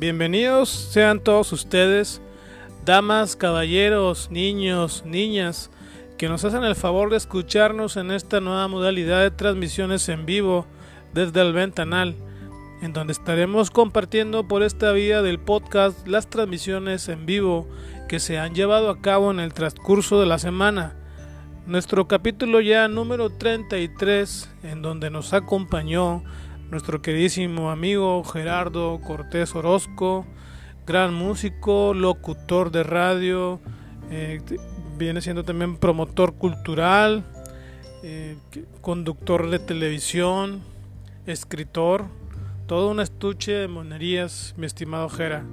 Bienvenidos sean todos ustedes, damas, caballeros, niños, niñas, que nos hacen el favor de escucharnos en esta nueva modalidad de transmisiones en vivo desde el Ventanal, en donde estaremos compartiendo por esta vía del podcast las transmisiones en vivo que se han llevado a cabo en el transcurso de la semana. Nuestro capítulo ya número 33, en donde nos acompañó nuestro queridísimo amigo Gerardo Cortés Orozco, gran músico, locutor de radio, eh, viene siendo también promotor cultural, eh, conductor de televisión, escritor, todo un estuche de monerías, mi estimado Gera,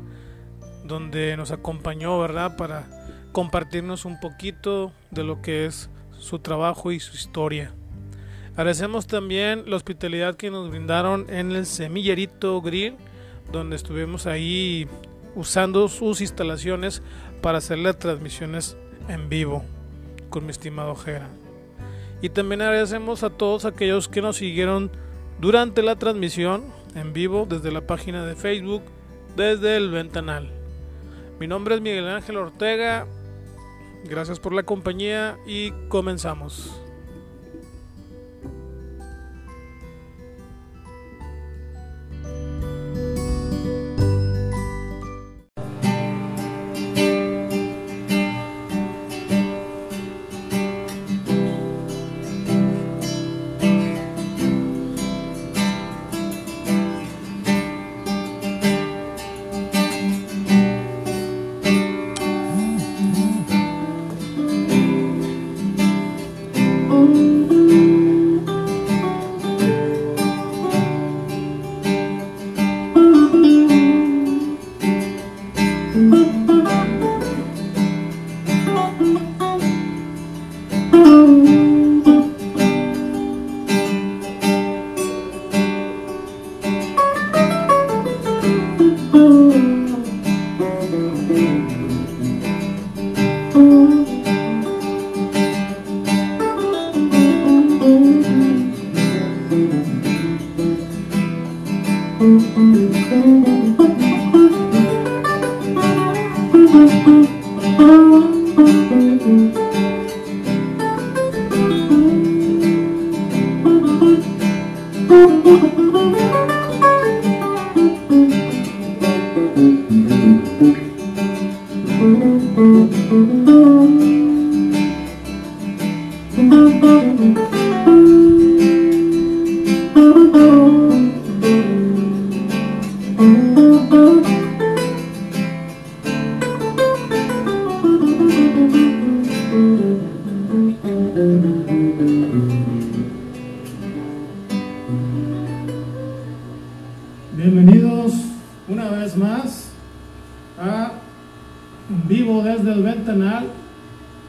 donde nos acompañó, ¿verdad?, para compartirnos un poquito de lo que es su trabajo y su historia. Agradecemos también la hospitalidad que nos brindaron en el Semillerito Grill, donde estuvimos ahí usando sus instalaciones para hacer las transmisiones en vivo con mi estimado Jera. Y también agradecemos a todos aquellos que nos siguieron durante la transmisión en vivo desde la página de Facebook, desde el Ventanal. Mi nombre es Miguel Ángel Ortega. Gracias por la compañía y comenzamos.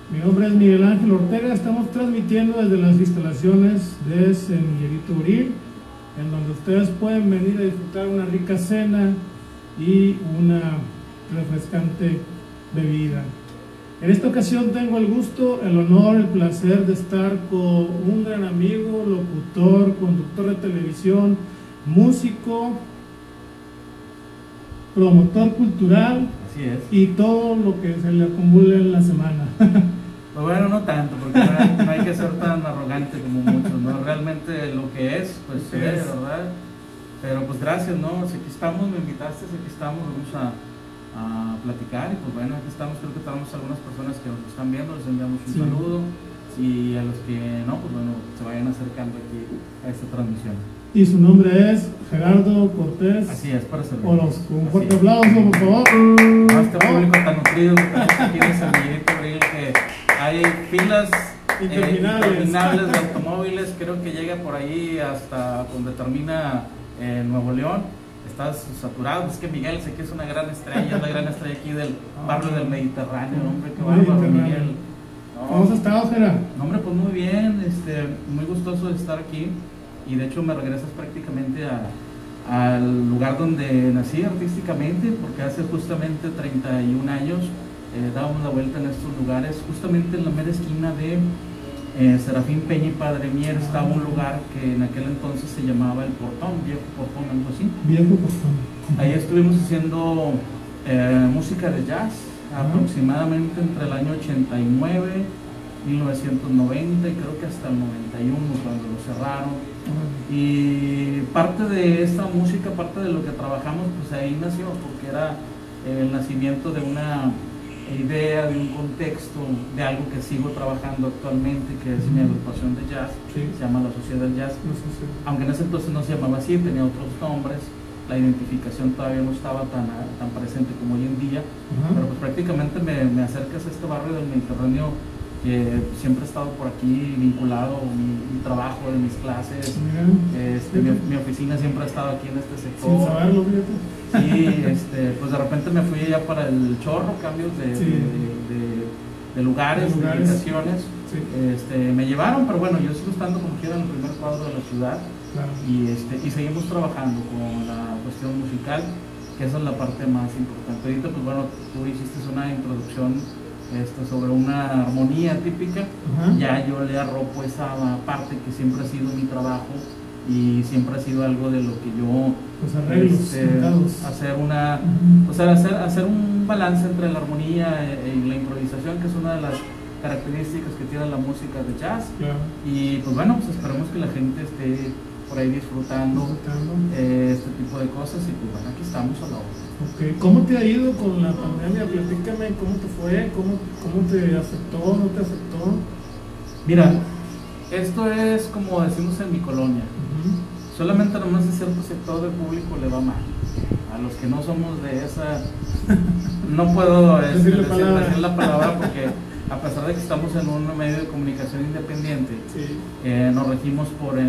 Mi nombre es Miguel Ángel Ortega. Estamos transmitiendo desde las instalaciones de Semillerito Uriel, en donde ustedes pueden venir a disfrutar una rica cena y una refrescante bebida. En esta ocasión tengo el gusto, el honor, el placer de estar con un gran amigo, locutor, conductor de televisión, músico, promotor cultural Así es. y todo lo que se le acumule en la semana. Pues bueno, no tanto, porque no no hay que ser tan arrogante como muchos, ¿no? Realmente lo que es, pues ve, es. ¿verdad? Pero pues gracias, ¿no? Si aquí estamos, me invitaste, si aquí estamos, vamos a, a platicar y pues bueno, aquí estamos, creo que tenemos algunas personas que nos están viendo, les enviamos un Sí. saludo y a los que no, pues bueno, se vayan acercando aquí a esta transmisión. Y su nombre es Gerardo Cortés Así es, para servir. Orozco. Un fuerte aplauso, por favor. A este público tan nutrido que en San Miguelito Abril, que hay filas eh, Interminables. de automóviles, creo que llega por ahí hasta donde termina eh, Nuevo León. Estás saturado, es que Miguel sé que es una gran estrella, es la gran estrella aquí del barrio del Mediterráneo, hombre, qué bárbaro. Miguel. No, ¿Cómo has estado, Gerardo? no, hombre, pues muy bien, este, muy gustoso de estar aquí y de hecho me regresas prácticamente a- al lugar donde nací artísticamente, porque hace justamente 31 años eh, dábamos la vuelta en estos lugares, justamente en la mera esquina de eh, Serafín Peña y Padre Mier estaba un lugar que en aquel entonces se llamaba El Portón, Viejo Portón, algo así. Viejo Portón. Ahí estuvimos haciendo eh, música de jazz, aproximadamente entre el año 89, 1990 y creo que hasta el 91 cuando lo cerraron. Y parte de esta música, parte de lo que trabajamos, pues ahí nació, porque era el nacimiento de una idea, de un contexto, de algo que sigo trabajando actualmente, que es mi agrupación de jazz, se llama la Sociedad del Jazz, aunque en ese entonces no se llamaba así, tenía otros nombres, la identificación todavía no estaba tan, tan presente como hoy en día, pero pues prácticamente me, me acercas a este barrio del Mediterráneo que siempre he estado por aquí vinculado, mi, trabajo, de mis clases, este, mi, oficina siempre ha estado aquí en este sector. Sin saberlo, Sí, este, pues de repente me fui ya para el chorro, cambios de, de, lugares, de ubicaciones. Este, me llevaron, pero bueno, yo sigo estando como quiera en el primer cuadro de la ciudad. Y, este, y seguimos trabajando con la cuestión musical, que esa es la parte más importante. Ahorita, pues bueno, tú hiciste una introducción este, sobre una armonía típica, ya yo le arropo esa parte que siempre ha sido mi trabajo y siempre ha sido algo de lo que yo este, hacer una o sea hacer, hacer un balance entre la armonía y la improvisación que es una de las características que tiene la música de jazz. Y pues bueno pues esperemos que la gente esté por ahí disfrutando, eh, este tipo de cosas y pues bueno aquí estamos a la hora Okay. ¿Cómo te ha ido con la pandemia? Platícame, ¿cómo te fue? ¿Cómo, cómo te afectó? ¿No te afectó? Mira, esto es como decimos en mi colonia. Solamente nomás a cierto sector del público le va mal. A los que no somos de esa, no puedo este, decir, la palabra porque a pesar de que estamos en un medio de comunicación independiente, eh, nos regimos por, eh,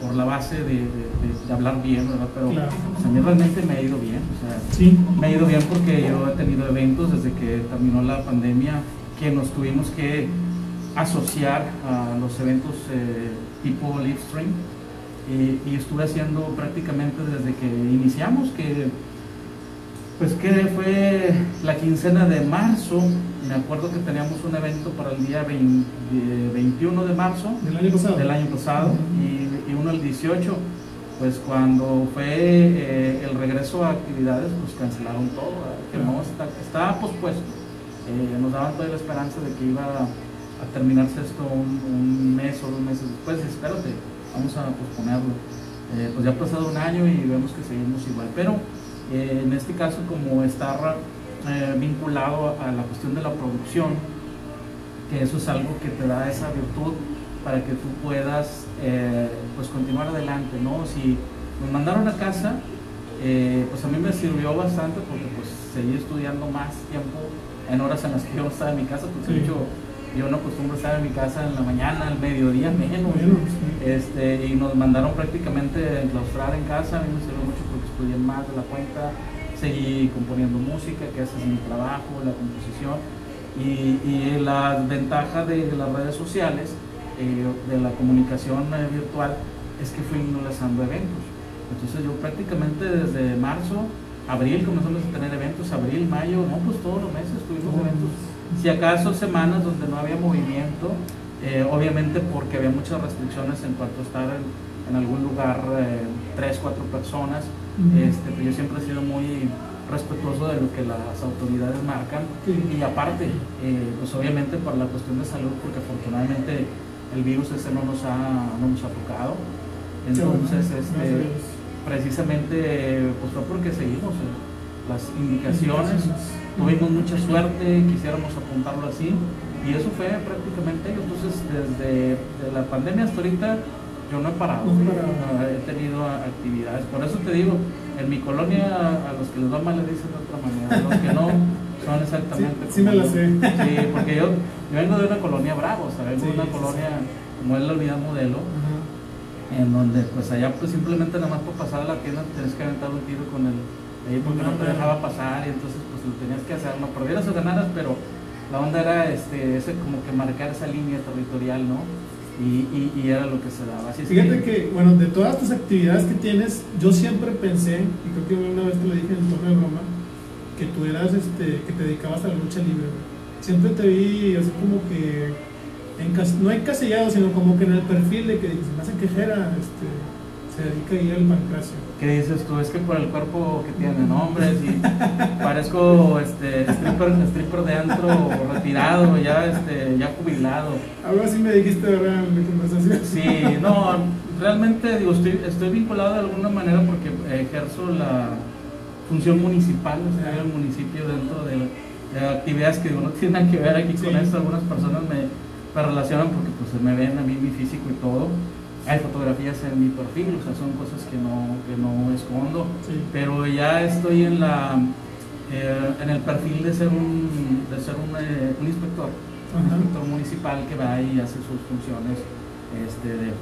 por la base de, hablar bien, ¿verdad? Pero pues, a mí realmente me ha ido bien. O sea, Me ha ido bien porque yo he tenido eventos desde que terminó la pandemia que nos tuvimos que asociar a los eventos eh, tipo live stream y, y, estuve haciendo prácticamente desde que iniciamos que pues que fue la quincena de marzo. Me acuerdo que teníamos un evento para el día 21 de marzo del año pasado, y, y, uno el 18 pues cuando fue eh, el regreso a actividades pues cancelaron todo. Que no está, estaba pospuesto. Eh, nos daban toda la esperanza de que iba a terminarse esto un, mes o dos meses después. Espérate vamos a posponerlo. Eh, pues ya ha pasado un año y vemos que seguimos igual. Pero en este caso como está eh, vinculado a la cuestión de la producción, que eso es algo que te da esa virtud para que tú puedas eh, pues continuar adelante, ¿no? Si nos mandaron a casa, eh, pues a mí me sirvió bastante porque pues seguí estudiando más tiempo en horas en las que yo estaba en mi casa, porque yo, yo no acostumbro estar en mi casa en la mañana, al mediodía menos, este, y nos mandaron prácticamente a enclaustrar en casa, a mí me sirvió mucho estudié más de la cuenta, seguí componiendo música, que ese es mi trabajo, la composición. Y, y la ventaja de, las redes sociales, eh, de la comunicación eh, virtual, es que fui lanzando eventos. Entonces yo prácticamente desde marzo, abril comenzamos a tener eventos, abril, mayo, no, pues todos los meses tuvimos eventos. Si acaso semanas donde no había movimiento, eh, obviamente porque había muchas restricciones en cuanto a estar en, en algún lugar, tres, cuatro personas, este, yo siempre he sido muy respetuoso de lo que las autoridades marcan. Y aparte, eh, pues obviamente por la cuestión de salud, porque afortunadamente el virus ese no nos ha, no nos ha tocado. Entonces, este, precisamente, pues fue porque seguimos eh, las indicaciones, tuvimos mucha suerte, quisiéramos apuntarlo así, y eso fue prácticamente, entonces desde la pandemia hasta ahorita yo no he parado, he tenido actividades. Por eso te digo, en mi colonia a los que les va mal le dicen de otra manera, a los que no son exactamente sí, sí me la sé. Sí, porque yo, vengo de una colonia bravo, o sea, vengo de una colonia como es la unidad modelo, en donde pues allá pues simplemente nada más por pasar a la tienda tienes que aventar un tiro con el ahí porque no te dejaba pasar y entonces pues lo tenías que hacer, no perdieras o ganaras, pero la onda era este, ese como que marcar esa línea territorial, ¿no? Y, y, era lo que se daba. Así Fíjate que... bueno, de todas tus actividades que tienes, yo siempre pensé, y creo que una vez te lo dije en el tono de broma, que tú eras, este, que te dedicabas a la lucha libre. Siempre te vi así como que, en, no encasillado, sino como que en el perfil de que se me hace quejera, este, Se dedica ahí al pancracio. ¿Qué dices tú? Es que por el cuerpo que tiene, ¿no? Hombre, sí, parezco este, stripper, stripper de antro retirado, ya, este, ya jubilado. Algo así me dijiste, ¿verdad? En mi conversación. Sí, no, realmente digo, estoy, estoy vinculado de alguna manera porque ejerzo la función municipal, o sea, el municipio dentro de, actividades que no tienen que ver aquí con esto. Algunas personas me, me relacionan porque pues me ven a mí mi físico y todo hay fotografías en mi perfil, o sea, son cosas que no, que no escondo, pero ya estoy en la eh, en el perfil de ser un, de ser un, eh, un inspector, un inspector municipal que va y hace sus funciones este,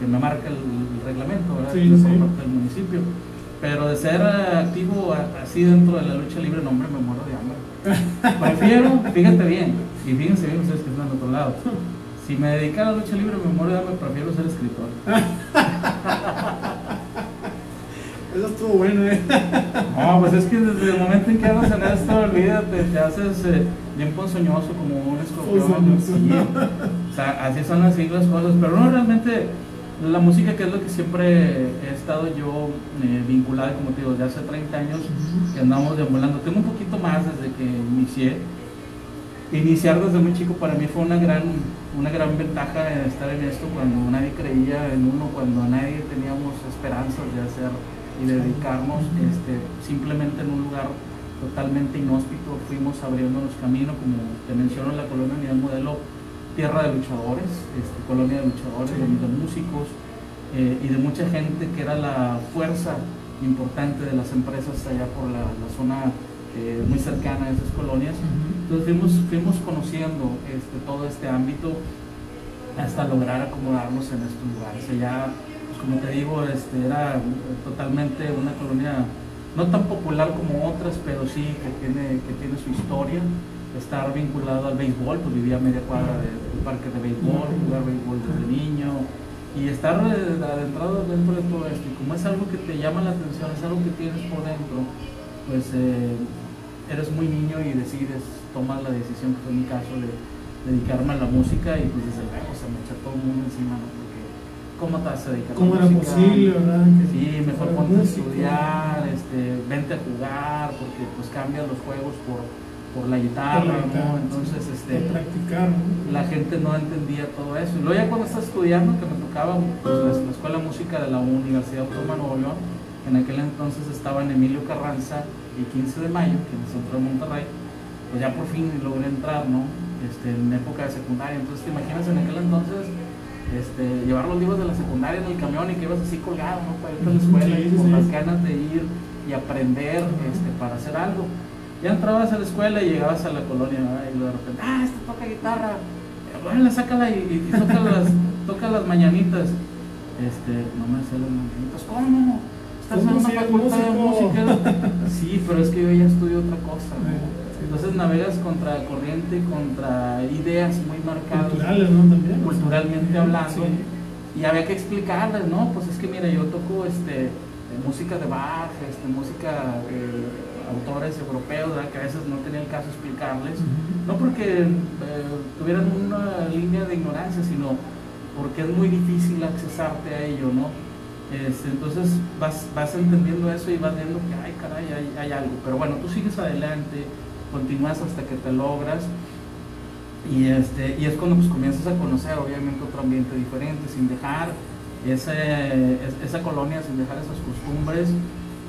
que me marca el, reglamento ¿verdad? Sí, del municipio. Pero de ser activo así dentro de la lucha libre, no hombre, me muero de hambre. Prefiero, fíjate bien, y fíjense bien ustedes que están al otro lado, si me dedicara a la lucha libre, me muero me prefiero ser escritor. Eso estuvo bueno, ¿eh? No, pues es que desde el momento en que hablas en esto, olvídate, te haces eh, bien ponzoñoso como un escorpión. o sea, así son así las cosas. Pero no, realmente la música, que es lo que siempre he estado yo eh, vinculado, como te digo, desde hace 30 años que andamos deambulando. Tengo un poquito más desde que inicié. Iniciar desde muy chico para mí fue una gran una gran ventaja de estar en esto cuando nadie creía en uno, cuando nadie teníamos esperanzas de hacer y dedicarnos este, simplemente en un lugar totalmente inhóspito, fuimos abriéndonos camino, como te menciono en la colonia Unidad Modelo, tierra de luchadores, este, colonia de luchadores, de, músicos eh, y de mucha gente que era la fuerza importante de las empresas allá por la, zona eh, muy cercana a esas colonias. Entonces fuimos, fuimos conociendo este, todo este ámbito hasta lograr acomodarnos en estos lugares. Ya, pues, como te digo, este, era totalmente una colonia no tan popular como otras, pero sí que tiene, que tiene su historia. Estar vinculado al béisbol, pues vivía a media cuadra del parque de béisbol, jugar béisbol desde niño y estar adentrado dentro de todo esto. Y como es algo que te llama la atención, es algo que tienes por dentro, pues eh, eres muy niño y decides tomar la decisión, que fue mi caso, de dedicarme a la música y pues desde luego se me echó todo el mundo encima, ¿no? Porque ¿cómo te vas a dedicar ¿Cómo era posible, verdad? sí, mejor ponte a estudiar, este, vente a jugar, porque pues cambian los juegos por, por la guitarra, ¿no? Entonces, este, practicar, la gente no entendía todo eso. Y luego ya cuando estás estudiando, que me tocaba pues, la, la Escuela de Música de la Universidad Autónoma de Nuevo León, en aquel entonces estaban Emilio Carranza y 15 de mayo, que en el centro de Monterrey, pues ya por fin logré entrar, ¿no? Este, en época de secundaria. Entonces te imaginas en aquel entonces este, llevar los libros de la secundaria en el camión y que ibas así colgado, ¿no? Para irte a la escuela y con las ganas de ir y aprender este, para hacer algo. Ya entrabas a la escuela y llegabas a la colonia y de repente, ah, este toca guitarra, bueno, sácala y, y, toca, las, toca las mañanitas. Este, no me sé las mañanitas, ¿cómo? Estás en una facultad de música. Sí, pero es que yo ya estudio otra cosa. Entonces navegas contra corriente, contra ideas muy marcadas. Culturales, ¿no? También. Culturalmente hablando. Y había que explicarles, ¿no? Pues es que mira, yo toco este, música de Bach, este, música de autores europeos, que a veces no tenía el caso explicarles. No porque eh, tuvieran una línea de ignorancia, sino porque es muy difícil accesarte a ello, ¿no? Este, entonces vas, vas entendiendo eso y vas viendo que, ay, caray, hay, hay, algo. Pero bueno, tú sigues adelante, continúas hasta que te logras. Y, este, y es cuando pues, comienzas a conocer, obviamente, otro ambiente diferente, sin dejar ese, esa colonia, sin dejar esas costumbres.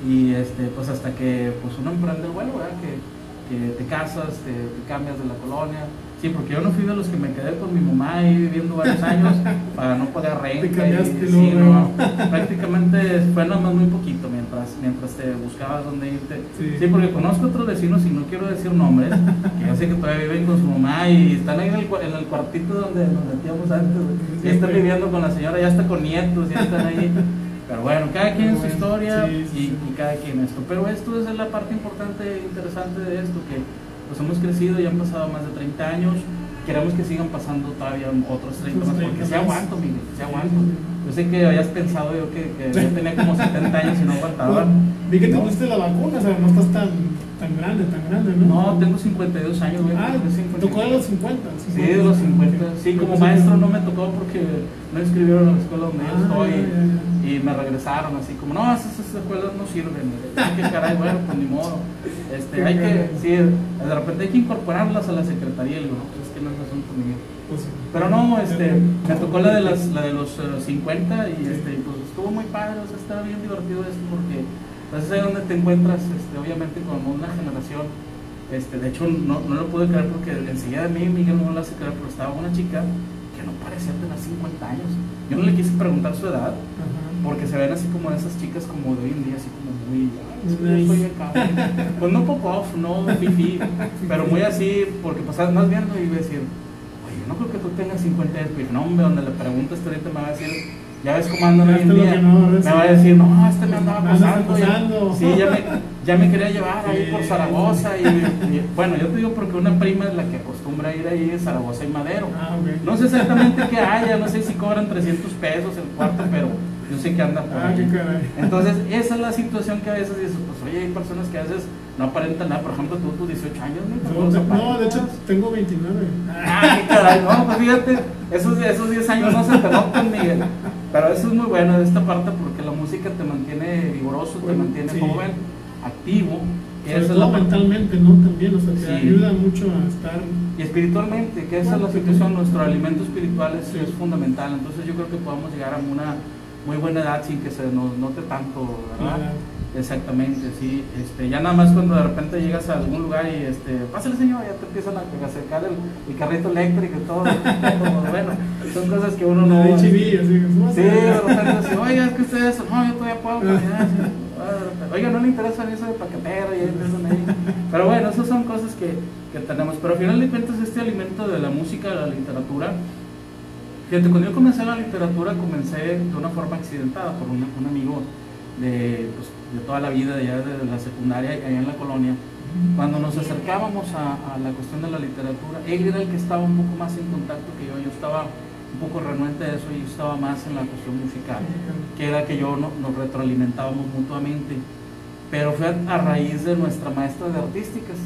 Y este, pues hasta que pues, uno emprende el vuelo, que, que te casas, te, te cambias de la colonia Sí, porque yo no fui de los que me quedé con mi mamá ahí viviendo varios años para no pagar renta. y, sí, no, prácticamente fue nada más muy poquito mientras, mientras te buscabas dónde irte. Sí. porque conozco otros vecinos y no quiero decir nombres, que yo sé que todavía viven con su mamá y están ahí en el, en el cuartito donde nos metíamos antes. y están viviendo con la señora, ya está con nietos, ya están ahí. Pero bueno, cada quien su historia y, y cada quien esto. Pero esto es la parte importante e interesante de esto, que pues hemos crecido, ya han pasado más de 30 años, queremos que sigan pasando todavía otros 30 más, porque se aguanto, Miguel, se aguanto. Yo sé que habías pensado yo que, que yo tenía como 70 años y no aguantaba. vi que te pusiste la vacuna, o sea, no estás tan Tan grande, tan grande, ¿no? No, tengo 52 años, güey. Ah, tocó de los 50. Sí, de los 50. Sí, como maestro no me tocó porque no inscribieron a la escuela donde yo Ah, estoy y me regresaron así como, no, esas, esas escuelas no sirven. ¿Qué caray? Bueno, pues ni modo. Este, hay que, sí, de repente hay que incorporarlas a la secretaría. Pues es que no es asunto mío. Pues. Pero no, este, me tocó la de, las, la de los eh, 50 y este, pues estuvo muy padre, o sea, estaba bien divertido esto porque pues es ahí donde te encuentras, este, obviamente con una generación, este, de hecho no, no lo pude creer porque enseguida de mí Miguel no lo hace creer, pero estaba una chica que no parecía tener 50 años. Yo no le quise preguntar su edad porque se ven así como esas chicas como de hoy en día, así como Pues no pop off, no fifi, pero muy así, porque pues más viendo y a decir, oye, no creo que tú tengas 50 años, pero no, hombre, donde le preguntas ahorita me va a decir, ya ves cómo andan hoy en Este día, no, me va a decir, no, este me andaba acosando, ya- sí, ya me, ya me quería llevar ahí por Zaragoza, y, y- bueno, yo te digo porque una prima es la que acostumbra ir ahí de Zaragoza y Madero, Ah, no sé exactamente qué haya, no sé si cobran 300 pesos el cuarto, pero yo sé que anda por Ah, ahí. Entonces, esa es la situación que a veces dices, pues oye, hay personas que a veces no aparentan nada. Por ejemplo, tú, tus 18 años, ¿no? No, no, de hecho tengo 29. Ah, caray, no, pues fíjate, esos, esos 10 años no se te notan, Miguel. Pero eso es muy bueno de esta parte porque la música te mantiene vigoroso, te mantiene sí. joven, activo. Sobre todo la mentalmente, ¿no? También, o sea, te Sí. ayuda mucho a estar. Y espiritualmente, que esa es la situación, nuestro alimento espiritual es, Sí. es fundamental. Entonces yo creo que podemos llegar a una muy buena edad sin que se nos note tanto, ¿verdad? Exactamente, sí. Este, ya nada más cuando de repente llegas a algún lugar y este, pásale señor, ya te empiezan a acercar el, el carrito eléctrico y todo. todo, bueno, son cosas que uno no. HB, así que Sí, de repente así, oiga, es que ustedes, no, yo todavía puedo caminar. sí. Ah, Oiga, no le interesa eso de paquetero y empiezan ahí. Pero bueno, esas son cosas que, que tenemos. Pero al final de cuentas, este alimento de la música, de la literatura, fíjate, cuando yo comencé la literatura, comencé de una forma accidentada por un, amigo de, pues, de toda la vida, de allá de la secundaria, allá en la colonia. Cuando nos acercábamos a, la cuestión de la literatura, él era el que estaba un poco más en contacto que yo. Yo estaba un poco renuente de eso y yo estaba más en la cuestión musical que era que yo no- nos retroalimentábamos mutuamente. Pero fue a, raíz de nuestra maestra de artísticas,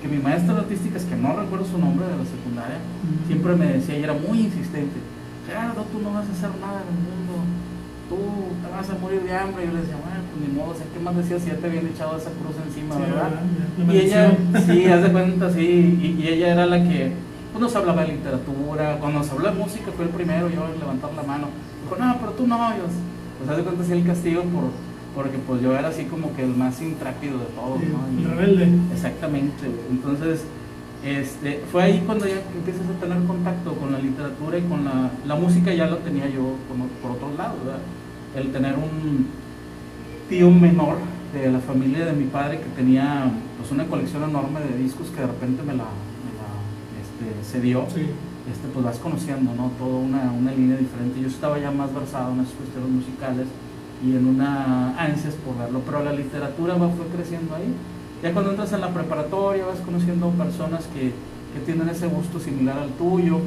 que mi maestra de artísticas, que no recuerdo su nombre de la secundaria, siempre me decía y era muy insistente, Gerardo, tú no vas a hacer nada en el mundo, tú te vas a morir de hambre. Y yo le decía, bueno, pues ni modo, o sea, ¿qué más decía si ya te habían echado esa cruz encima, Sí, verdad? Y ella, sí, haz de cuenta, sí, y, y ella era la que pues, nos hablaba de literatura, cuando nos habló de música fue el primero yo levantar la mano. Dijo, no, pero tú no, yo, pues haz de cuenta sí el castigo por, porque pues yo era así como que el más intrápido de todos, ¿no? el Y- rebelde. Exactamente, entonces este, fue ahí cuando ya empiezas a tener contacto con la literatura y con la, la música ya lo tenía yo por otros lados, ¿verdad? El tener un tío menor de la familia de mi padre que tenía pues una colección enorme de discos que de repente me la, me la, este, cedió, Sí. este, pues vas conociendo, ¿no? Toda una, una línea diferente. Yo estaba ya más versado en esas cuestiones musicales y en una ansias por verlo, pero la literatura va, fue creciendo ahí. Ya cuando entras en la preparatoria vas conociendo personas que, que tienen ese gusto similar al tuyo.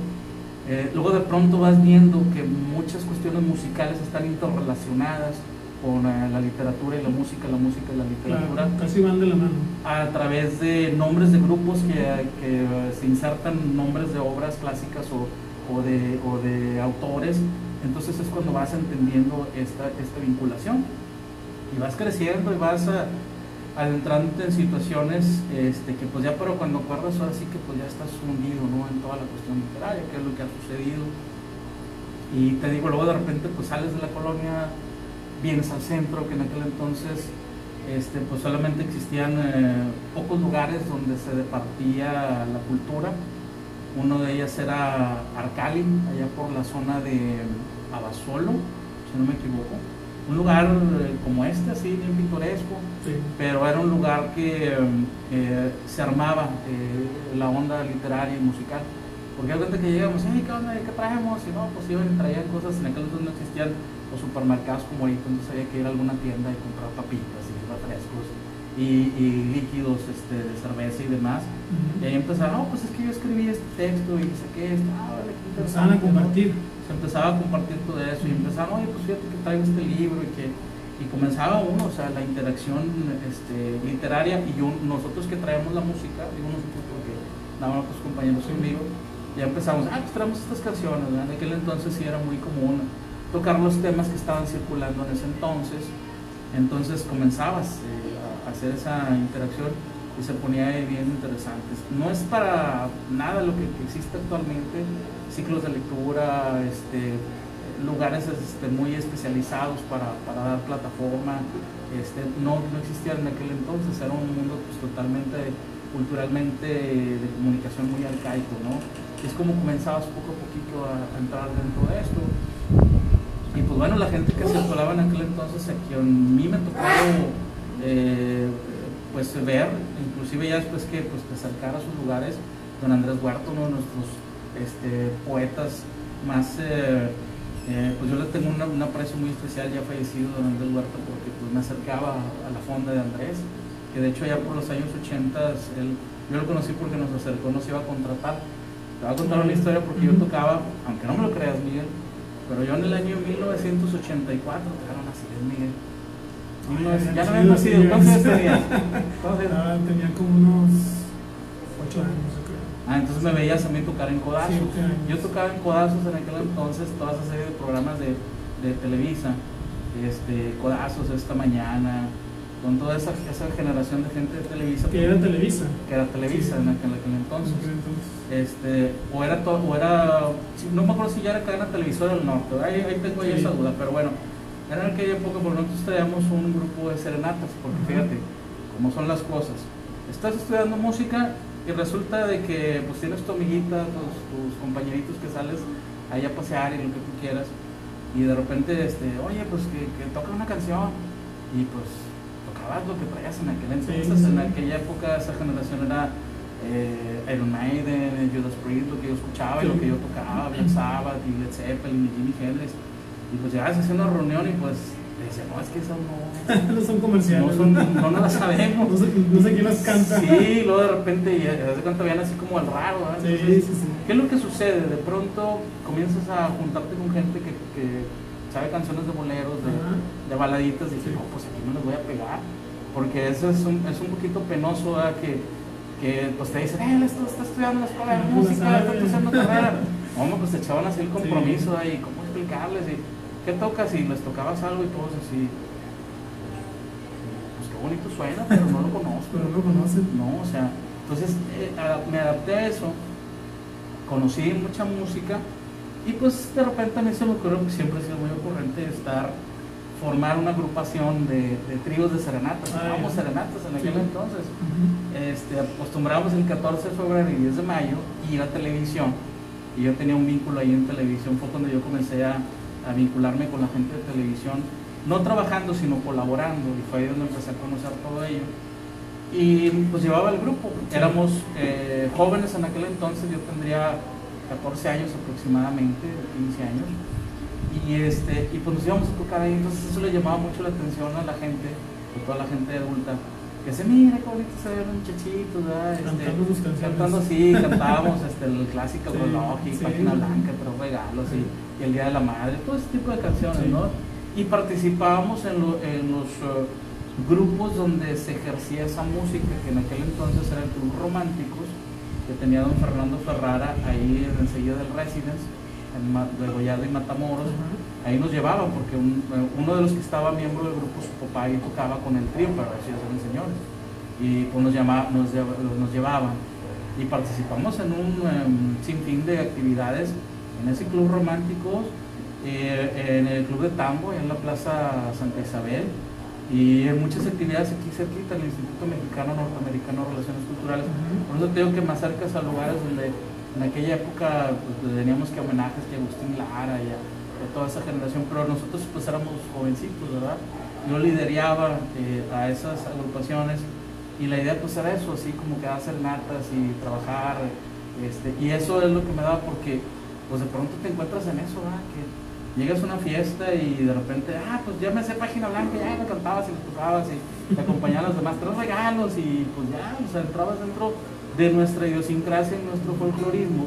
Eh, luego de pronto vas viendo que muchas cuestiones musicales están interrelacionadas con eh, la literatura y la música, la música y la literatura Claro, casi van de la mano. a través de nombres de grupos que, que se insertan nombres de obras clásicas o, o de, o de autores. Entonces es cuando vas entendiendo esta, esta vinculación. Y vas creciendo y vas a- adentrándote en situaciones este, que pues ya pero cuando acuerdas ahora sí que pues ya estás hundido ¿no? en toda la cuestión literaria, que es lo que ha sucedido. Y te digo, luego de repente pues sales de la colonia, vienes al centro, que en aquel entonces este, pues solamente existían eh, pocos lugares donde se departía la cultura. Uno de ellas era Arcali, allá por la zona de Abasolo, si no me equivoco. Un lugar eh, como este, así, bien pintoresco, Sí. pero era un lugar que eh, se armaba eh, la onda literaria y musical. Porque gente que llegamos, hey, ¿qué onda? ¿Qué traemos? Y no, pues iban y traían cosas, en aquel entonces no existían los supermercados como ahorita, entonces había que ir a alguna tienda y comprar papitas y refrescos y, y líquidos este, de cerveza y demás. Y ahí empezaba, no, pues es que yo escribí este texto y saqué esto, ah, vale, qué Empezaban a interesante, ¿no? Se empezaba a compartir todo eso y empezaron, oye, pues fíjate que traigo este libro y que, y comenzaba uno, o sea, la interacción este, literaria y yo, nosotros que traemos la música, digo nosotros porque nada más compañeros conmigo, ya empezamos, ah, pues traemos estas canciones, en aquel entonces sí era muy común tocar los temas que estaban circulando en ese entonces, entonces comenzabas eh, a hacer esa interacción y se ponía bien interesante. No es para nada lo que, existe actualmente, ciclos de lectura, este, lugares este, muy especializados para, dar plataforma, este, no, no existían en aquel entonces, era un mundo pues, totalmente culturalmente de comunicación muy arcaico, ¿no? Es como comenzabas poco a poquito a, entrar dentro de esto. Y pues bueno, la gente que circulaba en aquel entonces, a mí me tocó eh, pues ver, inclusive ya después que pues, te acercara a sus lugares, don Andrés Huerto, uno de nuestros este, poetas más, eh, eh, pues yo le tengo un aprecio muy especial, ya fallecido don Andrés Huerto, porque pues me acercaba a la fonda de Andrés, que de hecho ya por los años 80, él, yo lo conocí porque nos acercó, nos iba a contratar. Te voy a contar una historia porque yo tocaba, aunque no me lo creas Miguel, pero yo en el año 1984, dejaron así, Miguel ya no había nacido. ¿Cuántos años tenías? Ah, tenía como unos 8 años. Ah, entonces me veías a mí tocar en Codazos. Yo tocaba en Codazos en aquel entonces, toda esa serie de programas de, de Televisa, este, Codazos esta mañana, con toda esa, esa generación de gente de Televisa. Que era Televisa. Que era Televisa en, aquel, entonces. Este, o era, o era, no me acuerdo si ya era cadena televisora del norte, ahí, ahí tengo ahí esa duda, pero bueno era en aquella época, por nosotros traíamos un grupo de serenatas, porque fíjate cómo son las cosas. Estás estudiando música y resulta de que pues tienes tu amiguita, tus, compañeritos que sales ahí a pasear y lo que tú quieras, y de repente, este, oye, pues que, toca una canción, y pues tocabas lo que traías en aquel entonces, en aquella época esa generación era eh, Iron Maiden, Judas Priest, lo que yo escuchaba y lo que yo tocaba, Black Sabbath y Led Zeppelin y Jimmy Hendrix y pues ya se hace una reunión y pues le decía, no, es que eso no. no son comerciales. No, son, no, no las sabemos. no, sé, no sé quién las canta. Sí, luego de repente, y de cuenta así como al raro. sí, sí, sí. ¿Qué es lo que sucede? De pronto comienzas a juntarte con gente que, que sabe canciones de boleros, de, de baladitas, y dices, no, pues aquí no les voy a pegar. Porque eso es un, es un poquito penoso, ¿verdad? Que, que pues te dicen, eh, esto está estudiando en la escuela de música, está estudiando carrera. Hombre, pues te echaban así el compromiso ahí, ¿cómo explicarles? Y, ¿qué tocas? Y les tocabas algo y todos así. Pues qué bonito suena, pero no lo conozco. pero no lo conocen. No, o sea, entonces eh, me adapté a eso, conocí mucha música y pues de repente a mí se me ocurrió que siempre ha sido muy ocurrente estar, formar una agrupación de, de tríos de serenatas. Ah, serenatas en aquel entonces. este, acostumbramos el 14 de febrero y 10 de mayo ir a televisión y yo tenía un vínculo ahí en televisión, fue cuando yo comencé a a vincularme con la gente de televisión, no trabajando, sino colaborando, y fue ahí donde empecé a conocer todo ello. Y pues llevaba el grupo, éramos eh, jóvenes en aquel entonces, yo tendría 14 años aproximadamente, 15 años, y, este, y pues nos íbamos a tocar ahí, entonces eso le llamaba mucho la atención a la gente, a toda la gente adulta, que se mira qué bonito se ven muchachitos, este, cantando así, cantábamos este, el clásico sí, y Página Blanca, pero regalos y el Día de la Madre, todo ese tipo de canciones, ¿no? Y participábamos en, los eh, grupos donde se ejercía esa música, que en aquel entonces era el Club Románticos, que tenía don Fernando Ferrara ahí en enseguida del Residence, en de y Matamoros. Ahí nos llevaba, porque eh, uno de los que estaba miembro del grupo, su papá, ahí tocaba con el trío, para decir, eran señores. Y pues nos, llamaba, nos, nos llevaban. Y participamos en un em, sinfín de actividades en ese club romántico, eh, en el club de tambo, en la Plaza Santa Isabel, y en muchas actividades aquí cerquita, en el Instituto Mexicano Norteamericano de Relaciones Culturales. Por eso tengo que me acercas a lugares donde en aquella época pues, teníamos que homenajes que Agustín Lara y a, toda esa generación, pero nosotros pues éramos jovencitos, ¿verdad? Yo lideraba eh, a esas agrupaciones y la idea pues era eso, así como que hacer natas y trabajar, este, y eso es lo que me daba porque pues de pronto te encuentras en eso. Que llegas a una fiesta y de repente, ah, pues ya me sé página blanca, ya me cantabas y le tocabas y te acompañaban los demás, tres regalos y pues ya, o sea, entrabas dentro de nuestra idiosincrasia, y nuestro folclorismo,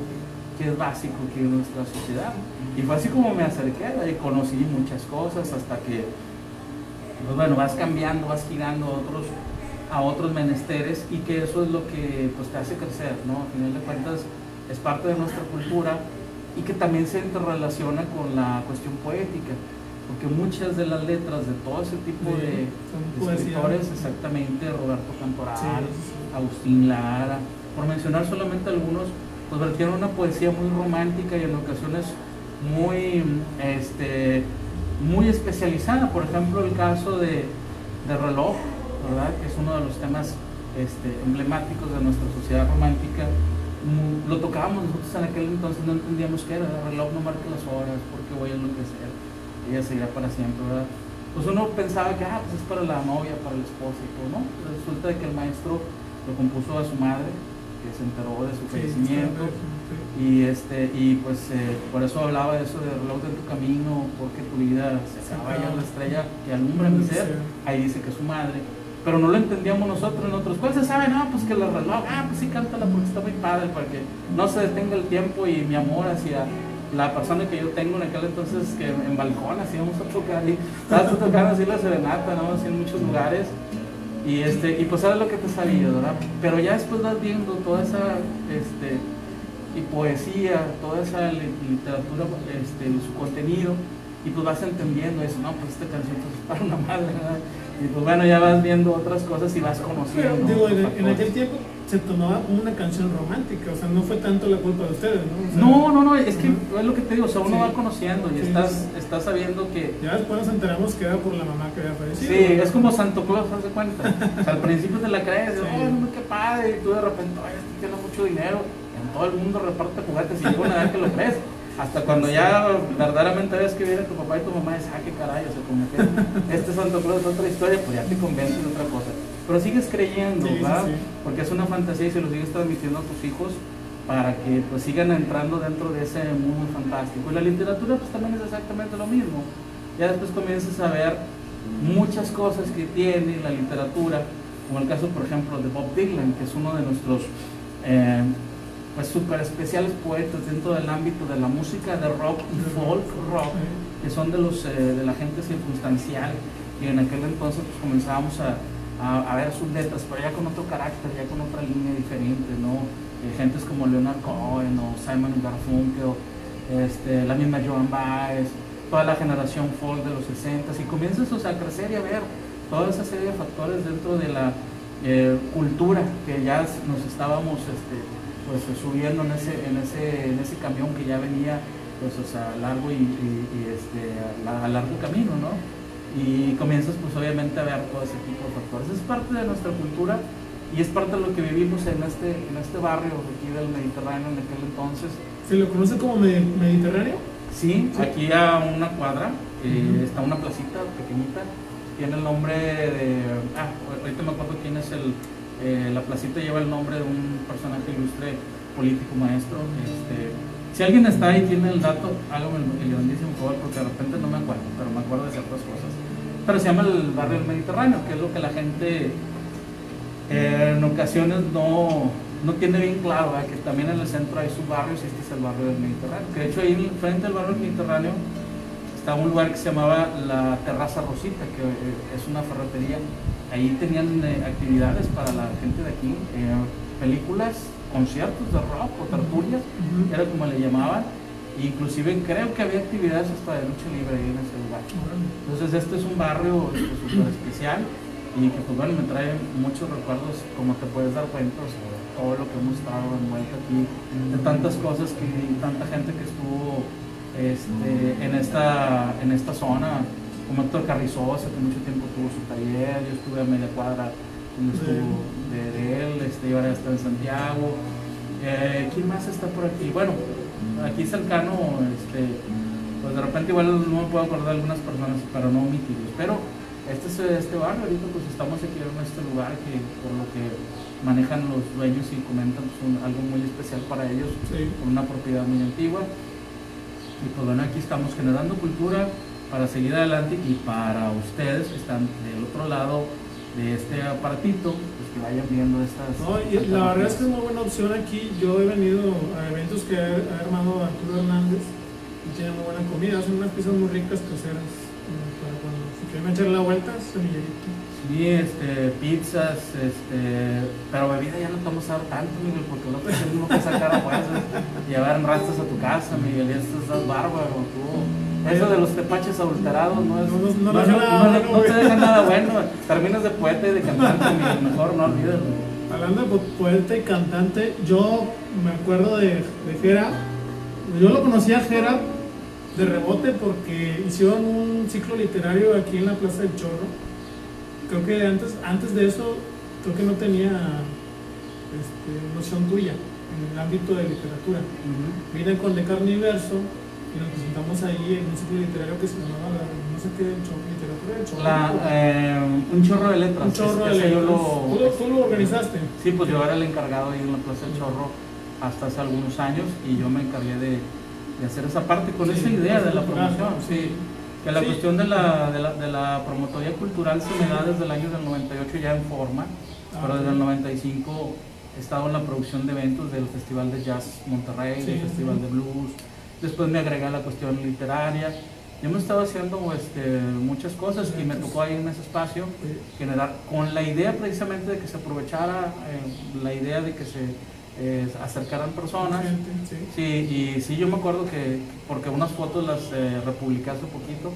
que es básico que en nuestra sociedad. Y fue así como me acerqué y conocí muchas cosas hasta que pues bueno, vas cambiando, vas girando a otros, a otros menesteres y que eso es lo que pues, te hace crecer, ¿no? Al final de cuentas es parte de nuestra cultura y que también se interrelaciona con la cuestión poética, porque muchas de las letras de todo ese tipo de escritores, exactamente, Roberto Cantoral, sí. Agustín Lara, por mencionar solamente algunos, pues vertieron una poesía muy romántica y en ocasiones muy, este, muy especializada. Por ejemplo, el caso de, de Reloj, ¿verdad? que es uno de los temas este, emblemáticos de nuestra sociedad romántica. Lo tocábamos nosotros en aquel entonces, no entendíamos qué era. El reloj no marca las horas, porque voy a enloquecer. Ella seguirá para siempre, ¿verdad? Pues uno pensaba que ah, pues es para la novia, para el esposo y todo, ¿no? Resulta de que el maestro lo compuso a su madre, que se enteró de su fallecimiento. sí, sí. Y, este, y pues eh, por eso hablaba de eso de reloj de tu camino, porque tu vida se acaba ya la estrella que alumbra mi ser. Ahí dice que es su madre. Pero no lo entendíamos nosotros en otros. ¿Cuál se sabe? No, pues que el reloj, ah, pues sí, cántala porque está muy padre, para que no se detenga el tiempo y mi amor hacia la persona que yo tengo en aquel entonces, que en balcón, así vamos a tocar y estabas tocando así la serenata, ¿no? Así en muchos lugares. Y, este, y pues era lo que te sabía, ¿verdad? Pero ya después vas viendo toda esa este, y poesía, toda esa li- literatura, este, su contenido, y pues vas entendiendo eso, no, pues esta canción pues, es para una madre, ¿verdad? Y pues bueno, ya vas viendo otras cosas y vas Pero, conociendo. digo, en, en aquel tiempo se tomaba como una canción romántica, o sea, no fue tanto la culpa de ustedes, ¿no? O sea, No, no, no, es que Ujú. es lo que te digo, o sea, uno Sí. va conociendo y Sí. estás, estás sabiendo que Ya después nos enteramos que era por la mamá que había fallecido. Sí, es como Santo Claus, haz de cuenta. O sea, al principio te la crees, Sí. oh, no, qué padre, y tú de repente, oye, este tiene mucho dinero, en todo el mundo reparte juguetes y una edad que lo crees. Hasta cuando ya verdaderamente ves que viene tu papá y tu mamá, dices, ah, qué caray, o sea, como que este Santo Claus es otra historia, pues ya te convences de otra cosa. Pero sigues creyendo, Sí, ¿verdad? sí. Porque es una fantasía y se lo sigues transmitiendo a tus hijos para que pues sigan entrando dentro de ese mundo fantástico. Y la literatura pues también es exactamente lo mismo. Ya después comienzas a ver muchas cosas que tiene la literatura, como el caso, por ejemplo, de Bob Dylan, que es uno de nuestros eh, pues super especiales poetas dentro del ámbito de la música de rock y folk rock, que son de los eh, de la gente circunstancial. Y en aquel entonces pues comenzábamos a, a- a ver sus letras, pero ya con otro carácter, ya con otra línea diferente, ¿no? Eh, gentes como Leonard Cohen o Simon Garfunkel, este, la misma Joan Baez, toda la generación folk de los 60 y comienzas o sea, a crecer y a ver toda esa serie de factores dentro de la eh, cultura que ya nos estábamos este, pues, subiendo en ese, en, ese, en ese camión que ya venía pues, o sea, largo y, y- y, este, a, la- a largo camino, ¿no? Y comienzas pues obviamente a ver todo ese tipo de factores. Es parte de nuestra cultura y es parte de lo que vivimos en este, en este barrio aquí del Mediterráneo en aquel entonces. ¿Se lo conoce como medi- Mediterráneo? Sí, Sí. aquí a una cuadra eh, está una placita pequeñita, tiene el nombre de, ah, ahorita me acuerdo quién es el, eh, la placita lleva el nombre de un personaje ilustre político maestro. Este, si alguien está ahí y tiene el dato, hágame el, grandísimo favor porque de repente no me acuerdo, pero me acuerdo de ciertas cosas. Pero se llama el barrio del Mediterráneo, que es lo que la gente eh, en ocasiones no, no tiene bien claro, que también en el centro hay subbarrios y este es el barrio del Mediterráneo. Que de hecho ahí frente al barrio del Mediterráneo está un lugar que se llamaba la Terraza Rosita, que eh, es una ferretería. Ahí tenían eh, actividades para la gente de aquí, eh, películas, conciertos de rock o tertulias, era como le llamaban. Inclusive creo que había actividades hasta de lucha libre ahí en ese lugar. Entonces este es un barrio súper especial y que pues bueno, me trae muchos recuerdos, como te puedes dar cuenta, todo lo que hemos estado envuelto aquí, de tantas cosas que tanta gente que estuvo este, en, esta, en esta zona, como Héctor Carrizosa, que mucho tiempo tuvo su taller, yo estuve a media cuadra donde De estuvo de, de él, este, ahora está en Santiago. Eh, ¿Quién más está por aquí? Bueno, aquí cercano, este, pues de repente igual no me puedo acordar de algunas personas para no omitirlos, pero este es este barrio, ahorita pues estamos aquí en este lugar que por lo que manejan los dueños y comentan pues, un- algo muy especial para ellos, Sí. con una propiedad muy antigua. Y pues bueno, aquí estamos generando cultura para seguir adelante y para ustedes que están del otro lado de este aparatito, pues que vayan viendo estas... No, y la verdad es que es muy buena opción aquí. Yo he venido a eventos que ha, armado Arturo Hernández y tiene muy buena comida. Hacen unas pizzas muy ricas caseras. Para cuando si quieren echarle la vuelta, semillerito. Sí, este, pizzas, este, pero bebida ya no te vamos a dar tanto, Miguel, porque no te tenemos que sacar a fuerzas, llevar rastas a tu casa, Miguel, y esto estás bárbaro, tú. Eso de los tepaches adulterados no es, No, no, no, no te deja nada bueno, terminas de poeta y de cantante, mejor no olvides. Hablando de po- poeta y cantante, yo me acuerdo de, de Jera. Yo lo conocí a Jera de rebote porque hicieron un ciclo literario aquí en la Plaza del Chorro. Creo que antes, antes de eso, creo que no tenía este, noción tuya en el ámbito de literatura. Vine con De Carne y nos presentamos ahí en un ciclo literario que se llamaba, la- no sé qué, Chorro, literatura Chorro. La, eh, un chorro de letras. un chorro de letras. lo- ¿Tú, lo, tú lo organizaste. Sí, pues yo era el encargado ahí en la Plaza del Chorro hasta hace algunos años y yo me encargué de, de hacer esa parte con Sí, esa idea de la promoción. Sí, que la Sí. cuestión de la, de, la, de la promotoría cultural se me da desde el año del 98 ya en forma, Ah, pero desde el 95 he estado en la producción de eventos del Festival de Jazz Monterrey, del. Festival de Blues, después me agregué a la cuestión literaria. Yo me estaba haciendo este, muchas cosas y me tocó ahí en ese espacio generar con la idea precisamente de que se aprovechara eh, la idea de que se eh, acercaran personas sí. sí y sí yo me acuerdo que porque unas fotos las eh, republiqué hace poquito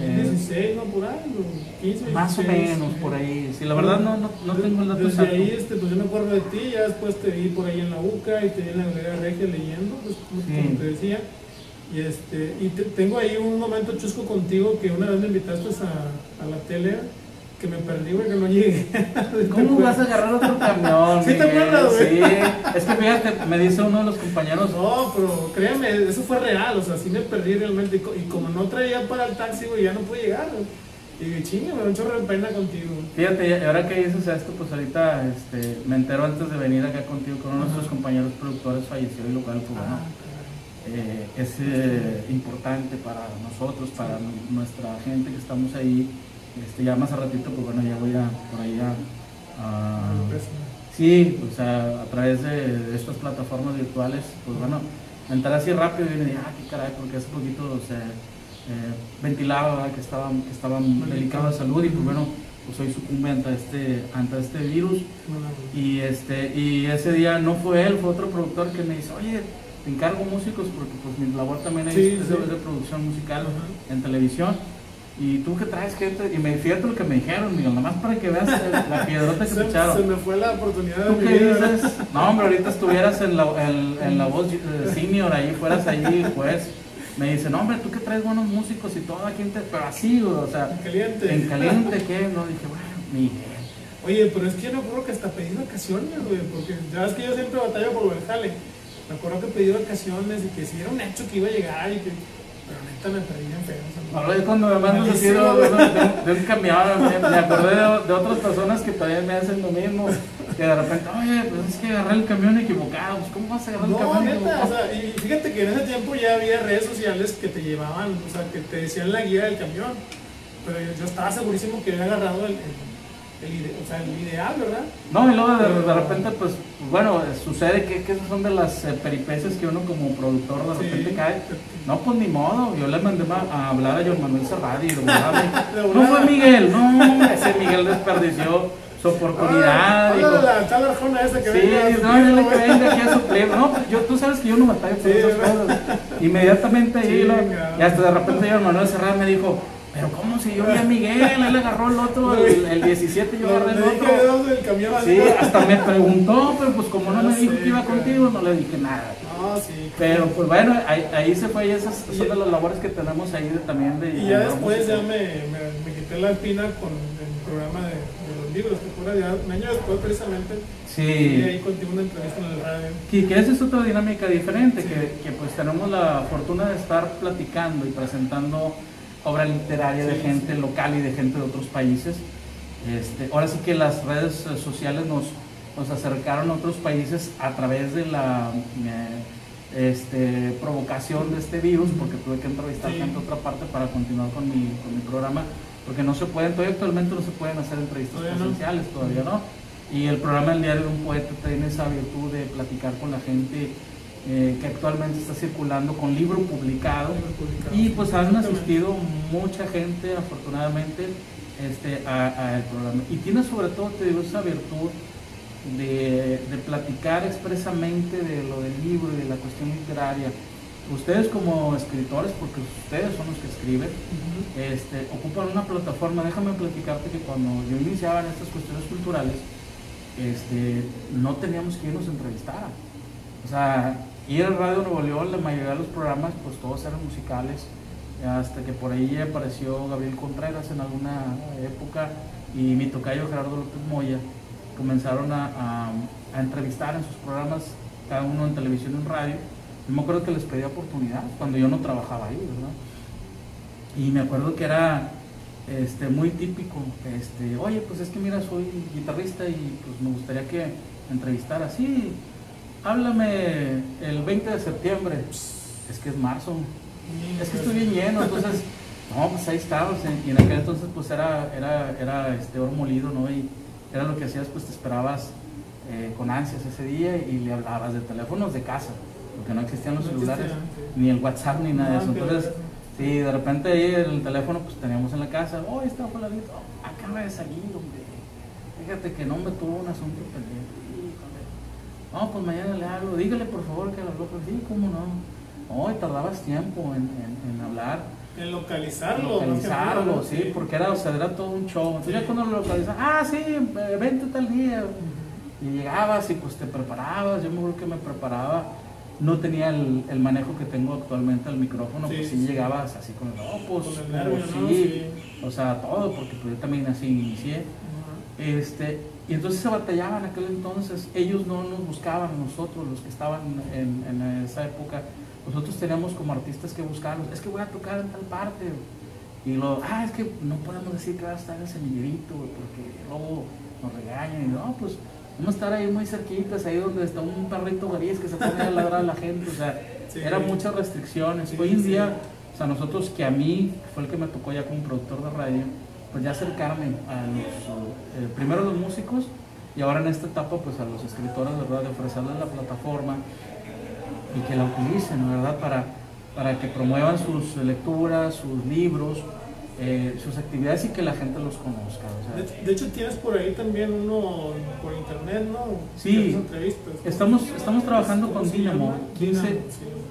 En 2016, ¿no? Por ahí, o 15, más o 16, menos por ahí sí la verdad no, no, no tengo el dato Desde ahí, este, pues yo me acuerdo de ti, ya después te vi por ahí en la UCA y te vi en la Galería Regia leyendo, pues, como te decía. Y, este, y te- tengo ahí un momento chusco contigo que una vez me invitaste a, a la tele, que me perdí porque no llegué. ¿Cómo vas a agarrar otro camión? ¿Sí te acuerdas, güey? Sí, es que fíjate, me dice uno de los compañeros, No, pero créeme, eso fue real, o sea, sí me perdí realmente. Y, co- y como no traía para el taxi, güey, ya no pude llegar. güey. Y dije, chinga, me da un chorro de pena contigo. Fíjate, ahora que dices esto, pues ahorita este, me entero antes de venir acá contigo con uno de nuestros compañeros productores falleció y lo cual, pues bueno, eh, es eh, importante para nosotros, para nu- nuestra gente que estamos ahí. Este, ya más a ratito, pues bueno, ya voy a por ahí a... a- pues, sí, o sea, a través de, de estas plataformas virtuales, pues bueno, me enteré así rápido y dije, ah, qué caray, porque hace poquito se eh, ventilaba que estaba, que estaba delicado de salud y pues bueno, pues hoy sucumbe ante este, ante este virus. Y, este, y ese día no fue él, fue otro productor que me dice, oye, te encargo músicos porque pues mi labor también es, Sí, de, sí. de producción musical en televisión. Y tú que traes gente, y me fíjate lo que me dijeron, Miguel, nomás para que veas el- la piedrota que Se, echaron. se me fue la oportunidad de ¿Tú qué dices? No, hombre, ahorita estuvieras en la, en, en la voz eh, senior, ahí fueras ahí, pues. Me dice, no, hombre, tú que traes buenos músicos y todo, aquí te... pero así, güey, o sea, En caliente. en caliente, ¿qué? No, dije, bueno, Miguel. Oye, pero es que yo me acuerdo que hasta pedí vacaciones, güey, porque ya ves que yo siempre batallo por jale. Me acuerdo que pedí vacaciones y que si era un hecho que iba a llegar y que. Pero neta me perdí bien feo. Ahora yo cuando me mandas así de, de, un camión, me, me acordé de, de otras personas que todavía me hacen lo mismo, que de repente, oye, pues es que agarré el camión equivocado, pues ¿cómo vas a agarrar el No, camión neta, equivocado? o sea, y fíjate que en ese tiempo ya había redes sociales que te llevaban, o sea, que te decían la guía del camión. Pero yo, yo estaba segurísimo que había agarrado el, el, el ide- o sea, el ideal, ¿verdad? No, y luego de, de repente, pues, bueno, sucede que, que esas son de las eh, peripecias que uno como productor de repente Sí. cae. No, pues ni modo, yo le mandé ma- a hablar a John Manuel Serradi me- no fue Miguel, no, ese Miguel desperdició su oportunidad. Ah, la tal Arjona esa que Sí, venga no, suplirlo, dile que venga aquí a suplir. No, pues yo, tú sabes que yo no batallo por Sí, esas ¿verdad? cosas. Inmediatamente ahí, lo- y hasta de repente yo, Manuel Serrano me dijo, pero ¿cómo si yo vi a Miguel? Él agarró el otro, el, el 17, yo agarré el otro. del camión Sí, ¿no? hasta me preguntó, pero pues como no Ya me dijo sé, que iba contigo, no le dije nada. No, sí. Pero pues bueno, ahí, ahí se fue y esas son de las labores que tenemos ahí de- también de... Y ya de después ya me, me, me quité la espina con el programa de, de los libros, que fue ya un año después precisamente. Y Sí. ahí contigo una entrevista en el radio. Que, que esa es otra dinámica diferente, que, que, pues tenemos la fortuna de estar platicando y presentando obra literaria de gente local y de gente de otros países. Este, ahora sí que las redes eh, sociales nos, nos acercaron a otros países a través de la eh, este, provocación de este virus, porque tuve que entrevistar Sí. gente de otra parte para continuar con mi, con mi programa, porque no se pueden, todavía actualmente no se pueden hacer entrevistas Todavía no. presenciales, todavía no. Y el programa El Diario de un Poeta tiene esa virtud de platicar con la gente eh, que actualmente está circulando con libro publicado. Y pues han asistido mucha gente, afortunadamente, este, al programa. Y tiene sobre todo, te digo, esa virtud de, de, platicar expresamente de lo del libro y de la cuestión literaria. Ustedes como escritores, porque ustedes son los que escriben, este, ocupan una plataforma. Déjame platicarte que cuando yo iniciaba en estas cuestiones culturales, este, no teníamos que irnos a entrevistar. O sea, ir al Radio Nuevo León, la mayoría de los programas, pues todos eran musicales, hasta que por ahí apareció Gabriel Contreras en alguna época y mi tocayo Gerardo López Moya comenzaron a, entrevistar en sus programas, cada uno en televisión y en radio. Yo me acuerdo que les pedí oportunidad cuando yo no trabajaba ahí, ¿verdad? Y me acuerdo que era este, muy típico, este, oye, pues es que mira, soy guitarrista y pues me gustaría que entrevistara. Sí, háblame el 20 de septiembre. Es que es marzo. Es que estoy bien lleno, entonces, no, pues ahí estamos. Y en aquel entonces, pues era, era, era este oro molido, ¿no? Y era lo que hacías, pues te esperabas eh, con ansias ese día y le hablabas de teléfonos de casa, porque no existían los celulares, ni el WhatsApp, ni nada de eso. Entonces, sí, de repente ahí el teléfono, pues teníamos en la casa, oh, está fulanito, oh, acaba de salir, hombre. Fíjate que no me tuvo un asunto pendiente. No, pues mañana le hablo, dígale por favor que lo habló. Sí, cómo no. Hoy tardabas tiempo en, en, hablar. En localizarlo. Localizarlo, sí, porque era, o sea, era todo un show. Entonces ya cuando lo localizabas, ah, sí, vente tal día. Y llegabas y pues te preparabas. Yo me acuerdo que me preparaba. No tenía el, el manejo que tengo actualmente al micrófono, pues sí, llegabas así con el, no, pues, pues sí, o sea, todo, porque pues yo también así inicié. Este, y entonces se batallaban en aquel entonces, ellos no nos buscaban, nosotros, los que estaban en, en esa época, nosotros teníamos como artistas que buscarlos, es que voy a tocar en tal parte, y luego, ah, es que no podemos decir que va a estar en el semillerito, porque luego nos regañan, y no, pues vamos a estar ahí muy cerquitas, ahí donde está un perrito gris que se pone a ladrar a la gente, o sea, eran muchas restricciones. Hoy en día, o sea, nosotros que a mí, fue el que me tocó ya como productor de radio, pues ya acercarme a los, eh, primero los músicos y ahora en esta etapa pues a los escritores, ¿verdad? De ofrecerles la plataforma y que la utilicen, ¿verdad? Para, para que promuevan sus lecturas, sus libros, eh, sus actividades y que la gente los conozca. de, hecho, tienes por ahí también uno por internet, ¿no? Sí, estamos, estamos trabajando con Dinamo, 15,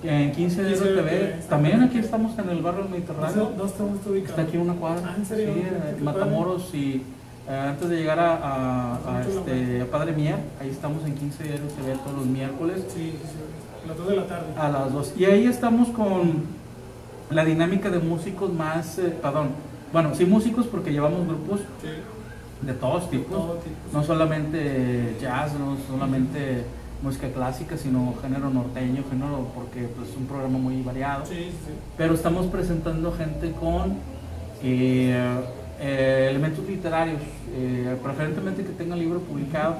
en 15 de TV. También aquí estamos en el barrio Mediterráneo. ¿Dónde estamos ubicados? Está aquí una cuadra. Ah, ¿en serio? Sí, Matamoros y eh, antes de llegar a, a, este, a, Padre Mier, ahí estamos en 15 de TV todos los miércoles. Sí, sí, a las 2 de la tarde. A las 2. Y ahí estamos con la dinámica de músicos más, eh, perdón, bueno, sí músicos porque llevamos grupos de todos tipos, no solamente jazz, no solamente música clásica, sino género norteño, género, porque pues, es un programa muy variado. Pero estamos presentando gente con eh, eh, elementos literarios, preferentemente que tenga libro publicado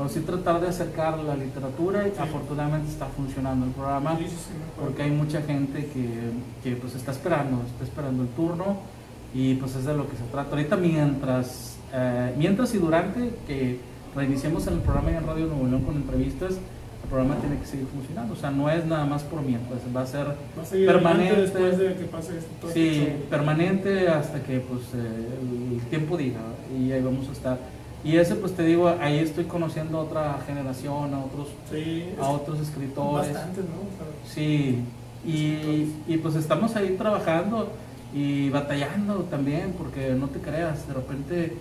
pero sí tratar de acercar la literatura y afortunadamente está funcionando el programa porque hay mucha gente que, que, pues está esperando, está esperando el turno y pues es de lo que se trata. Ahorita mientras, eh, mientras y durante que reiniciemos el programa en Radio Nuevo León con entrevistas, el programa tiene que seguir funcionando. O sea, no es nada más por mientras, va a ser permanente. Después de que pase esto, sí, permanente hasta que pues eh, el tiempo diga y ahí vamos a estar. Y ese, pues te digo, ahí estoy conociendo a otra generación, a otros, a otros escritores. Bastantes, ¿no? Sí, y, y, pues estamos ahí trabajando y batallando también, porque no te creas, de repente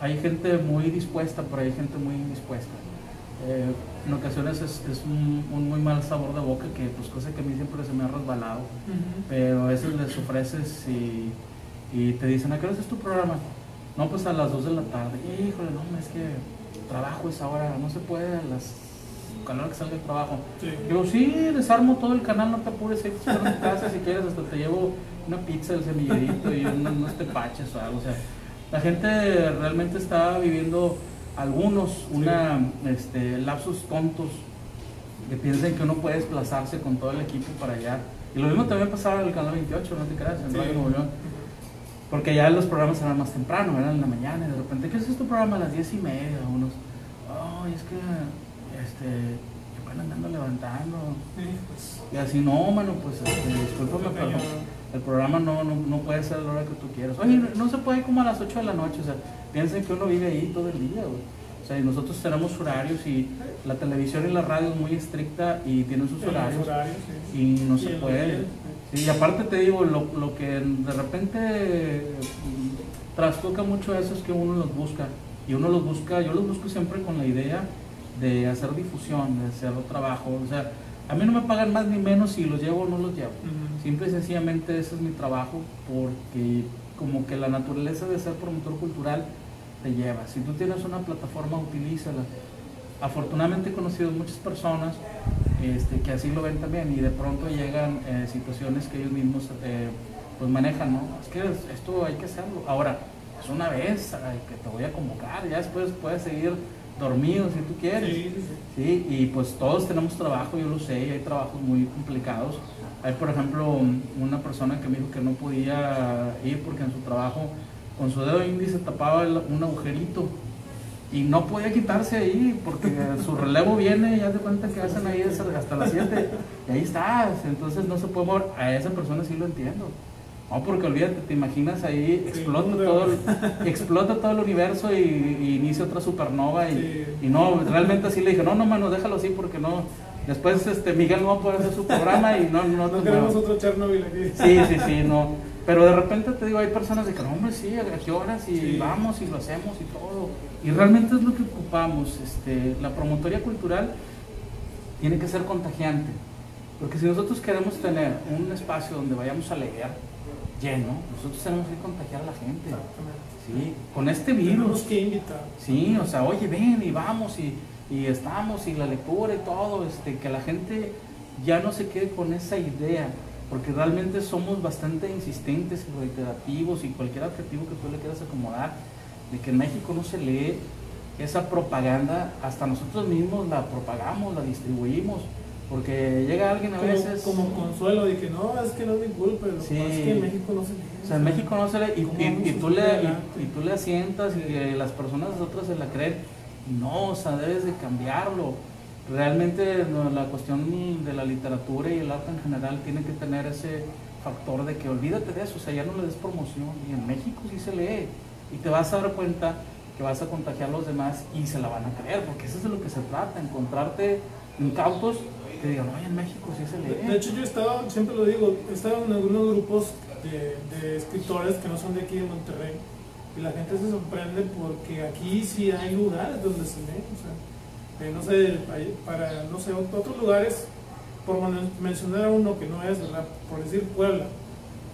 hay gente muy dispuesta, pero hay gente muy indispuesta. Eh, en ocasiones es, es un, muy mal sabor de boca, que pues cosa que a mí siempre se me ha resbalado, pero a veces les ofreces y, y te dicen, ¿a qué hora es tu programa? No, pues a las 2 de la tarde. Híjole, no, es que trabajo esa hora, no se puede a las canal que salga el trabajo. Digo, sí, desarmo todo el canal, no te apures, ahí te en casa si quieres, hasta te llevo una pizza del semillerito y unos, unos tepaches o algo. O sea, la gente realmente está viviendo algunos una este, lapsos tontos que piensan que uno puede desplazarse con todo el equipo para allá. Y lo mismo también pasaba en el canal 28, no te creas, en Radio Nuevo León. Porque ya los programas eran más temprano, eran en la mañana, y de repente, ¿qué es este programa a las diez y media? Unos, ay, es que, este, apenas me ando levantando. Sí, pues, Y así, no, mano, pues este, discúlpame, pero Cañón. el programa no, no, no puede ser a la hora que tú quieras. Oye, no, se puede como a las 8 de la noche, o sea, piensen que uno vive ahí todo el día, güey. O sea, y nosotros tenemos horarios y la televisión y la radio es muy estricta y tienen sus horarios horarios, sí. y no Y se puede. Y aparte te digo, lo, lo que de repente trastoca mucho eso es que uno los busca. Y uno los busca, yo los busco siempre con la idea de hacer difusión, de hacer trabajo. O sea, a mí no me pagan más ni menos si los llevo o no los llevo. Ujú. Simple y sencillamente ese es mi trabajo porque como que la naturaleza de ser promotor cultural te lleva. Si tú tienes una plataforma, utilízala. Afortunadamente he conocido muchas personas este, que así lo ven también y de pronto llegan eh, situaciones que ellos mismos eh, pues manejan, ¿no? Es que es- esto hay que hacerlo. Ahora, es una vez ay, que te voy a convocar, ya después puedes seguir dormido si tú quieres. Sí, sí, sí. Sí, y pues todos tenemos trabajo, yo lo sé, y hay trabajos muy complicados. Hay, por ejemplo, un- una persona que me dijo que no podía ir porque en su trabajo con su dedo índice tapaba el- un agujerito y no podía quitarse ahí porque su relevo viene y haz de cuenta que hacen ahí hasta las 7 y ahí estás, entonces no se puede mover. A esa persona sí lo entiendo. No, porque olvídate, te imaginas ahí, explota, todo el, explota todo el universo y, y inicia otra supernova y, Sí. y no, realmente así le dije, no, no, mano, déjalo así porque no, después este, Miguel no va a poder hacer su programa y no, no, No te queremos muevas". otro Chernobyl aquí. Sí, sí, sí, no. Pero de repente te digo, hay personas de que, no, hombre, sí, a qué horas y Sí. vamos y lo hacemos y todo. Y realmente es lo que ocupamos. Este, la promotoría cultural tiene que ser contagiante. Porque si nosotros queremos tener un espacio donde vayamos a leer lleno, nosotros tenemos que contagiar a la gente. Sí, con este Tenemos virus. que invitar. Sí, o sea, oye, ven y vamos y, y estamos y la lectura y todo, este, que la gente ya no se quede con esa idea, porque realmente somos bastante insistentes y reiterativos y cualquier adjetivo que tú le quieras acomodar, de que en México no se lee esa propaganda, hasta nosotros mismos la propagamos, la distribuimos, porque llega alguien a Como, veces... como consuelo de que no, es que no es mi culpa. Sí. es que en México no se lee. O sea, en México no se le... Y, ¿Cómo y- vamos y a tú, le, y, y tú le asientas y las personas otras se la creen. No, o sea, debes de cambiarlo. Realmente la cuestión de la literatura y el arte en general tiene que tener ese factor de que olvídate de eso, o sea, ya no le des promoción. Y en México sí se lee. Y te vas a dar cuenta que vas a contagiar a los demás y se la van a creer, porque eso es de lo que se trata, encontrarte incautos que digan, oye, en México sí se lee. De de hecho, yo he estado, siempre lo digo, he estado en algunos grupos de, de escritores que no son de aquí de Monterrey. Y la gente se sorprende porque aquí sí hay lugares donde se lee. O sea, no sé, para, no sé, otros lugares, por men- mencionar a uno que no es, ¿verdad? Por decir Puebla.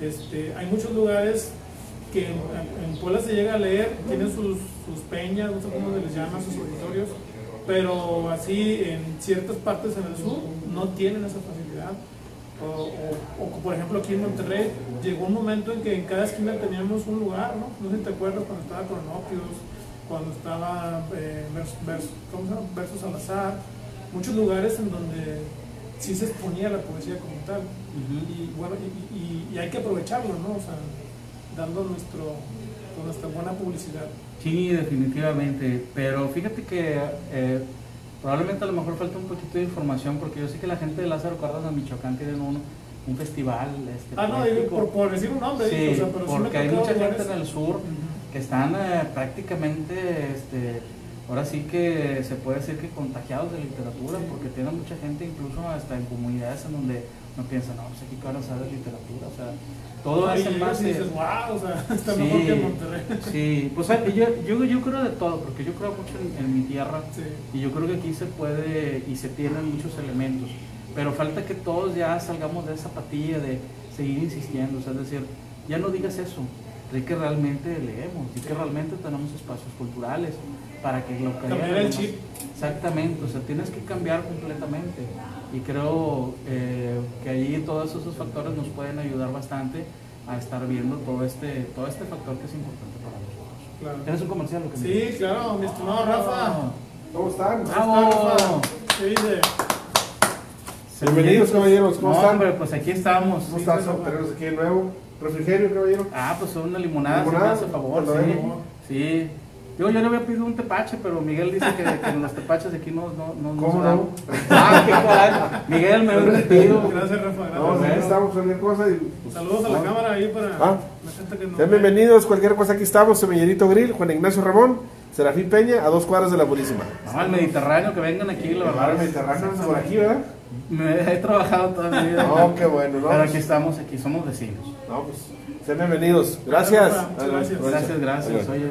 Este, hay muchos lugares que en, en Puebla se llega a leer, tienen sus, sus peñas, no sé cómo se les llama, sus auditorios, pero así en ciertas partes en el sur no tienen esa facilidad. O, o- o, por ejemplo aquí en Monterrey llegó un momento en que en cada esquina teníamos un lugar, ¿no? No sé si te acuerdas cuando estaba Cronopios, cuando estaba eh, Vers- Vers- ¿cómo se llama? Versus Salazar, muchos lugares en donde sí se exponía la poesía como tal. Y bueno, y, y- y hay que aprovecharlo, ¿no? O sea, dando nuestro, nuestra buena publicidad. Sí, definitivamente. Pero fíjate que eh, probablemente a lo mejor falta un poquito de información porque yo sé que la gente de Lázaro Cárdenas, Michoacán, tienen un, un festival. Este, Ah, no, por, por decir un nombre, Sí, o sea, pero sí porque hay tocó mucha gente en el sur. Que están eh, prácticamente, este, ahora sí que se puede decir que contagiados de literatura, porque tienen mucha gente incluso hasta en comunidades en donde no piensan, no, pues aquí que van a saber literatura, o sea, todo No, es y en llegas y base... dices, wow, o sea, está Sí. mejor que en Monterrey. Sí, pues yo, yo, yo creo de todo, porque yo creo mucho en, en mi tierra Sí. y yo creo que aquí se puede y se tienen muchos elementos, pero falta que todos ya salgamos de esa apatía de seguir insistiendo, o sea, es decir, ya no digas eso, di que realmente leemos, di que realmente tenemos espacios culturales para que lo que Cambiar el chip. Exactamente, o sea, tienes que cambiar completamente y creo eh, que ahí todos esos factores nos pueden ayudar bastante a estar viendo todo este, todo este factor que es importante para nosotros. Claro. ¿Tienes un comercial? Lo que me Sí, claro, mi estimado Rafa. ¿Cómo están? ¡Bravo! Rafa? ¿Qué dice? Bienvenidos, caballeros. ¿Cómo No, están? hombre, pues aquí estamos. ¿Cómo estás? Tenemos aquí de nuevo. Refrigerio, caballero. Ah, pues una limonada, si me Limonada, hace favor, sí. Sí. Yo, yo le había pedido un tepache, pero Miguel dice que, que los tepaches aquí no, no, no, no ¿Cómo no? Ah, qué caray. Miguel, me hubiera pedido. Gracias, Rafa. No, Gracias. aquí estamos cualquier cosa y... pues, Saludos a la no. cámara ahí para Ah. la gente que nos Sean ve. bienvenidos, cualquier cosa aquí estamos, Semillerito Grill, Juan Ignacio Ramón, Serafín Peña, a dos cuadras de la Purísima. No, al Mediterráneo, que vengan aquí, la verdad. El Mediterráneo por aquí, ¿verdad? Me he trabajado toda mi vida. No, qué bueno, ¿no? Pero aquí estamos, aquí somos vecinos. No, pues, sean bienvenidos. Gracias. Gracias. Gracias, gracias. Oye,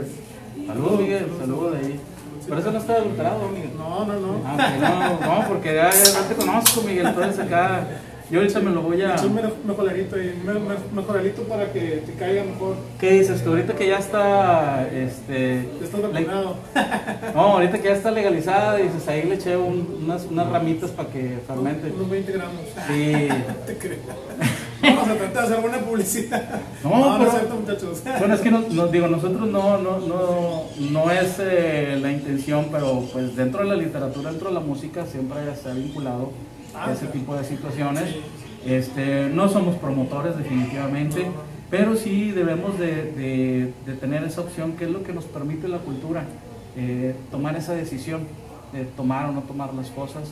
saludos, Miguel, saludos de ahí. Por eso no está adulterado, Miguel. No, no, no. Ah, no, no, porque ya, ya no te conozco, Miguel. Entonces acá, yo ahorita me lo voy a. Un me- mejoralito para que te caiga mejor. ¿Qué dices tú? Ahorita que ya está, este. Estás vacunado. no, ahorita que ya está legalizada, dices, ahí le eché un- unas, unas ramitas para que fermente. Unos 20 gramos. Sí. No te creo. Vamos a tratar de hacer buena publicidad. No, no, no pero- es cierto, muchachos. Bueno, es que no, no- digo, nosotros no, no, no, no es eh, la intención, pero pues dentro de la literatura, dentro de la música, siempre se ha vinculado ese tipo de situaciones. Este, no somos promotores definitivamente, pero sí debemos de, de- de tener esa opción, que es lo que nos permite la cultura, eh, tomar esa decisión de tomar o no tomar las cosas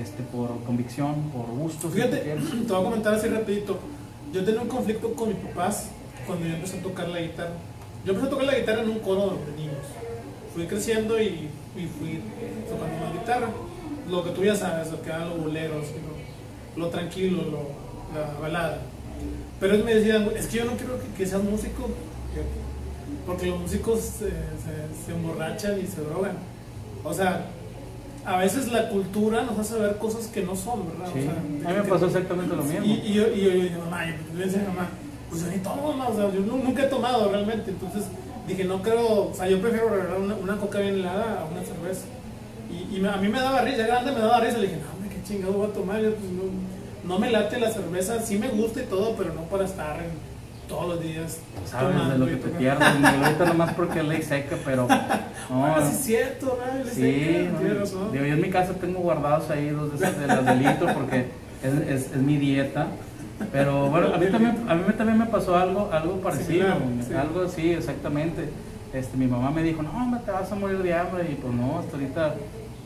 este, por convicción, por gusto. si Fíjate, quieres. te voy a comentar así rapidito. Yo tenía un conflicto con mis papás cuando yo empecé a tocar la guitarra. Yo empecé a tocar la guitarra en un coro de niños. Fui creciendo y, y fui tocando la guitarra. Lo que tú ya sabes, lo que eran los boleros, lo, lo tranquilo, lo, la balada. Pero ellos me decían, es que yo no quiero que, que seas músico, porque los músicos se, se- se emborrachan y se drogan. O sea, a veces la cultura nos hace ver cosas que no son, ¿verdad? Sí. O sea, a mí me pasó exactamente lo mismo. y, y yo, y yo, yo mamá, yo le decía a mamá, pues yo ni tomo, mamá, o sea, yo nu- nunca he tomado realmente. Entonces dije, no creo, o sea, yo prefiero regalar una, una coca bien helada a una cerveza. Y, y a mí me daba risa, ya grande me daba risa. Le dije, no, hombre, qué chingado voy a tomar. Yo, pues, no, no me late la cerveza, sí me gusta y todo, pero no para estar en- todos los días Sabes de tomando lo y que te pierdes. Ahorita nomás porque es ley seca, pero. No, Ah, sí es cierto. Le sí, sé no, razón. digo, yo en mi casa tengo guardados ahí dos de de las de litro porque es, es, es mi dieta. Pero bueno, a mí también, a mí también me pasó algo, algo parecido, Similar, sí. algo así, exactamente. Este, mi mamá me dijo, no, hombre, te vas a morir de hambre. Y pues no, hasta ahorita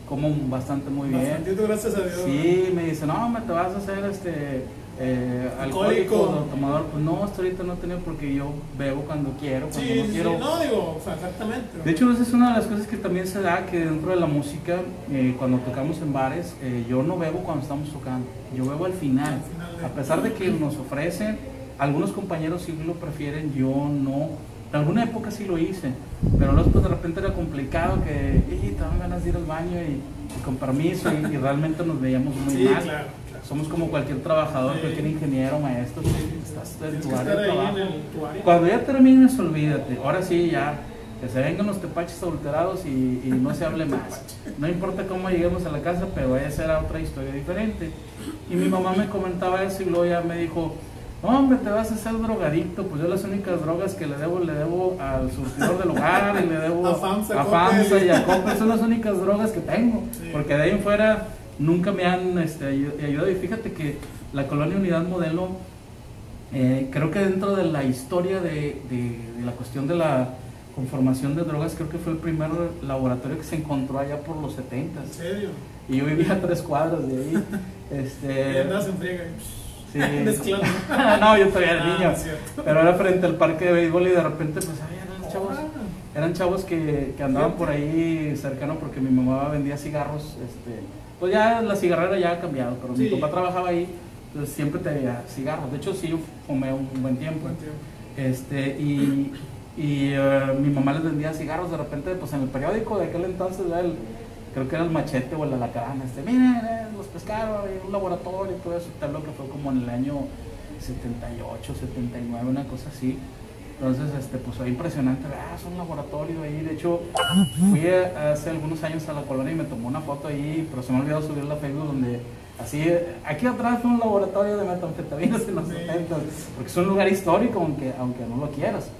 como bastante muy bien. Bastantito, gracias a Dios. Sí, me dice, no, me te vas a hacer este eh, Alcohólico. tomador. Pues no, hasta ahorita no he tenido porque yo bebo cuando quiero, cuando Sí, no sí, quiero. no digo, o sea, exactamente. De hecho, esa es una de las cosas que también se da, que dentro de la música, eh, cuando tocamos en bares, eh, yo no bebo cuando estamos tocando, yo bebo al final. Al final de- A pesar de que nos ofrecen, algunos compañeros sí lo prefieren, yo no. En alguna época sí lo hice, pero luego pues, de repente era complicado que, "Ey, te dan ganas de ir al baño y, y con permiso, y, y realmente nos veíamos muy Sí, mal. claro, claro. Somos como cualquier trabajador, Sí. cualquier ingeniero, maestro, estás en tu área de trabajo. área. Cuando ya termines, olvídate. Ahora sí, ya. Que se vengan los tepaches adulterados y, y no se hable más. No importa cómo lleguemos a la casa, pero esa era otra historia diferente. Y mi mamá me comentaba eso y luego ya me dijo, no, hombre, te vas a hacer drogadicto. Pues yo las únicas drogas que le debo, le debo al surtidor del hogar y le debo A FAMSA, a FAMSA Coppel. y a Coppel. Son las únicas drogas que tengo. Sí. Porque de ahí en fuera nunca me han este, ayu- ayudado. Y fíjate que la colonia Unidad Modelo eh, creo que dentro de la historia de, de- de la cuestión de la conformación de drogas, creo que fue el primer laboratorio que se encontró allá por los 70 En serio. Y yo vivía a tres cuadras de ahí. Y Este, andas en friega. Sí. Mezclando. no, yo todavía era Ah, niño. Pero era frente al parque de béisbol y de repente, pues, había eran chavos, Ah, eran chavos que, que andaban por ahí cercano porque mi mamá vendía cigarros. Este, pues ya la cigarrera ya ha cambiado, pero mi papá trabajaba ahí, entonces siempre tenía cigarros. De hecho, sí, yo fumé un buen tiempo. buen tiempo. Este, y, y eh, mi mamá les vendía cigarros de repente, pues en el periódico de aquel entonces. El- creo que era el machete o el alacrán, este, miren, eh, los pescaron, un laboratorio y todo eso, tal lo que fue como en el año 78, 79, una cosa así. Entonces, este, pues fue impresionante, ah, es un laboratorio ahí, de hecho, fui a- hace algunos años a la colonia y me tomó una foto ahí, pero se me olvidó subirla a Facebook donde así, aquí atrás fue un laboratorio de metanfetaminas en los Sí. 70, porque es un lugar histórico, aunque, aunque no lo quieras.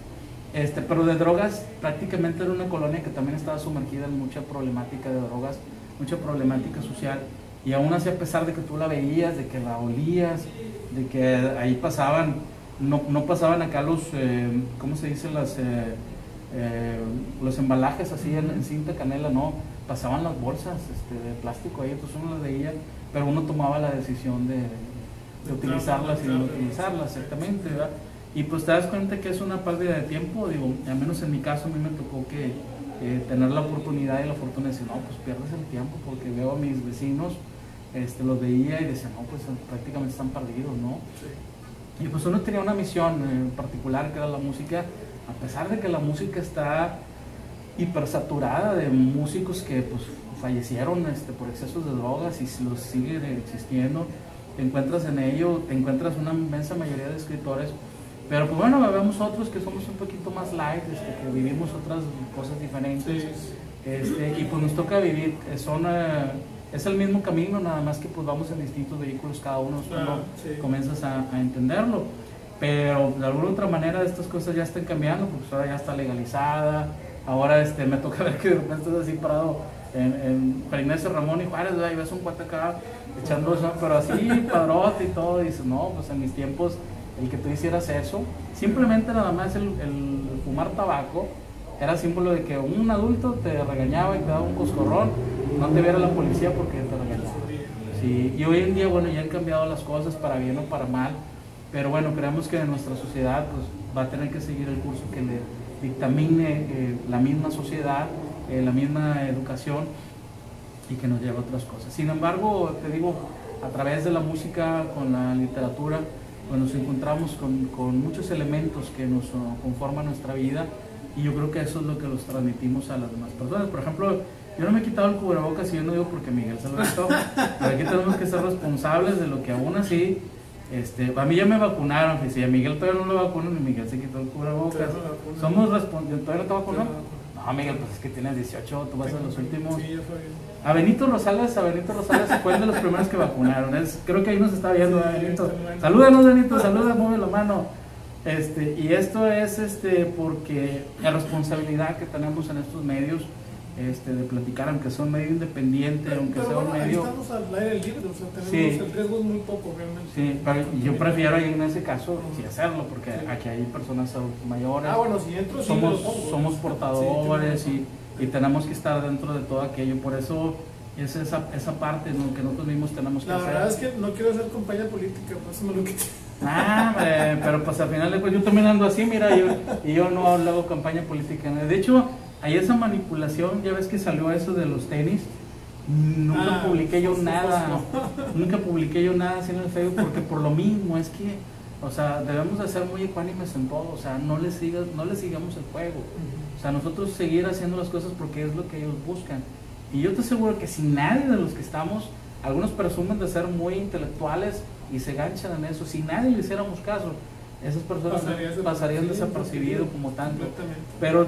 Este, pero de drogas, prácticamente era una colonia que también estaba sumergida en mucha problemática de drogas, mucha problemática social. Y aún así, a pesar de que tú la veías, de que la olías, de que ahí pasaban, no, no pasaban acá los, eh, ¿cómo se dice? Las, eh, eh, los embalajes así en, en cinta canela, no, pasaban las bolsas este, de plástico ahí, entonces uno las veía, pero uno tomaba la decisión de, de utilizarlas y no utilizarlas, exactamente, ¿verdad? Y pues te das cuenta que es una pérdida de tiempo, digo, al menos en mi caso a mí me tocó que eh, tener la oportunidad y la fortuna de decir, no, pues pierdes el tiempo porque veo a mis vecinos, este, los veía y decía, no, pues prácticamente están perdidos, ¿no? Y pues uno tenía una misión en particular que era la música, a pesar de que la música está hipersaturada de músicos que pues fallecieron este, por excesos de drogas y los siguen existiendo, te encuentras en ello, te encuentras una inmensa mayoría de escritores, pero pues bueno, vemos otros que somos un poquito más light, este, que vivimos otras cosas diferentes, este, y pues nos toca vivir, eh, son, eh, es el mismo camino, nada más que pues vamos en distintos vehículos cada uno, cuando sí. comienzas a, a entenderlo. Pero de alguna otra manera estas cosas ya están cambiando, porque pues, ahora ya está legalizada, ahora este, me toca ver que de repente estás así parado en, en Ignacio Ramón y Juárez, y ves un cuate acá echando pero así, padrote y todo, y dices, no, pues en mis tiempos el que tú hicieras eso, simplemente nada más el, fumar tabaco era símbolo de que un adulto te regañaba y te daba un coscorrón, no te viera la policía porque te regañaba. Sí, y hoy en día, bueno, ya han cambiado las cosas para bien o para mal, pero bueno, creemos que nuestra sociedad pues, va a tener que seguir el curso que le dictamine eh, la misma sociedad, eh, la misma educación y que nos lleve a otras cosas. Sin embargo, te digo, a través de la música, con la literatura, pues nos encontramos con, con muchos elementos que nos uh, conforman nuestra vida y yo creo que eso es lo que los transmitimos a las demás personas. Por ejemplo, yo no me he quitado el cubrebocas y yo no digo porque Miguel se lo quitó, pero aquí tenemos que ser responsables de lo que aún así, este, a mí ya me vacunaron, y si a Miguel todavía no lo vacunan, y Miguel se quitó el cubrebocas. Somos responsables, ¿todavía no te vacunan? Todavía no Miguel, pues es que tienes 18, tú vas a los últimos. Sí, fue bien. A Benito Rosales, a Benito Rosales fue de los primeros que vacunaron. Es, creo que ahí nos está viendo, Sí, ¿eh, Benito. está bien. Salúdanos, Benito, saluda, mueve la mano. Este, y esto es este, porque la responsabilidad que tenemos en estos medios este, de platicar, aunque sea un medio independiente, aunque Pero sea un bueno, medio. estamos al aire libre, o sea, tenemos Sí. el riesgo es muy poco realmente. Sí, pero yo prefiero en ese caso sí hacerlo, porque aquí hay personas mayores. Ah, bueno, si entro, sí somos, lo pongo. somos Sí, portadores sí, y, y tenemos que estar dentro de todo aquello. Por eso es esa, esa parte ¿no? que nosotros mismos tenemos que La hacer. verdad es que no quiero hacer compañía política, por eso me lo quité. Ah, hombre, pero pues al final cuentas yo también ando así, mira, yo, y yo no hago campaña política. De hecho, hay esa manipulación, ya ves que salió eso de los tenis. Nunca Ah, publiqué yo nada, nunca publiqué yo nada así en el Facebook porque por lo mismo es que, o sea, debemos de ser muy ecuánimes en todo, o sea, no les sigas, no les sigamos el juego. O sea, nosotros seguir haciendo las cosas porque es lo que ellos buscan. Y yo te aseguro que si nadie de los que estamos, algunos presumen de ser muy intelectuales y se ganchan en eso, si nadie le hiciéramos caso, esas personas Pasaría pasarían desapercibido, como tanto. Pero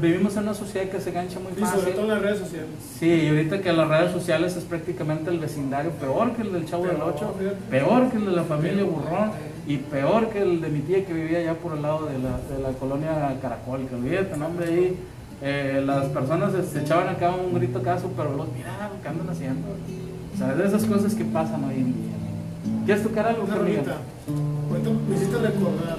vivimos en una sociedad que se gancha muy Y sobre fácil. todo en las redes sociales. Sí, y ahorita que las redes sociales es prácticamente el vecindario peor que el del Chavo del Peor, 8, fíjate. peor que el de la familia Peor. Burrón y peor que el de mi tía que vivía allá por el lado de la, de la colonia Caracol, que olvídate, no, hombre, ahí eh, las personas se, se echaban acá un grito caso, pero los mira, ¿qué andan haciendo? O sea, de esas cosas que pasan hoy en día. ¿Quieres tocar algo, Una rolita. Ahorita me hiciste recordar.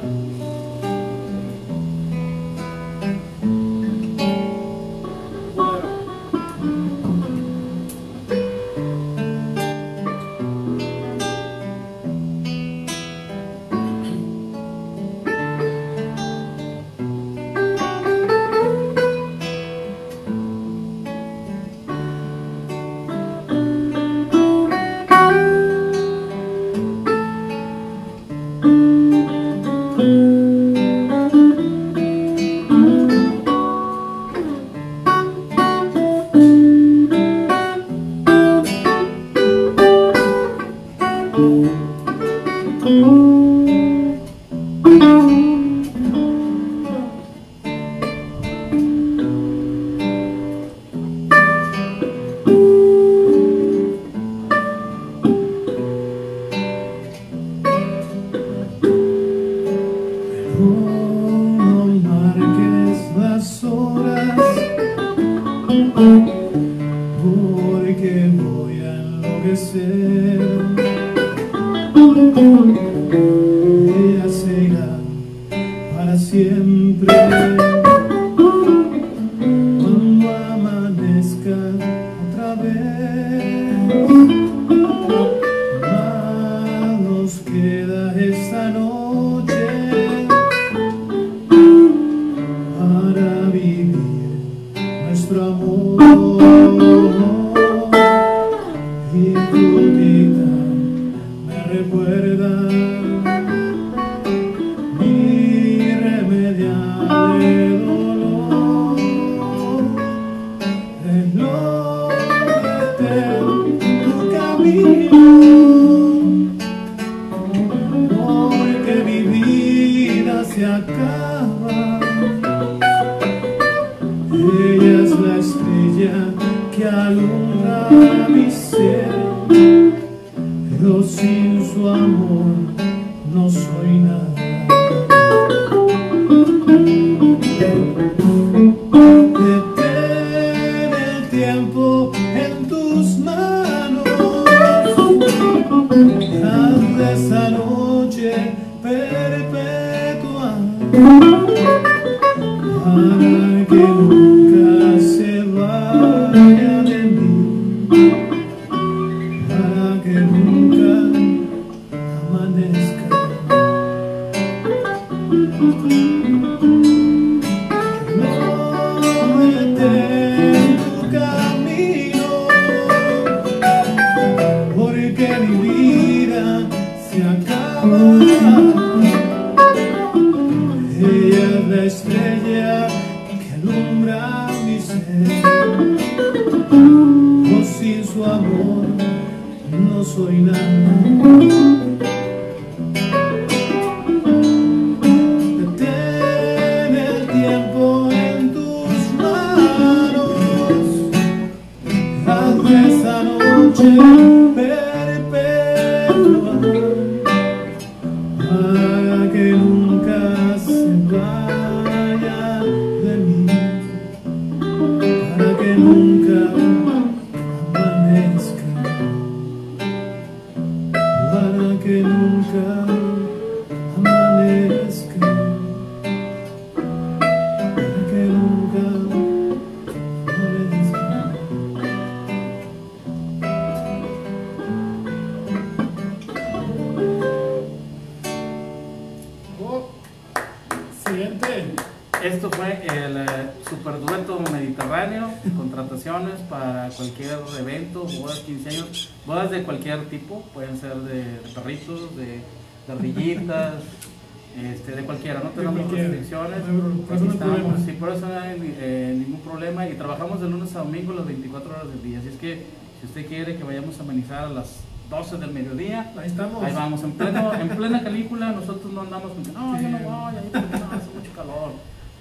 Las 12 del mediodía, Ahí estamos. Ahí vamos, en, pleno, en plena canícula, nosotros no andamos con que no, yo no voy, ahí porque no, hace mucho calor.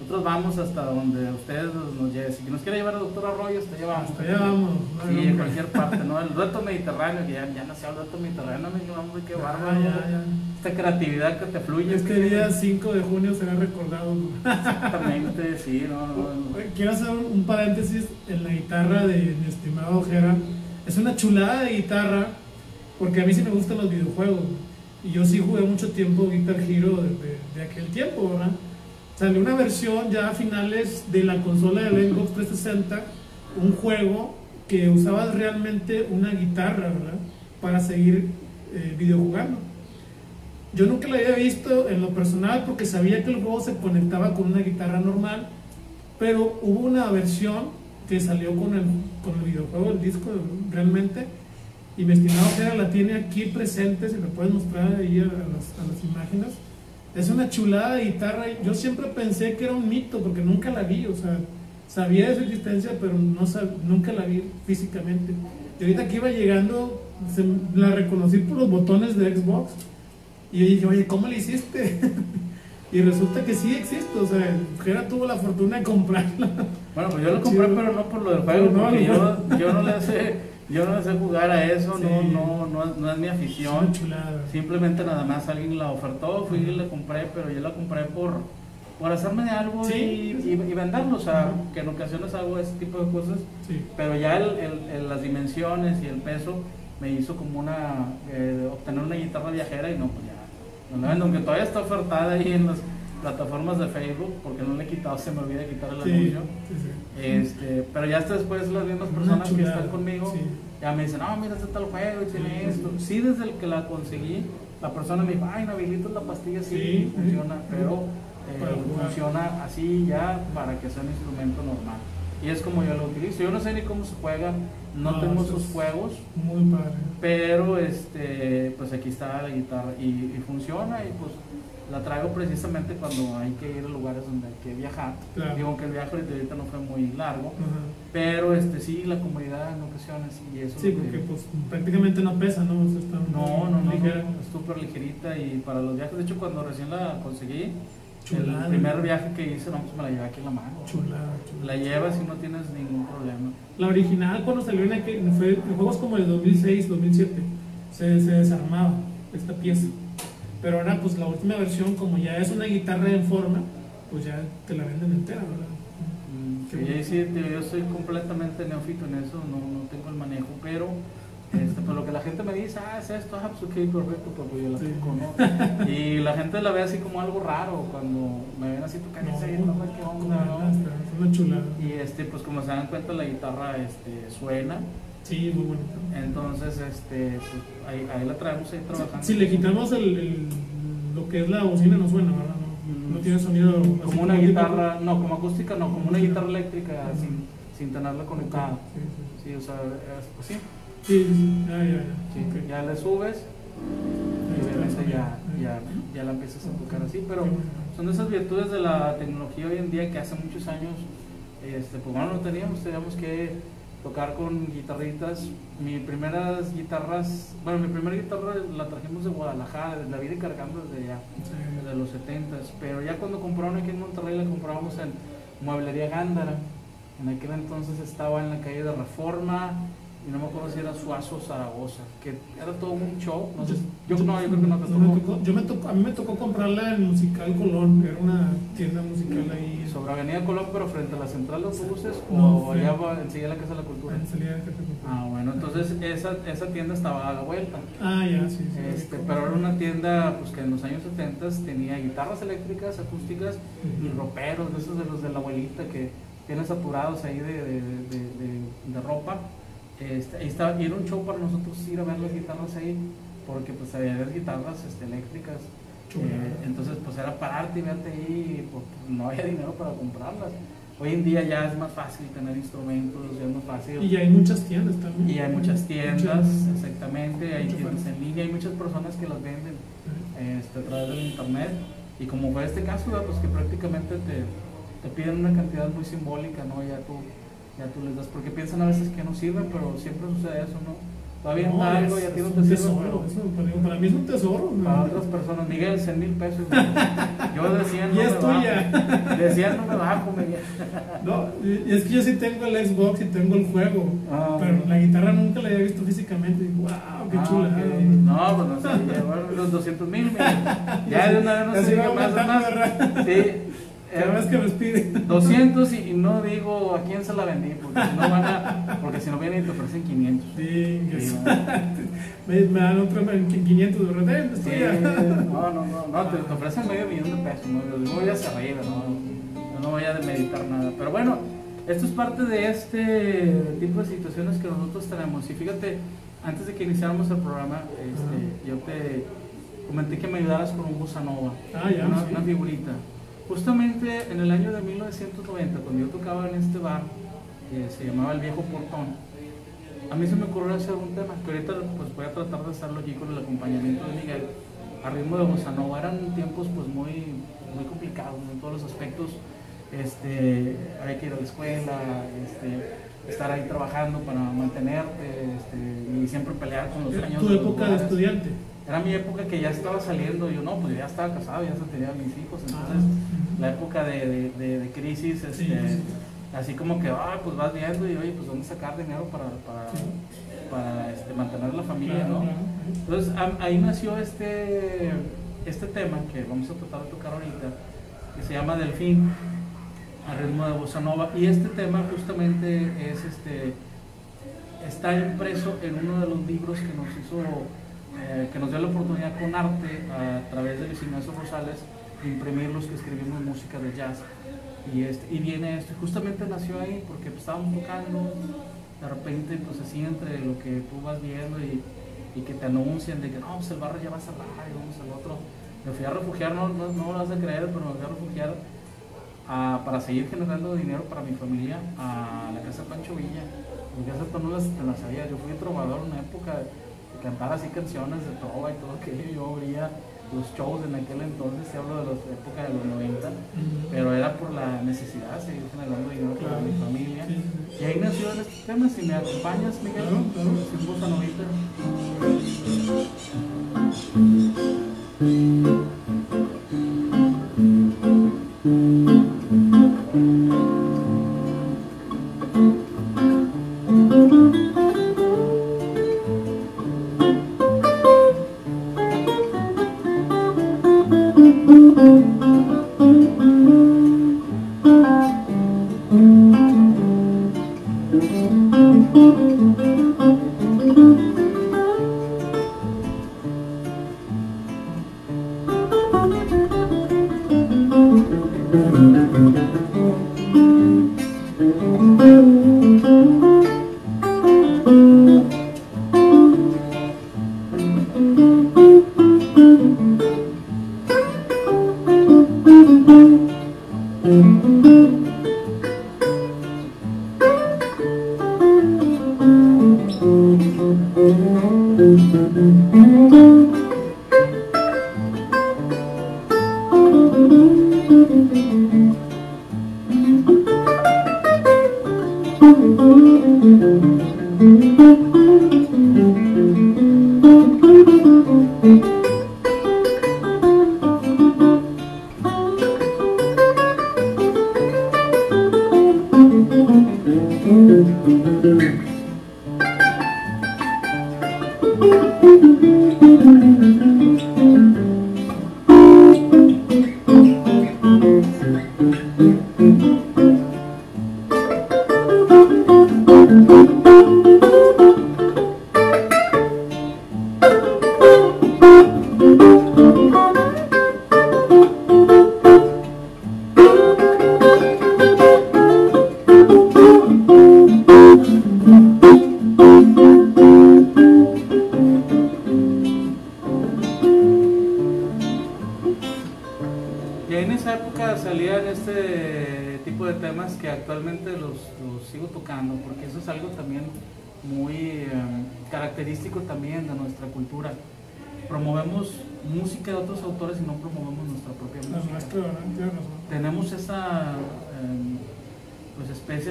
Nosotros vamos hasta donde ustedes nos lleven. Si nos quiere llevar el doctor Arroyo, hasta allá vamos. Hasta allá vamos. no hay Sí, en cualquier parte, ¿no? El reto mediterráneo, que ya, ya nació el reto mediterráneo, me vamos, qué bárbaro. Ah, ya. Esta creatividad que te fluye. Este que- día 5 de junio será recordado. Exactamente, sí, no, no, no. Quiero hacer un paréntesis en la guitarra de mi estimado Ojera. Es una chulada de guitarra porque a mí sí me gustan los videojuegos. Y yo sí jugué mucho tiempo Guitar Hero de, de- de aquel tiempo, ¿verdad? Salió una versión ya a finales de la consola del Xbox 360, un juego que usaba realmente una guitarra, ¿verdad? Para seguir eh, videojugando. Yo nunca la había visto en lo personal porque sabía que el juego se conectaba con una guitarra normal, pero hubo una versión que salió con el, con el videojuego, el disco realmente, y mi estimado Jera la tiene aquí presente, se lo puedes mostrar ahí a, las, a las imágenes. Es una chulada guitarra, yo siempre pensé que era un mito porque nunca la vi, o sea, sabía de su existencia, pero no sab- nunca la vi físicamente. Y ahorita que iba llegando, la reconocí por los botones de Xbox. Y yo dije, oye, ¿cómo le hiciste? y resulta que sí existe, o sea, Jera tuvo la fortuna de comprarla. Bueno, pues yo lo compré, pero no por lo del juego, No, porque no. yo, yo no le sé, yo no le sé jugar a eso, Sí. no, no, no, no es mi afición. Simplemente nada más alguien la ofertó, fui y la compré, pero yo la compré por, por hacerme de algo Sí, y, y- y venderlo, o sea, que en ocasiones hago ese tipo de cosas, pero ya el, el- el- las dimensiones y el peso me hizo como una, eh, obtener una guitarra viajera y no, pues no la vendo, aunque todavía está ofertada ahí en las plataformas de Facebook, porque no le he quitado, se me olvida quitar el Sí, anuncio. sí, sí. Este, pero ya hasta después las mismas personas que están conmigo ya me dicen, no, mira, este tal juego y tiene esto. Sí, desde el que la conseguí, la persona me dijo, ay, no la pastilla, sí, funciona, pero eh, funciona así ya para que sea un instrumento normal. Y es como yo lo utilizo. Yo no sé ni cómo se juega, no, No, tengo eso sus juegos, Muy padre. pero este, pues aquí está la guitarra y, y funciona y pues la traigo precisamente cuando hay que ir a lugares donde hay que viajar. Claro. Digo que el viaje ahorita ahorita no fue muy largo, pero este sí, la comodidad en ocasiones y eso. Sí, porque que- pues prácticamente no pesa, ¿no? O sea, está no, no, no, ligera. no, es súper ligerita y para los viajes, de hecho cuando recién la conseguí, Chulada. El primer viaje que hice, no, pues me la llevé aquí en la mano. Chulada, chulada. La llevas y no tienes ningún problema. La original cuando salió en, aquel, fue, en juegos como el 2006, 2007, se, se desarmaba esta pieza. Pero ahora pues la última versión, como ya es una guitarra en forma, pues ya te la venden entera, ¿verdad? Mm, sí, bueno. sí, yo soy completamente neófito en eso, no, no tengo el manejo, pero este, pues lo que la gente me dice, ah, es esto, ah, pues ok, perfecto, pues yo la toco, ¿no? Y la gente la ve así como algo raro cuando me ven así tocando esa guitarra, qué onda, ¿no? una chulada. Y este, pues como se dan cuenta, la guitarra este, suena, Sí, muy bonita. entonces este, pues, ahí, ahí la traemos ahí trabajando. Si le quitamos el, el- lo que es la bocina, no suena, ¿verdad? No, no tiene sonido. así Como una tipo- guitarra, no, como acústica, no, como una guitarra eléctrica sin, sin tenerla conectada. Sí, sí. Sí, o sea, es- pues sí, Sí, sí, sí. Ya, ya, ya. Sí, ya le subes y obviamente ya, ya, ya la empiezas a tocar así, pero son esas virtudes de la tecnología hoy en día que hace muchos años, este, pues bueno, no teníamos, teníamos que tocar con guitarritas. Mis primeras guitarras, bueno, mi primera guitarra la trajimos de Guadalajara, la vine cargando desde allá, Sí. desde los 70s, pero ya cuando compraron aquí en Monterrey la comprábamos en Mueblería Gándara. En aquel entonces estaba en la calle de Reforma y no me acuerdo si era Suazo Zaragoza, que era todo un show. No sé, yo no, yo creo que no te me tocó. yo me tocó, a mí me tocó comprarla en Musical Colón, que era una tienda musical ahí. Sobre Avenida Colón, pero frente a la central de autobuses No, o allá enseguida la Casa de la Cultura. en salida de. Ah, bueno, entonces esa, esa tienda estaba a la vuelta. Ah, ya, sí, sí. Este, pero era una tienda pues, que en los años 70 tenía guitarras eléctricas, acústicas y roperos, de esos de los de la abuelita que tienes saturados ahí de, de- de ropa. Este, estaba, y era un show para nosotros ir a ver las guitarras ahí, porque pues había guitarras este, eléctricas. Eh, entonces pues era pararte y verte ahí, y, pues, no había dinero para comprarlas. Hoy en día ya es más fácil tener instrumentos, ya es más fácil. Y hay muchas tiendas también. Y hay muchas tiendas, Muchas- exactamente, hay tiendas en línea, hay muchas personas que las venden este, a través del internet. Y como fue este caso, pues que prácticamente te, te piden una cantidad muy simbólica, ¿no? Ya tú, ya tú les das, porque piensan a veces que no sirven, pero siempre sucede eso, ¿no? Todavía No, algo y a ti no te un sirve, tesoro, pero para, para mí es un tesoro. ¿no? para otras personas, Miguel, 100 mil pesos. ¿no? Yo decía, no Y me es tuya. bajo. Decía, no me bajo, Miguel. No, y es que yo sí tengo el Xbox y tengo el juego, Ah. pero la guitarra nunca la había visto físicamente. Y wow, qué Ah, chula. ok. No, pues no sé, llevaron los 200 mil. Ya de una vez no sé va qué más. Sí. Cada vez eh, que respire. 200 y, no digo a quién se la vendí, porque si no van a, porque si no vienen y te ofrecen 500. Sí, me, me dan otro en 500 de verdad. Sí, no, no, no, no, te, te ofrecen medio millón de pesos, no, yo voy hacia arriba, no, no voy a meditar nada. Pero bueno, esto es parte de este tipo de situaciones que nosotros tenemos. Y fíjate, antes de que iniciáramos el programa, este, yo te comenté que me ayudaras con un bossa nova, Ah, ya, una, sí. una figurita. Justamente en el año de 1990, cuando yo tocaba en este bar, que se llamaba El Viejo Portón, a mí se me ocurrió hacer un tema, que ahorita pues voy a tratar de hacerlo aquí con el acompañamiento de Miguel, a ritmo de bossa. Eran tiempos pues muy, muy complicados en todos los aspectos. Este, había que ir a la escuela, este, estar ahí trabajando para mantenerte este, y siempre pelear con los sueños. Tu época de estudiante. Era mi época que ya estaba saliendo, yo no, pues ya estaba casado, ya se tenía mis hijos, entonces Ah, la época de, de, de- de crisis, este, Sí, sí. así como que, ah, pues vas viendo y oye, pues dónde sacar dinero para, para, Sí. para este, mantener la familia, Claro, ¿no? claro. Entonces ahí nació este, este tema que vamos a tratar de tocar ahorita, que se llama Delfín, a ritmo de bossa nova, y este tema justamente es este, está impreso en uno de los libros que nos hizo, eh, que nos dio la oportunidad con arte a través de Luis Ignacio Rosales de imprimir los que escribimos música de jazz. Y, este, y viene esto, justamente nació ahí porque pues, estábamos tocando, de repente pues así entre lo que tú vas viendo y, y que te anuncian de que no, pues el barrio ya va a cerrar y vamos al otro. Me fui a refugiar, no, no, no lo vas a creer, pero me fui a refugiar a- para seguir generando dinero para mi familia a la casa Pancho Villa. Porque esas no las, las sabía. Yo fui trovador en una época cantar así canciones de trova y todo aquello. Yo abría los shows en aquel entonces, te hablo de la época de los 90, pero era por la necesidad, seguir generando dinero para mi familia. Y ahí nació el este tema. Si me acompañas, Miguel, claro, claro. sin novita. Y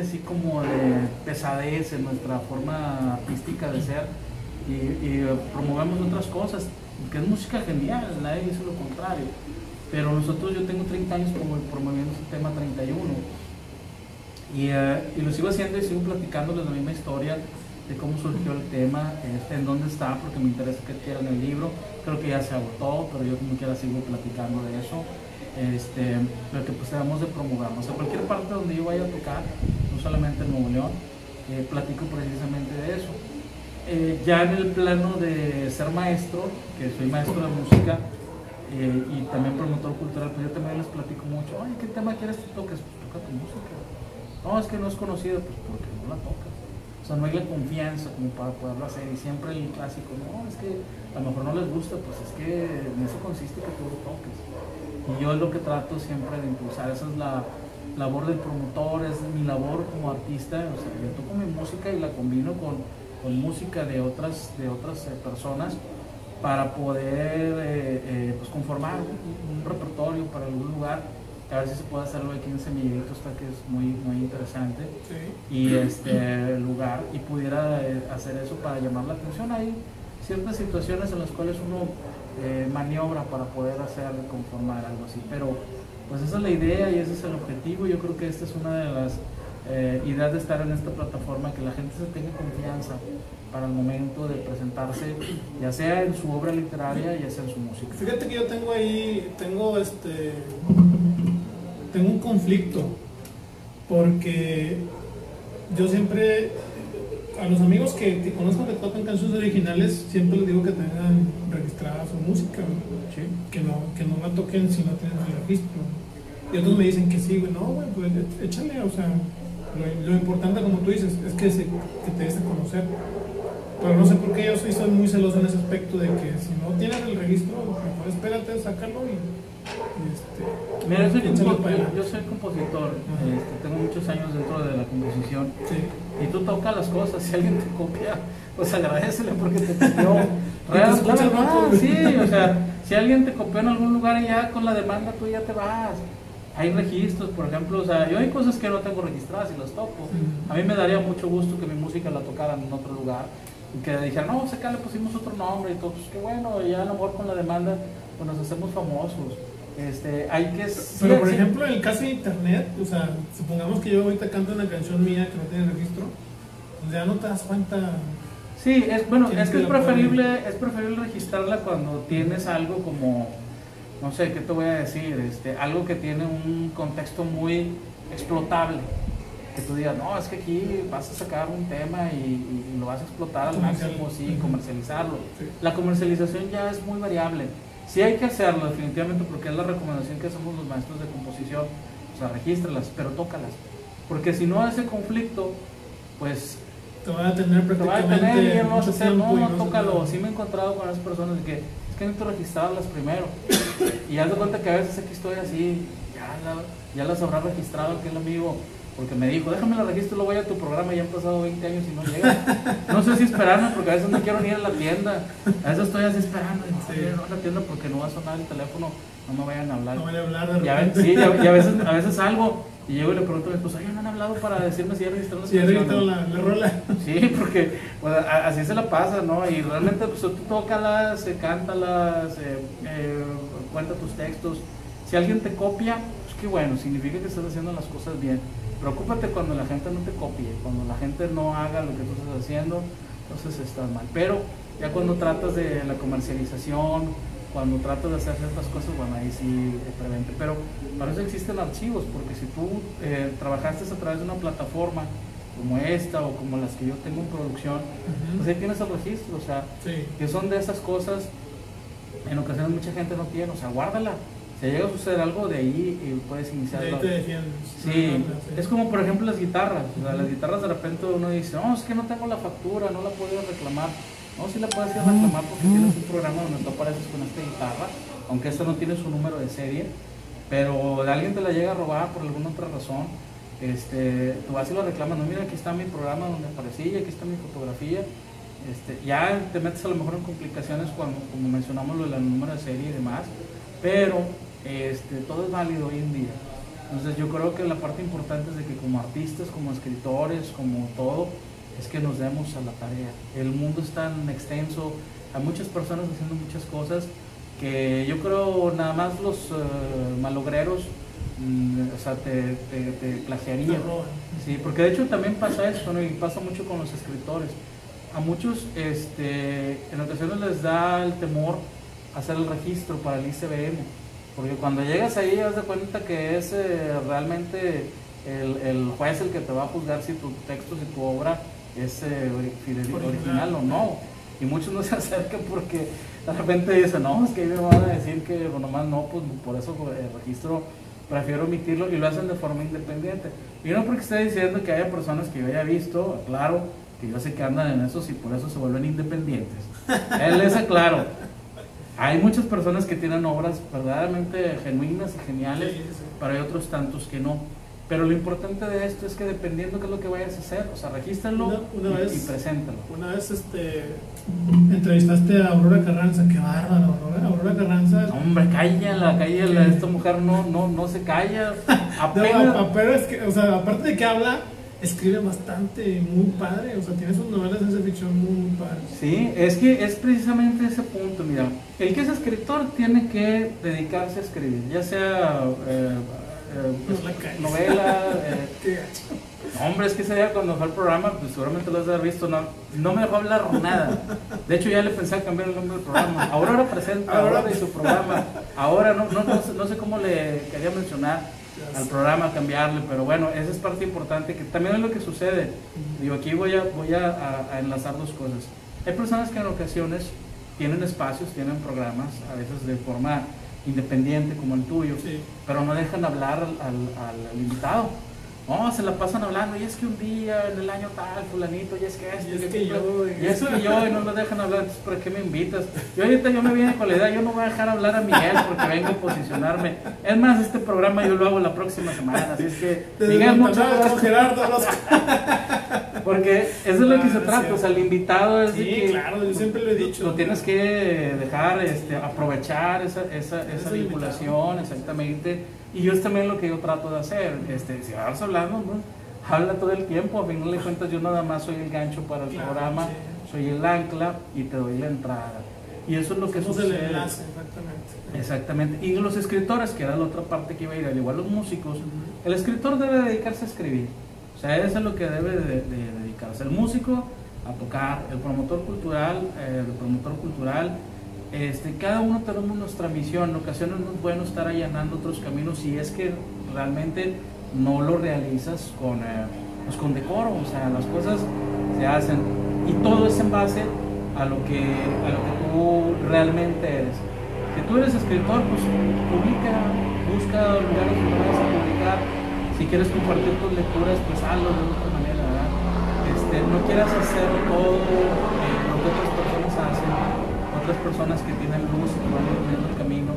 así como de pesadez en nuestra forma artística de ser y, promovemos otras cosas, que es música genial, nadie dice lo contrario. Pero nosotros, yo tengo 30 años como promoviendo este tema 31 y, y lo sigo haciendo y sigo platicándoles la misma historia de cómo surgió el tema, este, en dónde está, porque me interesa que quieran el libro. Creo que ya se agotó, pero yo como quiera sigo platicando de eso. Este, lo que pues debemos de promovernos. A cualquier parte donde yo vaya a tocar, solamente en Nuevo León, eh, platico precisamente de eso. Eh, ya en el plano de ser maestro, que soy maestro de música eh, y también promotor cultural, pues yo también les platico mucho, oye, ¿qué tema quieres que toques? Pues toca tu música. No, es que no es conocido, pues porque no la tocas. O sea, no hay la confianza como para poderlo hacer. Y siempre el clásico, no, es que a lo mejor no les gusta, pues es que en eso consiste que tú lo toques. Y yo es lo que trato siempre de impulsar, esa es la labor del promotor, es mi labor como artista, o sea, yo toco mi música y la combino con, con música de otras, de otras eh, personas para poder eh, eh, pues conformar un, un repertorio para algún lugar, a ver si se puede hacerlo aquí en Semillerito, está que es muy, muy interesante Sí. y este lugar y pudiera hacer eso para llamar la atención. Hay ciertas situaciones en las cuales uno eh, maniobra para poder hacer, conformar algo así, pero pues esa es la idea y ese es el objetivo. Yo creo que esta es una de las eh, ideas de estar en esta plataforma, que la gente se tenga confianza para el momento de presentarse, ya sea en su obra literaria, ya sea en su música. Fíjate que yo tengo ahí, tengo este, tengo un conflicto, porque yo siempre, a los amigos que, que conozco que tocan canciones originales, siempre les digo que tengan registrada su música, que no, que no la toquen si no tienen el registro. Y otros me dicen que sí, güey, no, güey, pues échale, o sea, lo, lo importante, como tú dices, es que, se, que te des a conocer. Pero no sé por qué yo soy, soy muy celoso en ese aspecto de que si no tienes el registro, mejor espérate, sácalo y, este, Mira, yo soy, adelante. yo soy compositor, este, tengo muchos años dentro de la composición Sí. y tú tocas las cosas, si alguien te copia, pues agradecele porque te copió. Te Real, vato, güey. sí, o sea, si alguien te copió en algún lugar y ya con la demanda tú ya te vas. Hay registros, por ejemplo, o sea, yo hay cosas que no tengo registradas y las toco. A mí me daría mucho gusto que mi música la tocaran en otro lugar y que dijeran, no, pues acá le pusimos otro nombre y todo, pues qué bueno, ya a lo mejor con la demanda pues nos hacemos famosos. Este, hay que... Pero por ejemplo, en el caso de internet, o sea, supongamos que yo ahorita canto una canción mía que no tiene registro, pues ya no te das cuenta. Sí, es, bueno, ¿Quién es que es preferible, es preferible registrarla cuando tienes algo como, no sé, ¿qué te voy a decir? Este, algo que tiene un contexto muy explotable. Que tú digas, no, es que aquí vas a sacar un tema y, lo vas a explotar al máximo, sí, comercializarlo. Sí. La comercialización ya es muy variable. Sí hay que hacerlo definitivamente porque es la recomendación que hacemos los maestros de composición, sea, regístralas, pero tócalas. Porque si no ese conflicto, pues te va a tener te va a prácticamente tener y no vas a mucho hacer, no, no, tócalo. Sí me he encontrado con esas personas que es que necesito registrarlas primero. Y haz de cuenta que a veces aquí estoy así, ya, la- ya las habrá registrado aquel amigo, porque me dijo, déjame la registro, luego voy a tu programa, ya han pasado 20 años y no llega. No sé si esperarme, porque a veces no quiero ni ir a la tienda. A veces estoy así esperando, no, Sí. a la tienda porque no va a sonar el teléfono, no me vayan a hablar. No voy a hablar de Y a, ve- repente. sí, y a, y a veces, a veces salgo y llego y le pregunto a mi esposa, oye, ¿no han hablado para decirme si ya registraron ahorita canciones?" la, la rola. Sí, porque pues, a- así se la pasa, ¿no? Y realmente pues tú tócalas, eh, cántalas, eh, eh, cuenta tus textos. Si alguien te copia, pues qué bueno, significa que estás haciendo las cosas bien. Preocúpate cuando la gente no te copie, cuando la gente no haga lo que tú estás haciendo, entonces estás mal. Pero ya cuando tratas de la comercialización, cuando tratas de hacer ciertas cosas, bueno, ahí sí eh, prevente. Pero para eso existen archivos, porque si tú eh, trabajaste a través de una plataforma como esta o como las que yo tengo en producción, pues ahí tienes el registro, o sea, Sí. que son de esas cosas en ocasiones mucha gente no tiene, o sea, guárdala. Si llega a suceder algo de ahí y puedes De iniciar. ahí te defiendes. Sí, es como por ejemplo las guitarras. O sea, las guitarras de repente uno dice, no, es que no tengo la factura, no la puedo reclamar. No, sí la puedes ir a reclamar porque tienes un programa donde tú apareces con esta guitarra, aunque esta no tiene su número de serie, pero alguien te la llega a robar por alguna otra razón. Este, tú vas y lo reclamas, no, mira, aquí está mi programa donde aparecí, aquí está mi fotografía. Este, ya te metes a lo mejor en complicaciones cuando, como mencionamos lo del número de serie y demás, pero este, todo es válido hoy en día. Entonces yo creo que la parte importante es de que como artistas, como escritores, como todo, es que nos demos a la tarea. El mundo es tan extenso, hay muchas personas haciendo muchas cosas que yo creo nada más los eh, malogreros, mm, o sea, te, te, te plagiarían. Sí, porque de hecho también pasa eso, ¿no? Y pasa mucho con los escritores. A muchos, este, en ocasiones les da el temor hacer el registro para el ICBM, porque cuando llegas ahí das de cuenta que es eh, realmente el, el juez el que te va a juzgar si tu texto, si tu obra es eh, Original. original o no. Y muchos no se acercan porque de repente dicen, no, es que ahí me van a decir que bueno, nomás no, pues por eso eh, el registro prefiero omitirlo y lo hacen de forma independiente. Y no porque esté diciendo que haya personas que yo haya visto, claro, que yo sé que andan en esos y por eso se vuelven independientes. Él es claro. Hay muchas personas que tienen obras verdaderamente genuinas y geniales, Sí, sí, sí. pero hay otros tantos que no. Pero lo importante de esto es que dependiendo qué es lo que vayas a hacer, o sea, regístralo Una- una y, vez- y preséntalo. Una vez este, entrevistaste a Aurora Carranza, qué bárbara, Aurora, Aurora Carranza. Hombre, cállala, cállala, esta mujer no, no, no se calla. Apenas, pero es que, o sea, aparte de que habla, escribe bastante, muy padre. O sea, tiene sus novelas de ciencia ficción muy, muy padres. Sí, es que es precisamente ese punto, mira. El que es escritor tiene que dedicarse a escribir, ya sea eh, pues, cagues. novela. eh, no, hombre, es que ese día cuando fue al programa, pues seguramente lo has visto, no, no me dejó hablar nada. De hecho, ya le pensé cambiar el nombre del programa. Aurora presenta. Aurora y su programa. Ahora no, no, no, sé, no sé cómo le quería mencionar al programa, cambiarle, pero bueno, esa es parte importante, que también es lo que sucede. Digo, aquí voy a, voy a, a- a enlazar dos cosas. Hay personas que en ocasiones tienen espacios, tienen programas, a veces de forma independiente como el tuyo, Sí. pero no dejan hablar al, al- al invitado. No, se la pasan hablando, y es que un día en el año tal, fulanito, y es que esto, Y es que yo, y- es que yo, y no lo dejan hablar, entonces ¿para qué me invitas? Yo ahorita yo me vine con la idea, yo no voy a dejar hablar a Miguel porque vengo a posicionarme. Es más, este programa yo lo hago la próxima semana, así es que, Desde Miguel, muchas gracias. Gerardo, los- Porque eso es lo que se Ah, trata, sí. o sea, el invitado es de que claro, yo siempre lo he dicho. lo tienes que dejar, este, aprovechar esa, esa, esa vinculación, exactamente. Y yo es también lo que yo trato de hacer. Este, si vas hablando, ¿no? habla todo el tiempo. A final de cuentas, yo nada más soy el gancho para el Claro, programa, sí. soy el ancla y te doy la entrada. Y eso es lo que Somos el sucede. enlace, exactamente. Exactamente. Y los escritores, que era la otra parte que iba a ir, al igual los músicos, el escritor debe dedicarse a escribir. O sea, eso es lo que debe de, de dedicarse. El músico a tocar, el promotor cultural, eh, el promotor cultural. Este, cada uno tenemos nuestra misión. En ocasiones no es bueno estar allanando otros caminos si es que realmente no lo realizas con, eh, pues con decoro. O sea, las cosas se hacen. Y todo es en base a lo que, a lo que tú realmente eres. Si tú eres escritor, pues publica, busca lugares donde vayas a publicar Si quieres compartir tus lecturas, pues hazlo de otra manera, ¿verdad? Este, no quieras hacer todo eh, lo que otras personas hacen, otras personas que tienen luz que van iluminando el camino.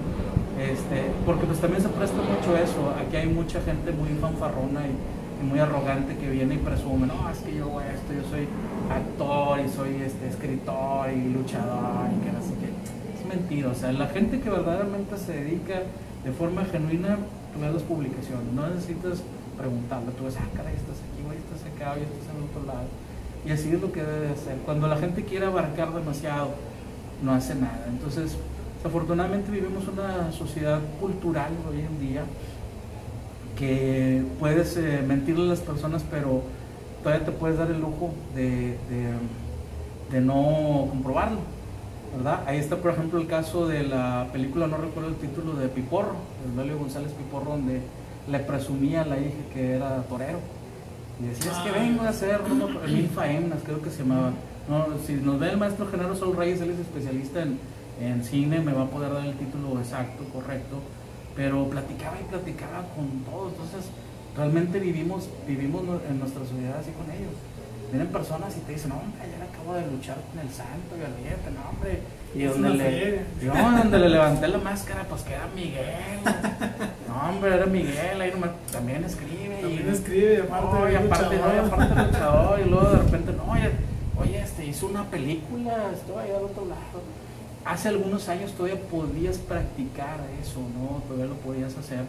Este, porque pues también se presta mucho eso. Aquí hay mucha gente muy fanfarrona y, y muy arrogante que viene y presume, no, es que yo hago esto, yo soy actor y soy este, escritor y luchador y que no sé qué. Es mentira, o sea, la gente que verdaderamente se dedica de forma genuina, tú ves las publicaciones, no necesitas preguntarle, tú ves, ah, caray, estás aquí, güey, estás acá, y estás en otro lado. Y así es lo que debe de hacer. Cuando la gente quiere abarcar demasiado, no hace nada. Entonces, Desafortunadamente vivimos una sociedad cultural hoy en día que puedes eh, mentirle a las personas, pero todavía te puedes dar el lujo de, de, de no comprobarlo. ¿verdad? Ahí está, por ejemplo, el caso de la película, no recuerdo el título, de Piporro, de Lelio González Piporro, donde le presumía a la hija que era torero. Y decía, es que vengo a hacer mil faenas, creo que se llamaba. No, si nos ve el maestro Genaro Sol Reyes, él es especialista en, en cine me va a poder dar el título exacto, correcto, pero platicaba y platicaba con todo, entonces realmente vivimos, vivimos en nuestra sociedad así con ellos. Vienen personas y te dicen, no, hombre, ayer acabo de luchar con el santo y olvídate, no, hombre. Y donde le, yo, donde le levanté la máscara, pues que era Miguel. No, hombre, era Miguel, ahí nomás, también escribe. También y, escribe, aparte, no, y aparte, no, y aparte luchador, y luego de repente, no, oye, oye, este, hizo una película, estuvo ahí al otro lado hace algunos años todavía podías practicar eso, ¿no? Todavía lo podías hacer.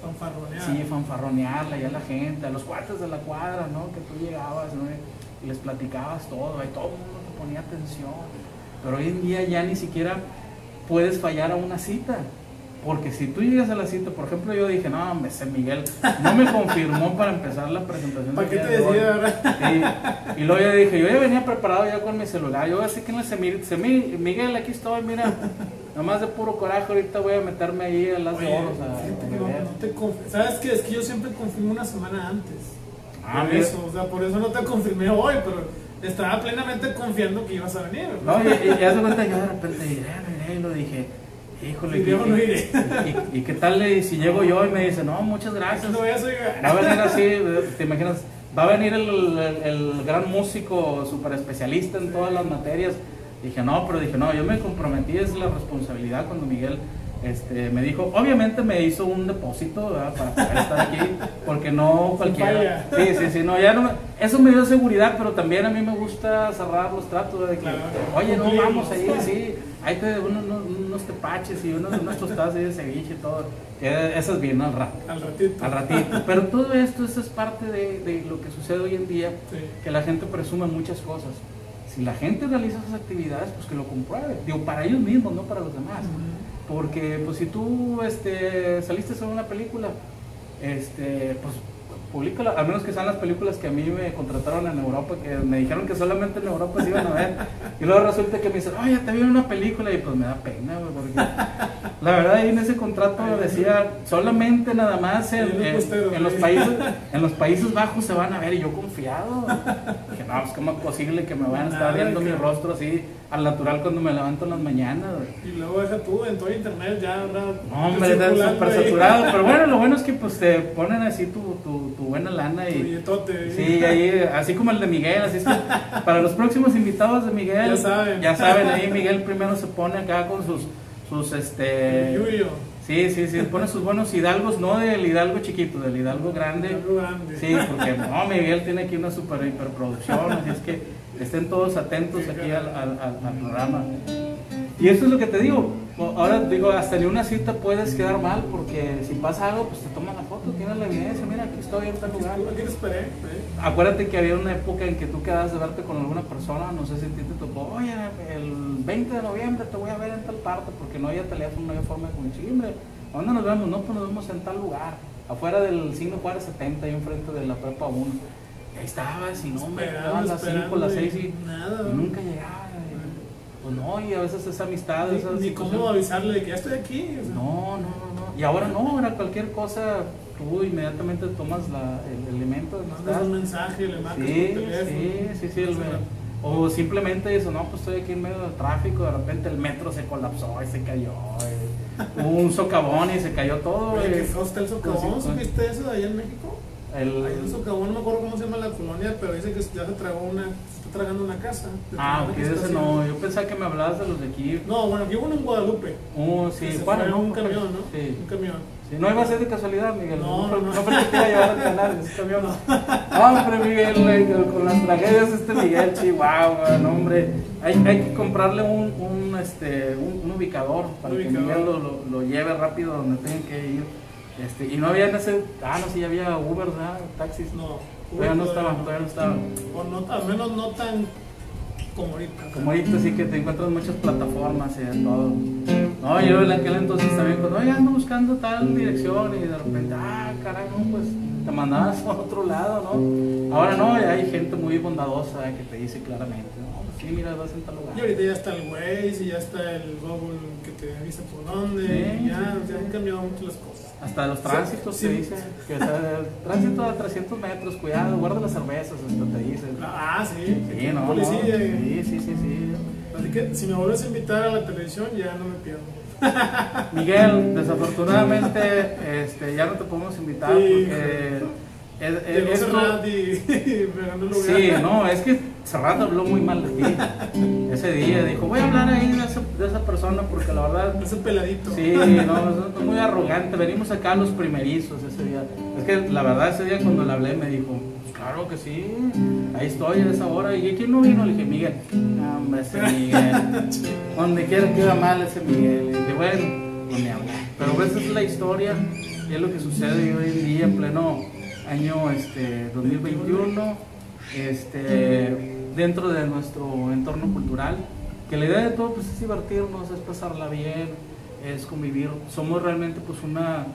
Fanfarronear. Sí, fanfarronearle a la gente, a los cuartos de la cuadra, ¿no? Que tú llegabas ¿no? y les platicabas todo, y todo el mundo te ponía atención. Pero hoy en día ya ni siquiera puedes fallar a una cita. Porque si tú llegas a la cita, por ejemplo, yo dije, no, hombre, ese Miguel no me confirmó para empezar la presentación. ¿Para qué te decía, verdad? Y luego yo dije, yo ya venía preparado ya con mi celular. Yo así que en el Miguel, aquí estoy, mira, nomás de puro coraje, ahorita voy a meterme ahí a las de oro. ¿Sabes qué? Es que yo siempre confirmo una semana antes. Ah, por eso, o sea, por eso no te confirmé hoy, pero estaba plenamente confiando que ibas a venir. No, y, ya se cuenta, yo de repente, y lo dije Híjole, y, qué tal si llego yo y me dice, no, muchas gracias? No Va a venir así, te imaginas, va a venir el, el, gran músico super especialista en todas las materias. Dije, no, pero dije, no, yo me comprometí, es la responsabilidad cuando Miguel este, me dijo, obviamente me hizo un depósito para poder estar aquí, porque no cualquiera. Sí, sí, sí, no, ya no, eso me dio seguridad, pero también a mí me gusta cerrar los tratos de que, oye, no vamos ahí, sí, hay que unos, unos, tepaches y unos, unos tostadas de ceviche y todo. Eso es bien al rato. Al ratito. Al ratito. Pero todo esto, eso es parte de, de lo que sucede hoy en día, que la gente presume muchas cosas. Si la gente realiza esas actividades, pues que lo compruebe. Digo, para ellos mismos, no para los demás. Porque pues si tú este, saliste en una película, este, pues públicala, al menos que sean las películas que a mí me contrataron en Europa, que me dijeron que solamente en Europa se iban a ver. Y luego resulta que me dicen, oye, te vi en una película y pues me da pena, porque la verdad ahí en ese contrato decía, solamente nada más en, en, los países, en los Países Bajos se van a ver y yo confiado. Dije, no, pues cómo es posible que me vayan a estar viendo mi rostro así al natural cuando me levanto en las mañanas. Y luego deja tú, en todo internet ya No, hombre, está súper saturado. Pero bueno, lo bueno es que pues te ponen así tu, tu, tu buena lana. y Sí, ahí, así como el de Miguel. Así es que para los próximos invitados de Miguel, ya saben, ya saben ahí Miguel primero se pone acá con sus, sus este... Sí, sí, sí, pone sus buenos hidalgos, no del hidalgo chiquito, del hidalgo grande. grande. Sí, porque no, Miguel tiene aquí una super hiperproducción, así es que estén todos atentos aquí al, al, programa. Y eso es lo que te digo. Ahora digo, hasta ni una cita puedes quedar mal porque si pasa algo, pues te toman la foto, tienes la evidencia, mira, aquí estoy en tal lugar. Acuérdate que había una época en que tú quedabas de verte con alguna persona, no sé si a ti te tocó, oye, el 20 de noviembre te voy a ver en tal parte porque no había teléfono, no había forma de comunicarme. ¿Dónde nos vemos? No, pues nos vemos en tal lugar, afuera del signo Juárez 70, ahí enfrente de la prepa 1 ahí estabas y no, me daban las 5, las 6 y, nada, nunca llegaba. Pues no, y a veces esa amistad. Ni, esas ni cómo avisarle de que ya estoy aquí. No, no, no, no. Y ahora no, ahora cualquier cosa, tú inmediatamente tomas la, el elemento. Mandas un mensaje, le marcas sí, teléfono. Sí, sí, sí. El, o simplemente eso, no, pues estoy aquí en medio del tráfico, de repente el metro se colapsó y se cayó. Hubo un socavón y se cayó todo. Oye, ¿Qué el socavón? ¿Supiste eso de allá en México? El, Socavón, no me acuerdo cómo se llama la colonia, pero dice que ya se tragó una, se está tragando una casa. ah, ok, ese no. Yo pensaba que me hablabas de los de aquí. No, bueno, aquí hubo uno en Guadalupe. Oh, sí, se no, un camión, ¿no? Sí. Un camión. Sí, no iba a ser de casualidad, Miguel. No, no, no. no, pensé que iba a llevar al canal ese camión. No, hombre, Miguel, con las tragedias este Miguel, Chihuahua, no, hombre. Hay, hay que comprarle un, un, este, un, un ubicador para Un que. Miguel lo, lo, lo lleve rápido donde tenga que ir. Este, y no había en ese. Ah, no, sí, ya había Uber, ¿verdad? Taxis. No. Todavía no Uber estaban, todavía no estaban. O no, al menos no tan como ahorita. Como ahorita sí que te encuentras muchas plataformas y de todo. No, yo en aquel entonces también, cuando oye, ando buscando tal dirección y de repente, ah, caray, no, pues te mandabas a otro lado, ¿no? Ahora no, ya hay gente muy bondadosa que te dice claramente, no, pues sí, mira, vas en tal lugar. Y ahorita ya está el Waze y ya está el Google que te avisa por dónde. Sí. y ya, ya han cambiado mucho las cosas. Hasta los tránsitos Sí. te dicen, que o sea, tránsito a 300 metros, cuidado, guarda las cervezas, hasta te dicen. Ah, sí. Sí, no, no, sí, sí, sí, sí. Así que si me vuelves a invitar a la televisión, ya no me pierdo. Miguel, desafortunadamente este, ya no te podemos invitar Sí. porque es- es- Llegó esto- Serrat y, y me ganó el lugar. Sí, no, es que Serrat habló muy mal de ti. Ese día dijo, voy a hablar ahí de esa, de esa persona porque la verdad, Ese peladito. sí, no, es muy arrogante. Venimos acá los primerizos ese día. Es que la verdad ese día cuando le hablé me dijo, "Pues claro que sí, ahí estoy a esa hora. ¿Y quién no vino? Le dije, Miguel. "No, hombre, ese Miguel. Donde quiera que iba mal ese Miguel. Le dije, bueno, no me. Pero esa es la historia y es lo que sucede hoy en día en pleno año este, 2021 este, dentro de nuestro entorno cultural. Que la idea de todo pues, es divertirnos, es pasarla bien, es convivir. Somos realmente pues una...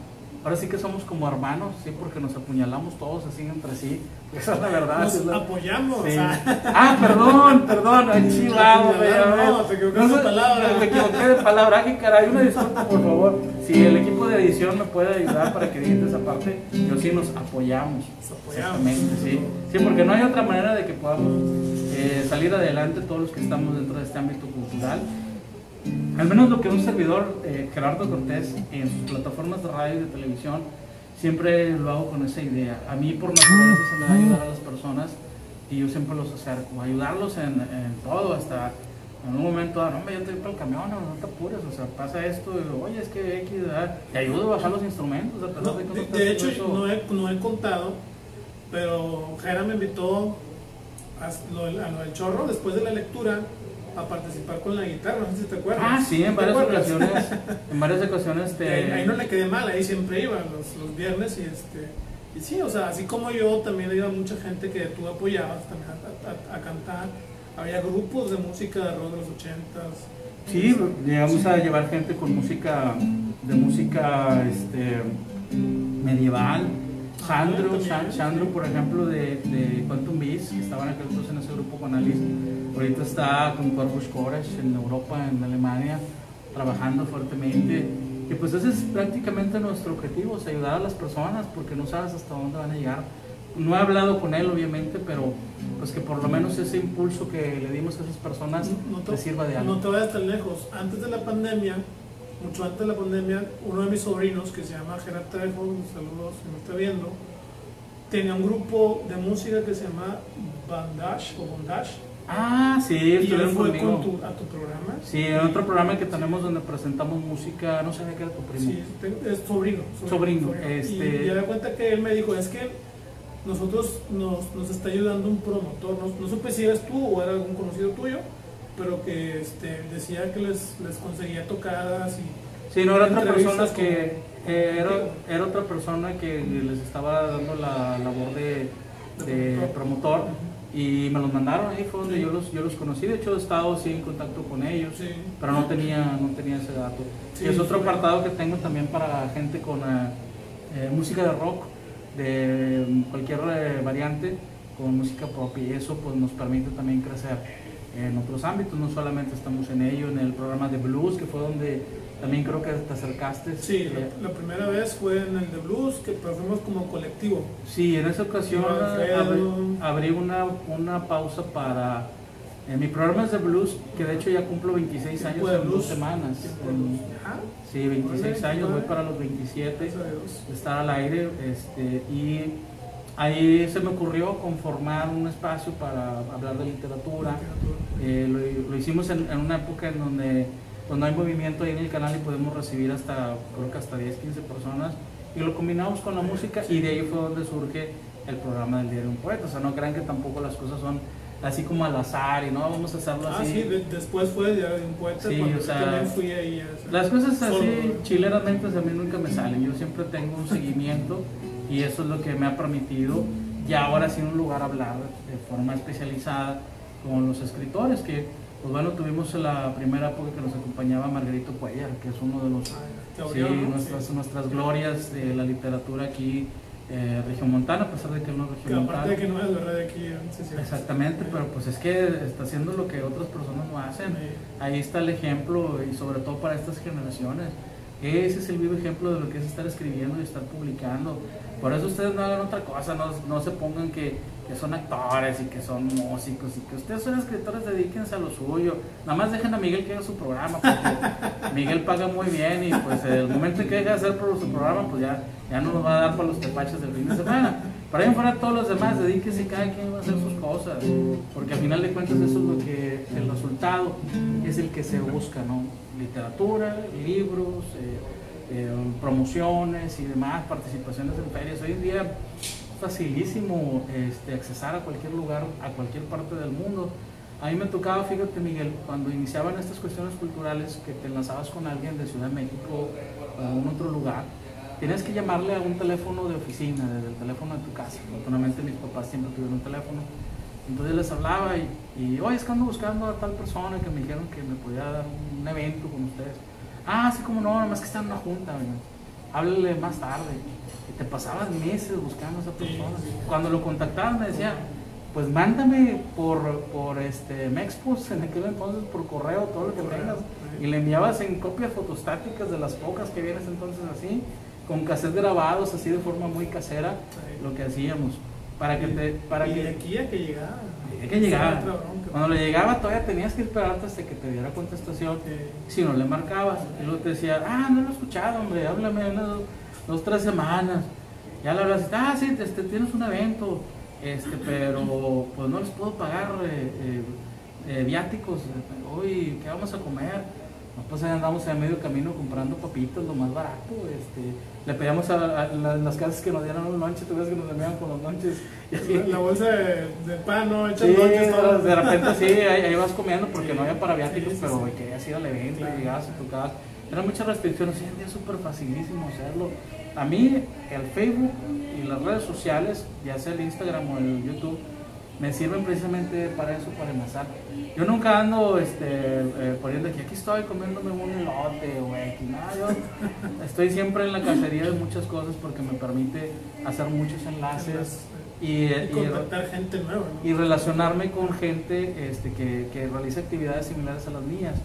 Ahora sí que somos como hermanos, sí, porque nos apuñalamos todos así entre sí. Esa es la verdad. Nos es la- apoyamos. Sí. Ah, perdón, perdón, ay. No, te equivocaste de palabra. Me equivoqué de palabra, Ay, caray, una disculpa, por favor. Si el equipo de edición me puede ayudar para que edite esa parte, yo sí nos apoyamos. Nos apoyamos. Exactamente, sí. Sí, porque no hay otra manera de que podamos eh, salir adelante todos los que estamos dentro de este ámbito cultural. Al menos lo que un servidor, eh, Gerardo Cortés, en sus plataformas de radio y de televisión, siempre lo hago con esa idea. A mí por naturaleza se me da ayudar a las personas y yo siempre los acerco, ayudarlos en, en todo, hasta en un momento, ah, no, hombre, yo te voy para el camión, no, no te apures, o sea, pasa esto, y, oye, es que X, te ayudo a bajar los instrumentos, a no, de de, hecho, eso. no he, no he contado, pero Jera me invitó a lo, a lo del chorro después de la lectura a participar con la guitarra, no sé si te acuerdas. Ah, sí, en ¿Te varias ocasiones, en varias ocasiones Y ahí, te... ahí no le quedé mal, ahí siempre iba los, los viernes y este y sí, o sea, así como yo también iba mucha gente que tú apoyabas también a, a- a cantar, había grupos de música de rock de los ochentas. Sí, llegamos a llevar gente con música, de música este, medieval. Sandro, también, San- sí. Sandro, por ejemplo, de, de Quantum Beats, que estaban aquel entonces en ese grupo con Alice. Ahorita está con Corpus Courage en Europa, en Alemania, trabajando fuertemente. Y pues ese es prácticamente nuestro objetivo, es ayudar a las personas, porque no sabes hasta dónde van a llegar. No he hablado con él, obviamente, pero pues que por lo menos ese impulso que le dimos a esas personas No te, les sirva de algo. no te vayas tan lejos. Antes de la pandemia, mucho antes de la pandemia, uno de mis sobrinos, que se llama Gerard Trejo, saludos si me está viendo, tenía un grupo de música que se llama Bandage o Bondage. Ah, sí, estuvieron fue conmigo. con tu- a tu programa. Sí, en otro programa que tenemos donde presentamos música, no sabía que era tu primo. Sí, es sobrino. Sobrino, este- Y ya da cuenta que él me dijo, es que nosotros nos, nos está ayudando un promotor, no, no supe si eras tú o era algún conocido tuyo, pero que este, decía que les, les conseguía tocadas y... Sí, no, era otra persona que eh, era, era otra persona que les estaba dando la labor de, de De promotor y me los mandaron ahí fue donde yo los yo los conocí. De hecho he estado sí en contacto con ellos Sí. pero no tenía no tenía ese dato. Sí, y es otro apartado que tengo también para gente con eh, eh, música de rock de mm, cualquier eh, variante con música propia y eso pues nos permite también crecer en otros ámbitos. No solamente estamos en ello en el programa de blues que fue donde también creo que te acercaste Sí, Eh, la, la primera vez fue en el de blues, que fuimos como colectivo. Sí, en esa ocasión Alfredo. abrí, abrí una, una pausa para en mi programa es de blues, que de hecho ya cumplo 26 años en dos blues. semanas. En- blues. Ajá, sí, 26 Órale, años, voy para los 27 gracias a Dios. de estar al aire. Este, y ahí se me ocurrió conformar un espacio para hablar de literatura. Eh, lo, lo, hicimos en, en, una época en donde no hay movimiento ahí en el canal y podemos recibir hasta, creo que hasta 10, 15 personas. Y lo combinamos con la música y de ahí fue donde surge el programa del Día de un Poeta. O sea, no crean que tampoco las cosas son así como al azar y no vamos a hacerlo Ah, así. sí, de- después fue ya de un poeta Sí, cuando o sea, también fui ahí. o sea, Las cosas solo. así chileramente a mí nunca me salen. Yo siempre tengo un seguimiento y eso es lo que me ha permitido ya ahora sí en un lugar hablar de forma especializada con los escritores que pues bueno tuvimos la primera época que nos acompañaba Margarito Cuellar que es uno de los Ah, sí, nuestras, Sí. nuestras glorias de la literatura aquí eh, regiomontana a pesar de que no es Que aparte de que no es verdad de aquí, sí, sí. exactamente pero pues es que está haciendo lo que otras personas no hacen ahí está el ejemplo y sobre todo para estas generaciones. Ese es el vivo ejemplo de lo que es estar escribiendo y estar publicando. Por eso ustedes no hagan otra cosa, no, no se pongan que, que son actores y que son músicos y que ustedes son escritores, dedíquense a lo suyo. Nada más dejen a Miguel que haga su programa, porque Miguel paga muy bien y pues el momento en que deje de hacer su programa, pues ya, ya no nos va a dar para los tepaches del fin de semana. Para ahí fuera todos los demás, dedíquense cada quien va a hacer sus cosas, porque al final de cuentas eso es lo que el resultado es el que se busca, ¿no? Literatura, libros, eh, eh, promociones y demás, participaciones en ferias. Hoy en día facilísimo este, accesar a cualquier lugar, a cualquier parte del mundo. A mí me tocaba, fíjate Miguel, cuando iniciaban estas cuestiones culturales, que te enlazabas con alguien de Ciudad de México o en otro lugar, tenías que llamarle a un teléfono de oficina, desde el teléfono de tu casa. Afortunadamente mis papás siempre tuvieron un teléfono. Entonces les hablaba y, y oye, es que ando buscando a tal persona que me dijeron que me podía dar un evento con ustedes. Ah, sí, como no, nomás que está en una junta, ¿verdad? Háblale más tarde. Y te pasabas meses buscando a esa persona. Cuando lo contactaban me decía, pues mándame por, por este Mexpos en aquel entonces por correo todo lo que tengas. Y le enviabas en copias fotostáticas de las pocas que vienes entonces así, con cassettes grabados así de forma muy casera, lo que hacíamos. Para que te, para y que de aquí a que llegaba. Tenía que llegar. Cuando le llegaba todavía tenías que esperarte hasta que te diera contestación. Si no le marcabas, y luego te decía, ah, no lo he escuchado, hombre, háblame unas dos, dos, tres semanas. Ya le hablas, ah, sí, este, tienes un evento, este, pero pues no les puedo pagar eh, eh, eh, viáticos. Uy, ¿qué vamos a comer? No, pues ahí andamos a medio camino comprando papitas, lo más barato. Este, le pedíamos a, a la- las casas que nos dieran un lonche, tú ves que nos enviaban con los lonches. La, la bolsa de, de pan, ¿no? Sí, lonches, todo. de repente sí, ahí, ahí vas comiendo porque no había para viáticos, Sí, pero querías ir al evento Claro. y llegabas a tu casa. Eran muchas restricciones, hoy en día es súper facilísimo hacerlo. A mí, el Facebook y las redes sociales, ya sea el Instagram o el YouTube, me sirven precisamente para eso, para enlazar. Yo nunca ando este, eh, poniendo que aquí estoy comiéndome un elote o X, no, yo estoy siempre en la cacería de muchas cosas porque me permite hacer muchos enlaces y, Y y- contactar gente nueva, ¿no? y relacionarme con gente este, que, que realiza actividades similares a las mías.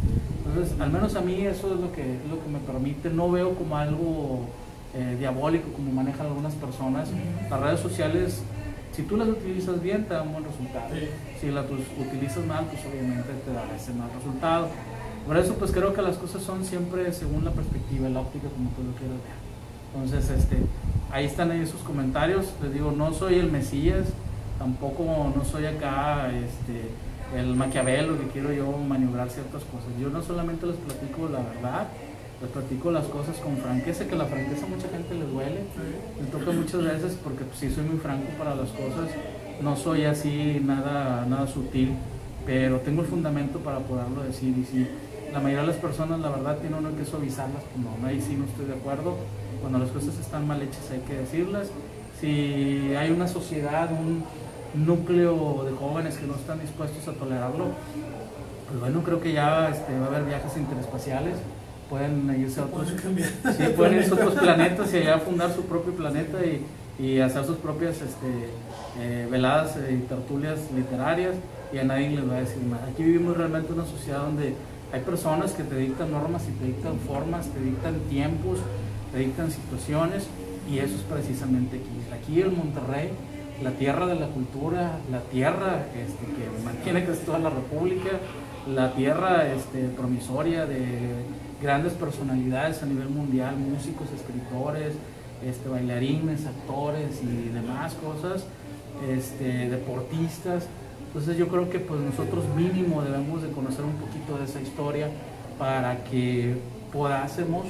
Entonces, al menos a mí eso es lo que, es lo que me permite. No veo como algo eh, diabólico como manejan algunas personas. Las redes sociales, si tú las utilizas bien, te dan buen resultado. Sí. Si las utilizas mal, pues obviamente te da ese mal resultado. Por eso, pues creo que las cosas son siempre según la perspectiva, la óptica, como tú lo quieras ver. Entonces, este, ahí están ahí sus comentarios. Les digo, no soy el Mesías, tampoco no soy acá este, el Maquiavelo que quiero yo maniobrar ciertas cosas. Yo no solamente les platico la verdad, les platico las cosas con franqueza, que la franqueza a mucha gente les duele. Me toca muchas veces porque pues, sí soy muy franco para las cosas, no soy así nada, nada sutil, pero tengo el fundamento para poderlo decir. Y si la mayoría de las personas la verdad tiene uno que suavizarlas, pues no, ahí sí no estoy de acuerdo, cuando las cosas están mal hechas hay que decirlas, si hay una sociedad, un núcleo de jóvenes que no están dispuestos a tolerarlo, pues bueno, creo que ya este, va a haber viajes interespaciales, pueden irse a otros, Pueden cambiar. Sí, pueden irse a otros planetas y allá fundar su propio planeta y, y hacer sus propias este, eh, veladas eh, y tertulias literarias y a nadie les va a decir nada. Aquí vivimos realmente una sociedad donde hay personas que te dictan normas y te dictan formas, te dictan tiempos, te dictan situaciones y eso es precisamente aquí. Aquí en Monterrey, la tierra de la cultura, la tierra este, que mantiene que es toda la república, la tierra este, promisoria de grandes personalidades a nivel mundial, músicos, escritores, este, bailarines, actores y demás cosas, este, deportistas. Entonces yo creo que pues nosotros mínimo debemos de conocer un poquito de esa historia para que podásemos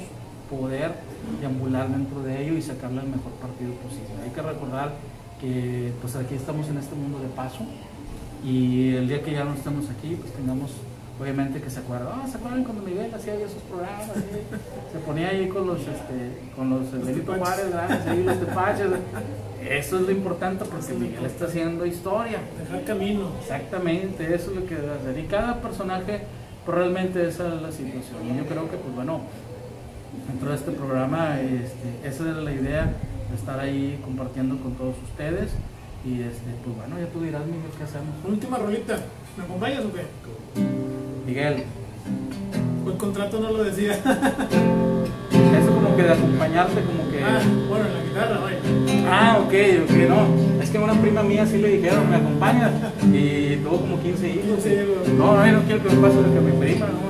poder deambular dentro de ello y sacarle el mejor partido posible. Hay que recordar que pues aquí estamos en este mundo de paso y el día que ya no estemos aquí pues tengamos obviamente que se acuerdan, ah, ¿se acuerdan cuando Miguel hacía esos programas? Se ponía ahí con los, este, con los, Benito Juárez, ahí los tepaches. Eso es lo importante porque Miguel está haciendo historia. Dejar camino. Exactamente, eso es lo que debe hacer. Y cada personaje, pues realmente esa es la situación. Y yo creo que, pues bueno, dentro de este programa, este, esa era la idea de estar ahí compartiendo con todos ustedes. Y este, pues bueno, ya tú dirás, Miguel, ¿qué hacemos? Última rolita. ¿Me acompañas o qué? Miguel. El contrato no lo decía. Eso como que de acompañarte, como que. Ah, bueno, en la guitarra, vaya. Ah, ok, ok, no. Es que una prima mía sí le dijeron, me acompañas. Y tuvo como 15 hijos. Sí, no, no, no quiero que me pase lo que mi prima, no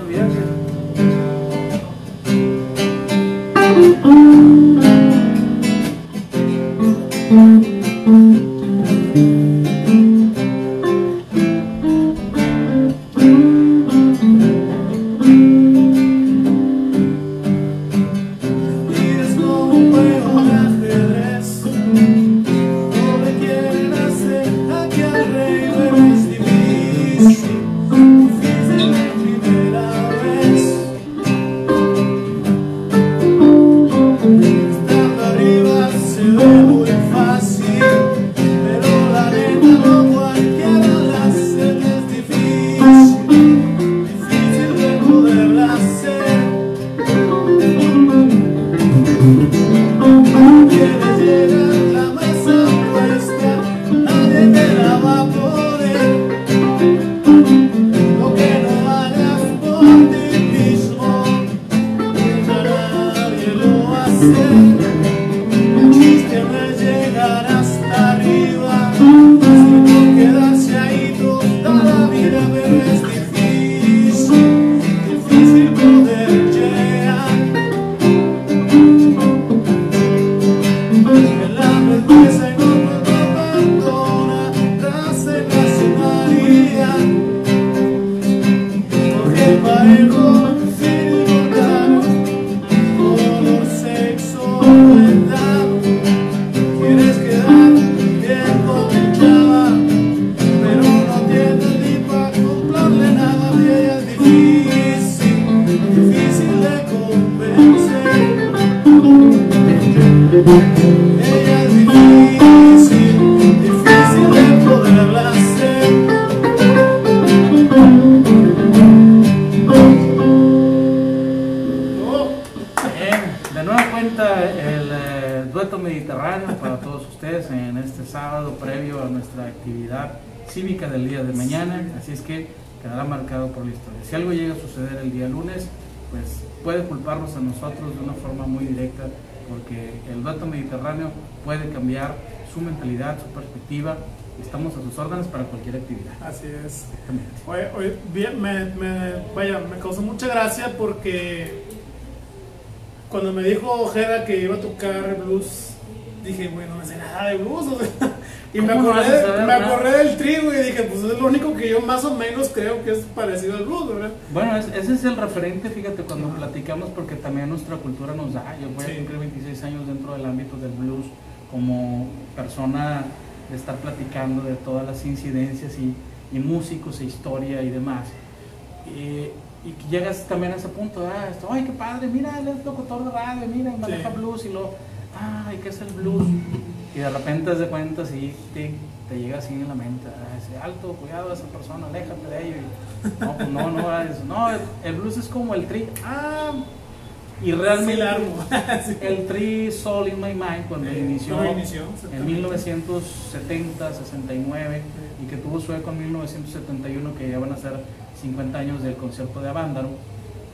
me olvides. Estamos a sus órdenes para cualquier actividad. Así es. Oye, bien, me, me, vaya, me causó mucha gracia porque cuando me dijo Jera que iba a tocar blues, dije, bueno, no sé nada de blues. y me acordé, me acordé del trigo y dije, pues es lo único que yo más o menos creo que es parecido al blues, ¿verdad? Bueno, ese es el referente, fíjate, cuando platicamos, porque también nuestra cultura nos da. Yo voy a cumplir 26 años dentro del ámbito del blues como persona de estar platicando de todas las incidencias y, músicos e historia y demás. y que llegas también a ese punto, ah, esto, ay, qué padre, mira, él es locutor de radio, mira, maneja blues y lo, ay, ¿qué es el blues? Y de repente te das cuenta, sí, te, te llega así en la mente, ah, alto, cuidado a esa persona, aléjate de ello. no, pues no, no, no, el blues es como el tri, ah, y realmente el Tri Soul in My Mind, cuando inició, en 1970, 69 y que tuvo su eco en 1971, que ya van a ser 50 años del concierto de Avándaro,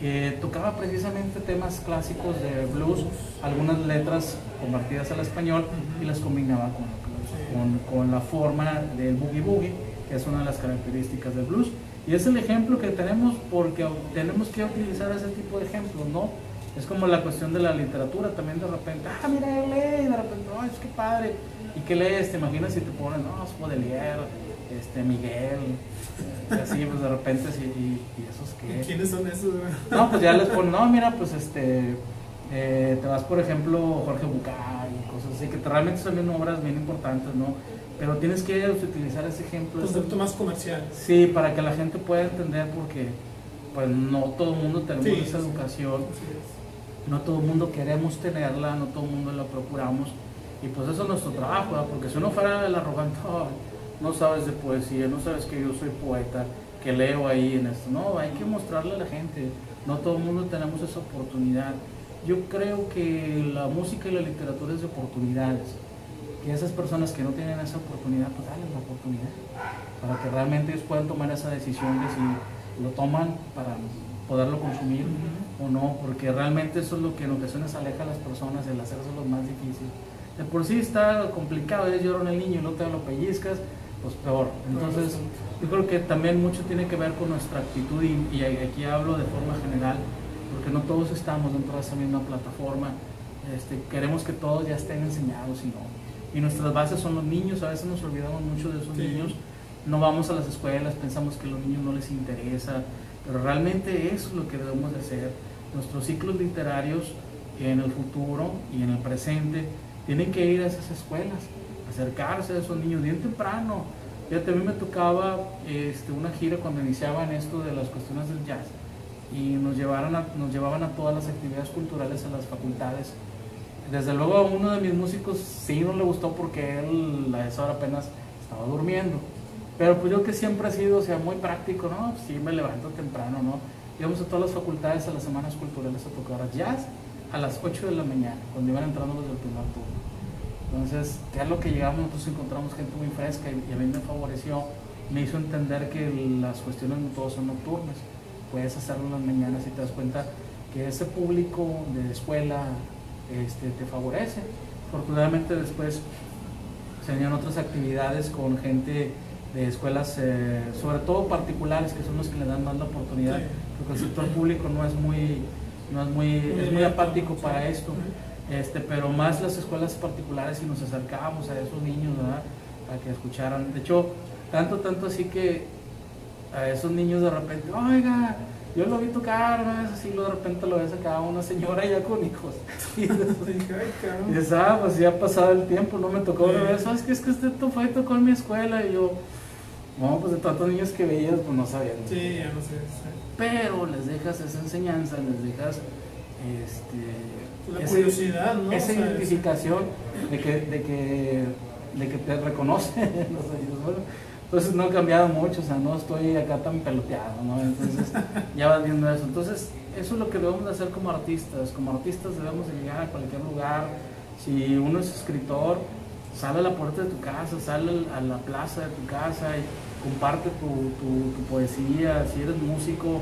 eh, tocaba precisamente temas clásicos de blues, algunas letras convertidas al español y las combinaba con, con, con la forma del boogie boogie, que es una de las características del blues. Y es el ejemplo que tenemos porque tenemos que utilizar ese tipo de ejemplos, ¿no? Es como la cuestión de la literatura, también de repente, ah, mira, él lee, y de repente, no, es que padre. ¿Y qué lees? ¿Te imaginas si te ponen, no, es Baudelaire, este, Miguel, y así, pues de repente, sí, y, y esos que... ¿Quiénes son esos? No, pues ya les ponen, no, mira, pues este, eh, te vas, por ejemplo, Jorge Bucay y cosas así, que te- realmente son obras bien importantes, ¿no? Pero tienes que utilizar ese ejemplo. Concepto más comercial. Sí, para que la gente pueda entender, porque pues no todo el mundo tenemos Sí, esa sí. educación, Así es. No todo el mundo queremos tenerla, no todo el mundo la procuramos, y pues eso es nuestro trabajo, porque si uno fuera el arrogante, "Ay, no sabes de poesía, no sabes que yo soy poeta, que leo ahí en esto, no, hay que mostrarle a la gente, no todo el mundo tenemos esa oportunidad. Yo creo que la música y la literatura es de oportunidades, que esas personas que no tienen esa oportunidad, pues dale la oportunidad, para que realmente ellos puedan tomar esa decisión de si lo toman para poderlo consumir o no, porque realmente eso es lo que en ocasiones aleja a las personas, el hacerse lo más difícil. De por sí está complicado, es llorar el niño y no te lo pellizcas, pues peor. Entonces, yo creo que también mucho tiene que ver con nuestra actitud y, y aquí hablo de forma general, porque no todos estamos dentro de esa misma plataforma. Este, queremos que todos ya estén enseñados y no. Y nuestras bases son los niños, a veces nos olvidamos mucho de esos Sí. niños. No vamos a las escuelas, pensamos que a los niños no les interesa, pero realmente eso es lo que debemos de hacer. Nuestros ciclos literarios en el futuro y en el presente tienen que ir a esas escuelas, acercarse a esos niños bien temprano. Fíjate, mí me tocaba este, una gira cuando iniciaban esto de las cuestiones del jazz y nos, llevaron nos llevaban a todas las actividades culturales a las facultades. Desde luego a uno de mis músicos sí no le gustó porque él a esa hora apenas estaba durmiendo. Pero pues yo que siempre he sido, o sea, muy práctico, ¿no? Sí me levanto temprano, ¿no? Íbamos a todas las facultades a las semanas culturales a tocar jazz a las 8 de la mañana, cuando iban entrando los del primer turno. Entonces, ya lo que llegamos, nosotros encontramos gente muy fresca y, a mí me favoreció, me hizo entender que las cuestiones no todas son nocturnas. Puedes hacerlo en las mañanas y te das cuenta que ese público de escuela este, te favorece. Afortunadamente después se venían otras actividades con gente de escuelas, eh, sobre todo particulares, que son los que le dan más la oportunidad. Porque el sector público no es muy, no es muy, es muy apático para esto. Este, pero más las escuelas particulares y nos acercábamos a esos niños, ¿verdad? Para que escucharan. De hecho, tanto, tanto así que a esos niños de repente, oiga, yo lo vi tocar. Es así, luego de repente lo ves acá una señora ya con hijos. Y dices, ah, pues ya ha pasado el tiempo, no me tocó Sí. una vez, ¿sabes qué? Es que usted fue y tocó en mi escuela y yo, no, pues de tantos niños que veías, pues no sabían. Sí, ya no sé. sí. Pero les dejas esa enseñanza, les dejas este, La ese- curiosidad, ¿no? esa O sea, identificación de que, de que, de que te reconocen los oídos. Bueno, entonces no he cambiado mucho, o sea, no estoy acá tan peloteado, ¿no? Entonces ya vas viendo eso. Entonces, eso es lo que debemos de hacer como artistas. Como artistas debemos de llegar a cualquier lugar. Si uno es escritor, sale a la puerta de tu casa, sale al- a la plaza de tu casa y comparte tu, tu- poesía. Si eres músico,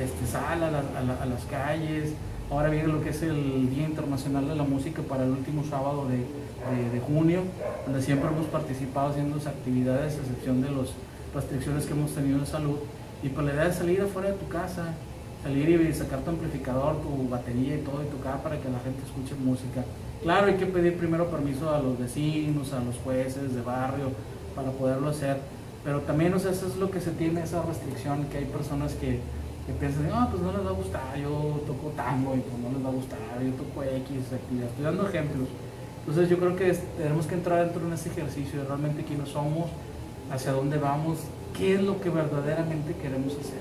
este, sal a, la- a la- a las calles. Ahora viene lo que es el Día Internacional de la Música para el último sábado de, de- junio, donde siempre hemos participado haciendo actividades, a excepción de las restricciones que hemos tenido de salud. Y pues la idea es salir afuera de tu casa, salir y sacar tu amplificador, tu batería y todo y tocar para que la gente escuche música. Claro, hay que pedir primero permiso a los vecinos, a los jueces de barrio para poderlo hacer, pero también o sea, eso es lo que se tiene, esa restricción, que hay personas que, que piensan, ah, pues no les va a gustar, yo toco tango y pues no les va a gustar, yo toco X actividad, estoy dando ejemplos. Entonces yo creo que tenemos que entrar dentro de ese ejercicio de realmente quiénes somos, hacia dónde vamos, qué es lo que verdaderamente queremos hacer.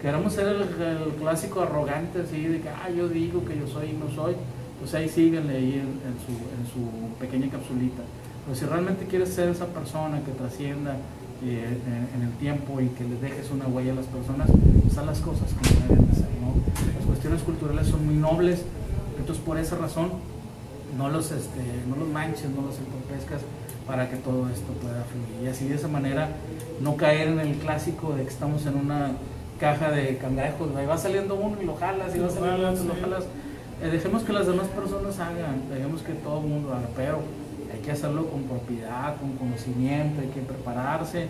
Queremos ser el, el clásico arrogante así de que, ah, yo digo que yo soy y no soy, pues ahí síguenle ahí en, en su, en su pequeña capsulita. Pero si realmente quieres ser esa persona que trascienda eh, en, en el tiempo y que le dejes una huella a las personas, pues haz las cosas como deben de ser, ¿no? Las cuestiones culturales son muy nobles, entonces por esa razón no los, este, no los manches, no los entorpezcas para que todo esto pueda fluir. Y así de esa manera no caer en el clásico de que estamos en una caja de cangrejos, ahí va saliendo uno y lo jalas y va saliendo otro y lo jalas. Eh, dejemos que las demás personas hagan, dejemos que todo el mundo haga, pero hay que hacerlo con propiedad, con conocimiento, hay que prepararse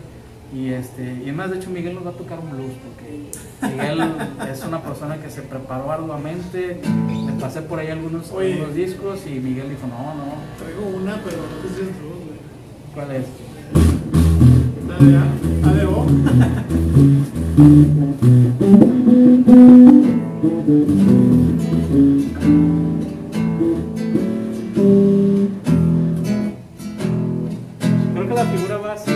Y, este, y más, de hecho, Miguel nos va a tocar un blues porque Miguel es una persona que se preparó arduamente. Le pasé por ahí algunos, Oye. algunos discos y Miguel dijo: No, no, Traigo una, pero no sé si es blues, güey. ¿cuál es? La de A, A de O. Creo que la figura va así.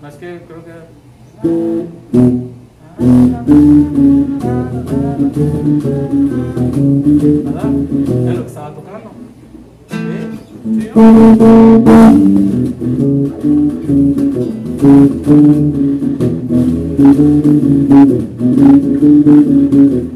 Más que creo que. ¿Verdad? Es lo que estaba tocando. ¿Sí? Sí, Ah,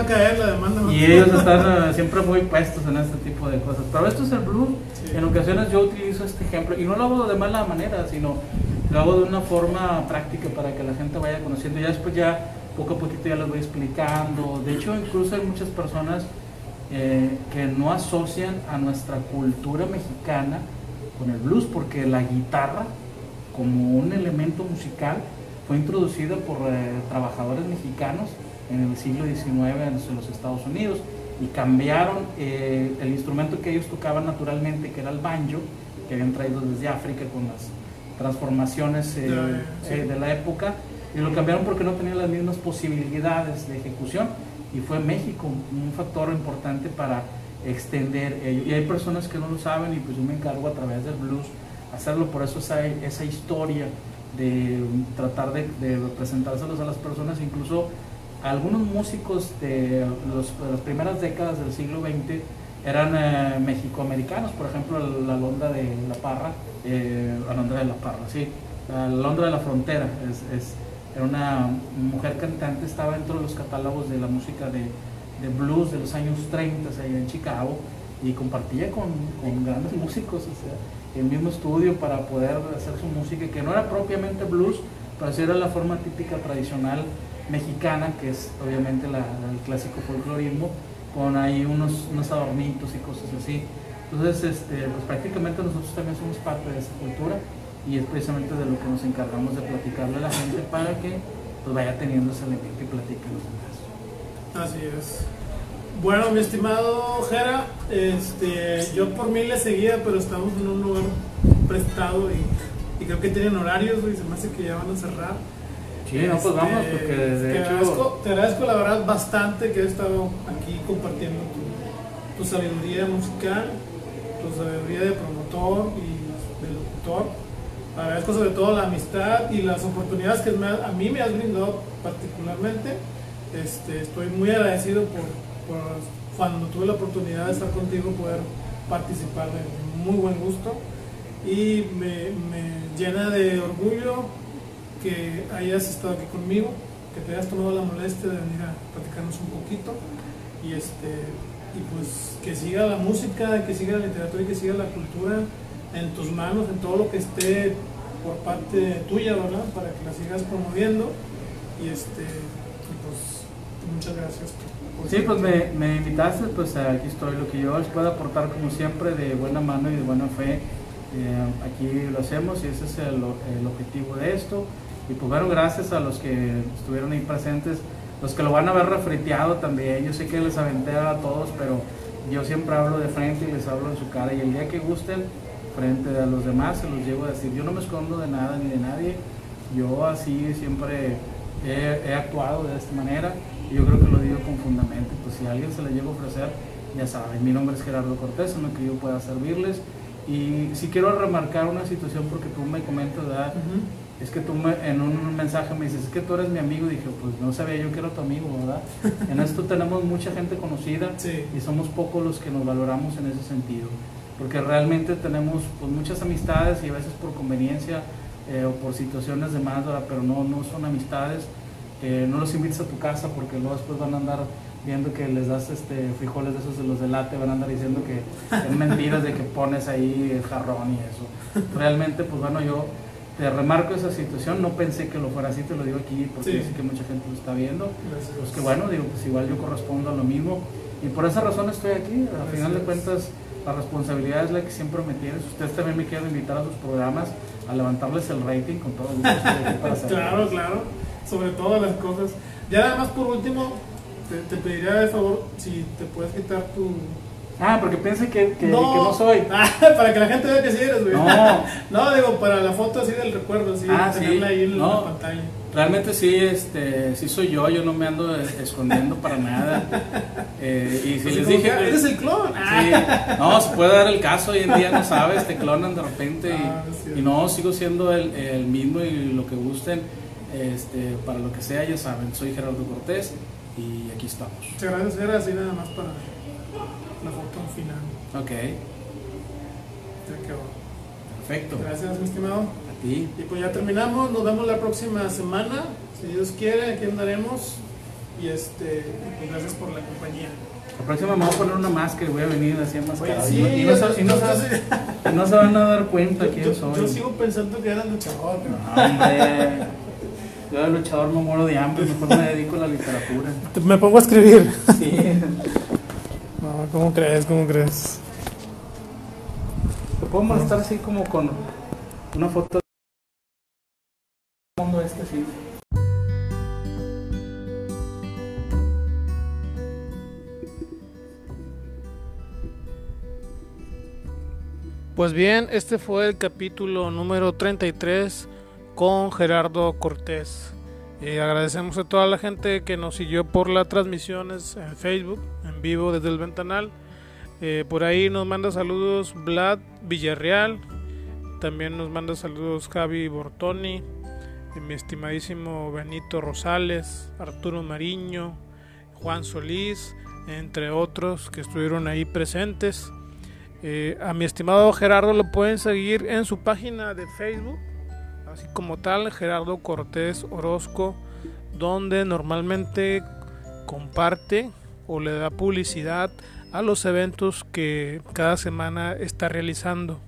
va a caer la demanda. Y ellos están eh, siempre muy puestos en este tipo de cosas. Pero esto es el blues. Sí. En ocasiones yo utilizo este ejemplo y no lo hago de mala manera, sino lo hago de una forma práctica para que la gente vaya conociendo. Ya después ya poco a poquito ya les voy explicando. De hecho, incluso hay muchas personas eh, que no asocian a nuestra cultura mexicana con el blues porque la guitarra como un elemento musical fue introducida por eh, trabajadores mexicanos en el siglo XIX en los Estados Unidos y cambiaron eh, el instrumento que ellos tocaban naturalmente, que era el banjo, que habían traído desde África con las transformaciones eh, ya, sí. eh, de la época, y lo cambiaron porque no tenían las mismas posibilidades de ejecución y fue México un factor importante para extender ello. Y hay personas que no lo saben y pues yo me encargo a través del blues hacerlo, por eso esa, esa historia de tratar de, de presentárselos a las personas, incluso algunos músicos de, las primeras décadas del siglo XX eran eh, mexicoamericanos, por ejemplo la Londra de la Parra, eh, la Londra de la Parra, sí, la Londra de la Frontera, es, era una mujer cantante, estaba dentro de los catálogos de la música de, de blues de los años 30 allá en Chicago y compartía con, con grandes músicos, o sea, el mismo estudio para poder hacer su música, que no era propiamente blues, pero sí era la forma típica tradicional mexicana, que es obviamente la, el clásico folclorismo, con ahí unos, unos adornitos y cosas así. Entonces, este, pues prácticamente nosotros también somos parte de esa cultura y es precisamente de lo que nos encargamos de platicarle a la gente para que pues, vaya teniendo ese elemento y platique los demás. Así es. Bueno, mi estimado Jera, este, yo por mí le seguía, pero estamos en un lugar prestado y, y creo que tienen horarios y se me hace que ya van a cerrar. Sí, no, pues vamos, Este, porque de te, hecho... agradezco, te agradezco la verdad bastante que has estado aquí compartiendo tu, tu sabiduría musical, tu sabiduría de promotor y de locutor. Agradezco sobre todo la amistad y las oportunidades que me a mí me has brindado particularmente. Este, estoy muy agradecido por, por cuando tuve la oportunidad de estar contigo poder participar de muy buen gusto y me, me llena de orgullo que hayas estado aquí conmigo, que te hayas tomado la molestia de venir a platicarnos un poquito y este y pues que siga la música, que siga la literatura y que siga la cultura en tus manos, en todo lo que esté por parte tuya, ¿verdad? Para que la sigas promoviendo y este y pues muchas gracias. por Sí, pues me, me invitaste, pues aquí estoy. Lo que yo les puedo aportar, como siempre, de buena mano y de buena fe, eh, aquí lo hacemos y ese es el, el objetivo de esto. Y pues bueno, gracias a los que estuvieron ahí presentes, los que lo van a ver refriteado también. Yo sé que les aventé a todos, pero yo siempre hablo de frente y les hablo en su cara. Y el día que gusten, frente a los demás, se los llevo a decir. Yo no me escondo de nada ni de nadie. Yo así siempre he, actuado de esta manera y yo creo que lo digo con fundamento. Pues si a alguien se le llega a ofrecer, ya saben, mi nombre es Gerardo Cortés, en lo que yo pueda servirles. Y si quiero remarcar una situación porque tú me comentas, ¿verdad? Es que tú me- en un mensaje me dices, es que tú eres mi amigo. Y dije, pues no sabía yo que era tu amigo, ¿verdad? En esto tenemos mucha gente conocida Sí. y somos pocos los que nos valoramos en ese sentido. Porque realmente tenemos pues, muchas amistades y a veces por conveniencia eh, o por situaciones de más, ¿verdad? pero no, no son amistades. Eh, no los invites a tu casa porque luego después van a andar viendo que les das este, frijoles de esos de los de late, van a andar diciendo que es mentiras de que pones ahí el jarrón y eso. Realmente, pues bueno, yo te remarco esa situación, no pensé que lo fuera así, te lo digo aquí porque Sí. yo sé que mucha gente lo está viendo. Gracias. Pues que bueno, digo, pues igual yo correspondo a lo mismo. Y por esa razón estoy aquí. Al final de cuentas, la responsabilidad es la que siempre me tienes. Ustedes también me quieren invitar a sus programas a levantarles el rating con todo gusto. para. Claro, claro, sobre todas las cosas. Ya nada más por último, te, te pediría de favor si te puedes quitar tu... Ah, porque piense que, que, que no soy. Ah, para que la gente vea que sí eres, güey. No. No, digo, para la foto así del recuerdo, así, Ah, sí. tenerla ahí en No. la pantalla. Realmente sí, este, sí soy yo, yo no me ando escondiendo para nada. Eh, y si Así les dije... que, eres el clon. Sí, no, se puede dar el caso, hoy en día no sabes, te clonan de repente Ah, y, y no, sigo siendo el, el mismo y lo que gusten, este, para lo que sea, ya saben, soy Gerardo Cortés y aquí estamos. Muchas gracias, era así nada más para la foto final. Ok, Ya quedó. perfecto. Gracias, mi estimado. A ti. Y pues ya terminamos, nos vemos la próxima semana, si Dios quiere, aquí andaremos. Y este, pues gracias por la compañía. La próxima me voy a poner una máscara y voy a venir así enmascarado. Oye, y, no- y no, se- y no se, y no se van a dar cuenta yo, quién yo- soy. yo sigo pensando que eras luchador. pero- No, hombre, yo de luchador me muero de hambre, mejor me dedico a la literatura. Me pongo a escribir. Sí. No, ¿cómo crees? ¿Cómo crees? Te puedo molestar así como con una foto del mundo este sí. Pues bien, este fue el capítulo número 33 con Gerardo Cortés. Eh, agradecemos a toda la gente que nos siguió por las transmisiones en Facebook, en vivo desde el ventanal. Eh, por ahí nos manda saludos Vlad Villarreal. También nos manda saludos Javi Bortoni, mi estimadísimo Benito Rosales, Arturo Mariño, Juan Solís, entre otros que estuvieron ahí presentes. Eh, a mi estimado Gerardo lo pueden seguir en su página de Facebook, así como tal, Gerardo Cortés Orozco, donde normalmente comparte o le da publicidad a los eventos que cada semana está realizando.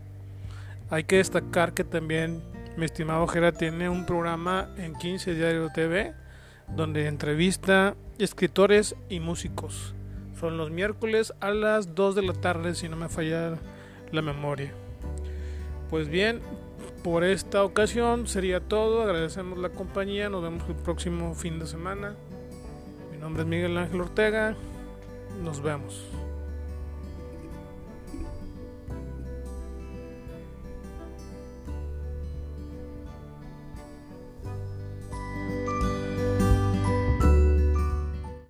Hay que destacar que también mi estimado Gerardo tiene un programa en 15 Diario TV donde entrevista escritores y músicos. Son los miércoles a las 2 de la tarde, si no me falla la memoria. Pues bien, por esta ocasión sería todo. Agradecemos la compañía. Nos vemos el próximo fin de semana. Mi nombre es Miguel Ángel Ortega. Nos vemos.